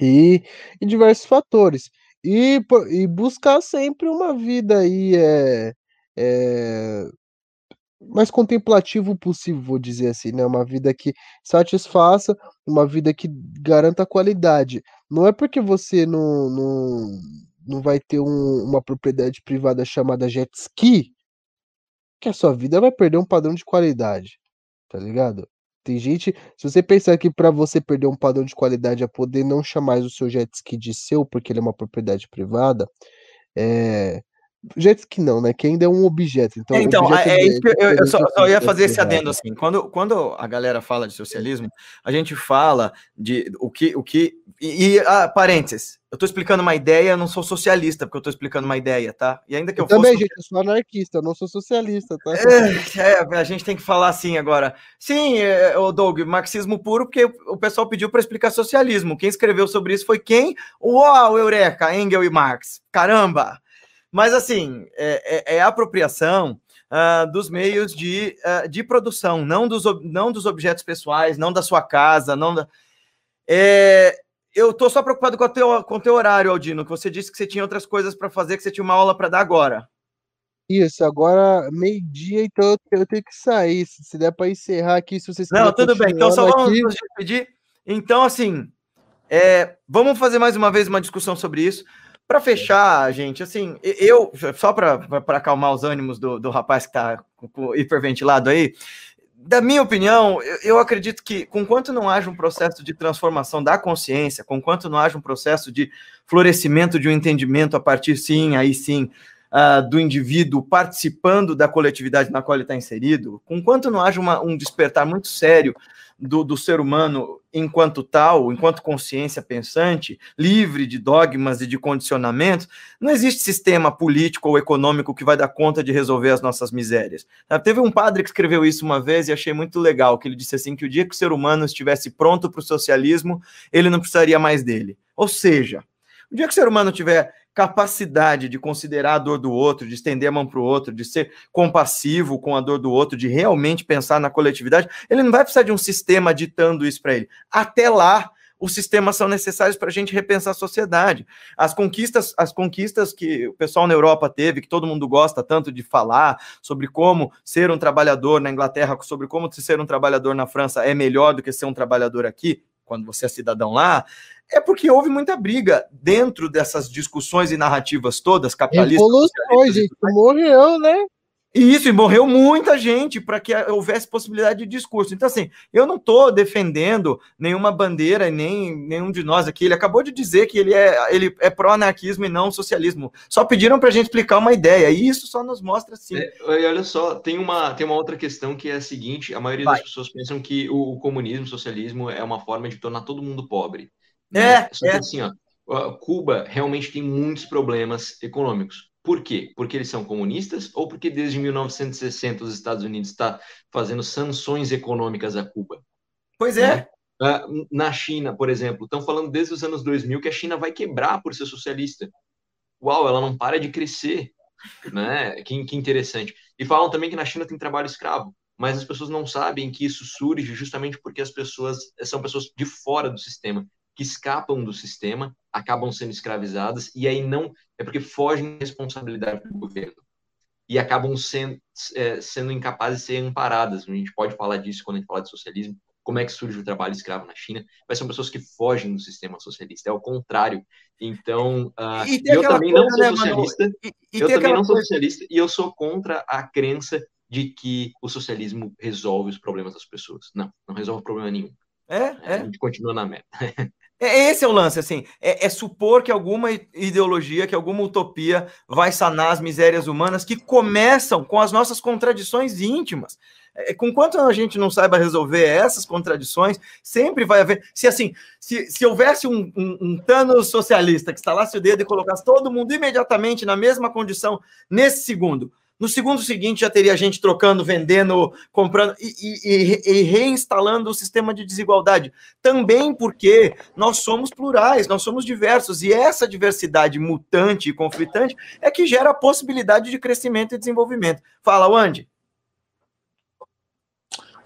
e, e diversos fatores. E, e buscar sempre uma vida aí é, é mais contemplativo possível, vou dizer assim, né? Uma vida que satisfaça, uma vida que garanta qualidade. Não é porque você não, não, não vai ter um, uma propriedade privada chamada jet ski que a sua vida vai perder um padrão de qualidade, tá ligado? Tem gente, se você pensar que para você perder um padrão de qualidade é poder não chamar o seu jet ski de seu porque ele é uma propriedade privada, é, jet ski não, né? Que ainda é um objeto. Então, então objeto é, é isso que eu, eu só, só, ia fazer esse adendo assim. Quando, quando a galera fala de socialismo, a gente fala de o que. O que e, e ah, parênteses, eu tô explicando uma ideia, eu não sou socialista, porque eu tô explicando uma ideia, tá? E ainda que eu, eu também, fosse... gente, eu sou anarquista, eu não sou socialista, tá? É, é, a gente tem que falar assim agora. Sim, é, o Doug, marxismo puro, porque o pessoal pediu para explicar socialismo. Quem escreveu sobre isso foi quem? Uau, Eureka, Engel e Marx. Caramba! Mas, assim, é, é, é apropriação uh, dos meios de, uh, de produção, não dos, não dos objetos pessoais, não da sua casa, não da... É, eu estou só preocupado com o, teu, com o teu horário, Aldino, que você disse que você tinha outras coisas para fazer, que você tinha uma aula para dar agora. Isso, agora meio-dia, então eu- eu tenho que sair. Se der para encerrar aqui, se vocês Não, tudo bem. Então só vamos aqui. nos despedir. Então, assim, é, vamos fazer mais uma vez uma discussão sobre isso. Para fechar, gente, assim, eu, só para acalmar os ânimos do, do rapaz que está hiperventilado aí, da minha opinião, eu, acredito que, conquanto não haja um processo de transformação da consciência, conquanto não haja um processo de florescimento de um entendimento a partir, sim, aí sim, ah, do indivíduo participando da coletividade na qual ele está inserido, conquanto não haja uma- um despertar muito sério do, do ser humano enquanto tal, enquanto consciência pensante, livre de dogmas e de condicionamentos, não existe sistema político ou econômico que vai dar conta de resolver as nossas misérias. Ah, Teve um padre que escreveu isso uma vez e achei muito legal, que ele disse assim, que o dia que o ser humano estivesse pronto para o socialismo, ele não precisaria mais dele. Ou seja, o dia que o ser humano tiver capacidade de considerar a dor do outro, de estender a mão para o outro, de ser compassivo com a dor do outro, de realmente pensar na coletividade, ele não vai precisar de um sistema ditando isso para ele. Até lá, os sistemas são necessários para a gente repensar a sociedade. As conquistas, as conquistas que o pessoal na Europa teve, que todo mundo gosta tanto de falar, sobre como ser um trabalhador na Inglaterra, sobre como ser um trabalhador na França é melhor do que ser um trabalhador aqui, quando você é cidadão lá, é porque houve muita briga dentro dessas discussões e narrativas todas, capitalistas. Revoluções, gente. Morreu, né? e isso, e morreu muita gente para que houvesse possibilidade de discurso. Então, assim, eu não estou defendendo nenhuma bandeira, nem nenhum de nós aqui. Ele acabou de dizer que ele é, ele é pró-anarquismo e não socialismo. Só pediram para a gente explicar uma ideia, e isso só nos mostra assim. É, e olha só, tem uma, tem uma outra questão que é a seguinte: a maioria Vai. das pessoas pensam que o, o comunismo, o socialismo é uma forma de tornar todo mundo pobre. É, né? Só que é. assim, ó, Cuba realmente tem muitos problemas econômicos. Por quê? Porque eles são comunistas ou porque desde 1960 os Estados Unidos está fazendo sanções econômicas a Cuba? Pois é. Ah, na China, por exemplo, estão falando desde os anos 2000 que a China vai quebrar por ser socialista. Uau, ela não para de crescer, né? Que, que interessante. E falam também que na China tem trabalho escravo, mas as pessoas não sabem que isso surge justamente porque as pessoas são pessoas de fora do sistema, que escapam do sistema, acabam sendo escravizadas e aí não é porque fogem da responsabilidade do governo e acabam sendo, é, sendo incapazes de ser amparadas. A gente pode falar disso quando a gente fala de socialismo, como é que surge o trabalho escravo na China, mas são pessoas que fogem do sistema socialista, é o contrário. Então, uh, eu também não coisa, sou né, socialista, E, e eu também não sou coisa- socialista e eu sou contra a crença de que o socialismo resolve os problemas das pessoas. Não, não resolve problema nenhum. É, A é. gente continua na meta. É, esse é o lance, assim, é, é supor que alguma ideologia, que alguma utopia vai sanar as misérias humanas que começam com as nossas contradições íntimas. É, com quanto a gente não saiba resolver essas contradições, sempre vai haver. Se assim, se, se houvesse um, um, um Thanos socialista que estalasse o dedo e colocasse todo mundo imediatamente na mesma condição nesse segundo. No segundo seguinte já teria gente trocando, vendendo, comprando e, e- e- reinstalando o sistema de desigualdade. Também porque nós somos plurais, nós somos diversos, e essa diversidade mutante e conflitante é que gera a possibilidade de crescimento e desenvolvimento. Fala, Wandy.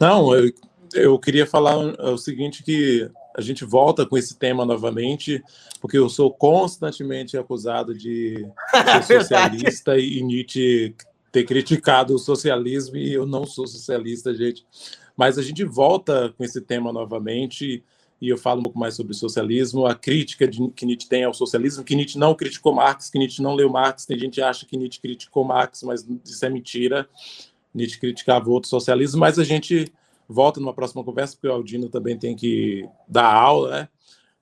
Não, eu, eu queria falar o seguinte, que a gente volta com esse tema novamente, porque eu sou constantemente acusado de ser socialista e Nietzsche ter criticado o socialismo e eu não sou socialista, gente. Mas a gente volta com esse tema novamente e eu falo um pouco mais sobre socialismo, a crítica de, que Nietzsche tem ao socialismo, que Nietzsche não criticou Marx, que Nietzsche não leu Marx, tem gente que acha que Nietzsche criticou Marx, mas isso é mentira. Nietzsche criticava outro socialismo, mas a gente volta numa próxima conversa, porque o Aldino também tem que dar aula, né?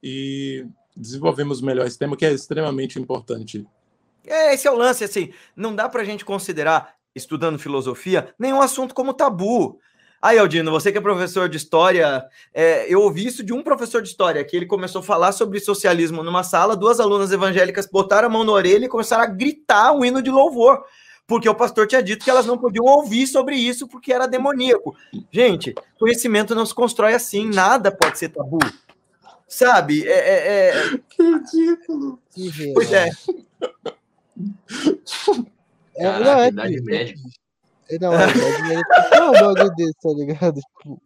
E desenvolvemos melhor esse tema, que é extremamente importante. É, esse é o lance, assim, não dá para a gente considerar, estudando filosofia, nenhum assunto como tabu. Aí, Aldino, você que é professor de história, é, eu ouvi isso de um professor de história, que ele começou a falar sobre socialismo numa sala, duas alunas evangélicas botaram a mão na orelha e começaram a gritar um hino de louvor, porque o pastor tinha dito que elas não podiam ouvir sobre isso porque era demoníaco. Gente, conhecimento não se constrói assim, nada pode ser tabu. Sabe? É, é, é... Que ridículo! Pois é. É, Caraca, não, é, idade média. é, não, é, idade média. Não é um bagulho desse, tá ligado? Tipo,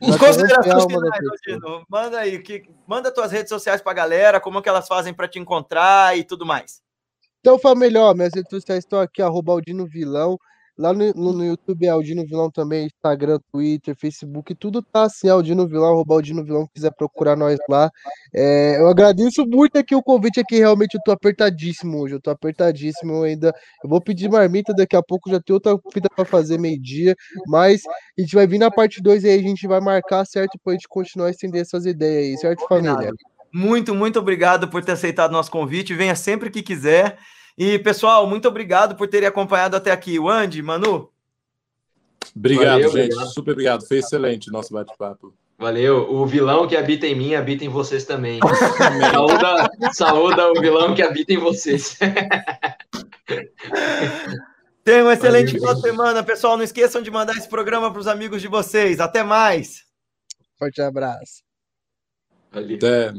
Os considerações finais. Manda aí, que, manda tuas redes sociais pra galera, como que elas fazem para te encontrar e tudo mais. Então, família, ó, minhas redes sociais estão aqui, arroba Aldino Vilão. Lá no, no, YouTube é Aldino Vilão também, Instagram, Twitter, Facebook, tudo tá assim, Aldino Vilão, arroba Aldino Vilão, quiser procurar nós lá. É, eu agradeço muito aqui o convite aqui, realmente eu tô apertadíssimo hoje, eu tô apertadíssimo ainda. Eu vou pedir marmita, daqui a pouco já tem outra fita para fazer meio-dia, mas a gente vai vir na parte 2 e aí a gente vai marcar, certo? Pra gente continuar a estender essas ideias aí, certo, família? Muito, muito obrigado por ter aceitado nosso convite. Venha sempre que quiser. E, pessoal, muito obrigado por terem acompanhado até aqui. O Andy, Manu. Obrigado, Valeu, gente. Obrigado. Super obrigado. Foi excelente o nosso bate-papo. Valeu. O vilão que habita em mim habita em vocês também. saúda, saúda o vilão que habita em vocês. Tenha um excelente final de semana, pessoal. Não esqueçam de mandar esse programa para os amigos de vocês. Até mais. Forte abraço. Até.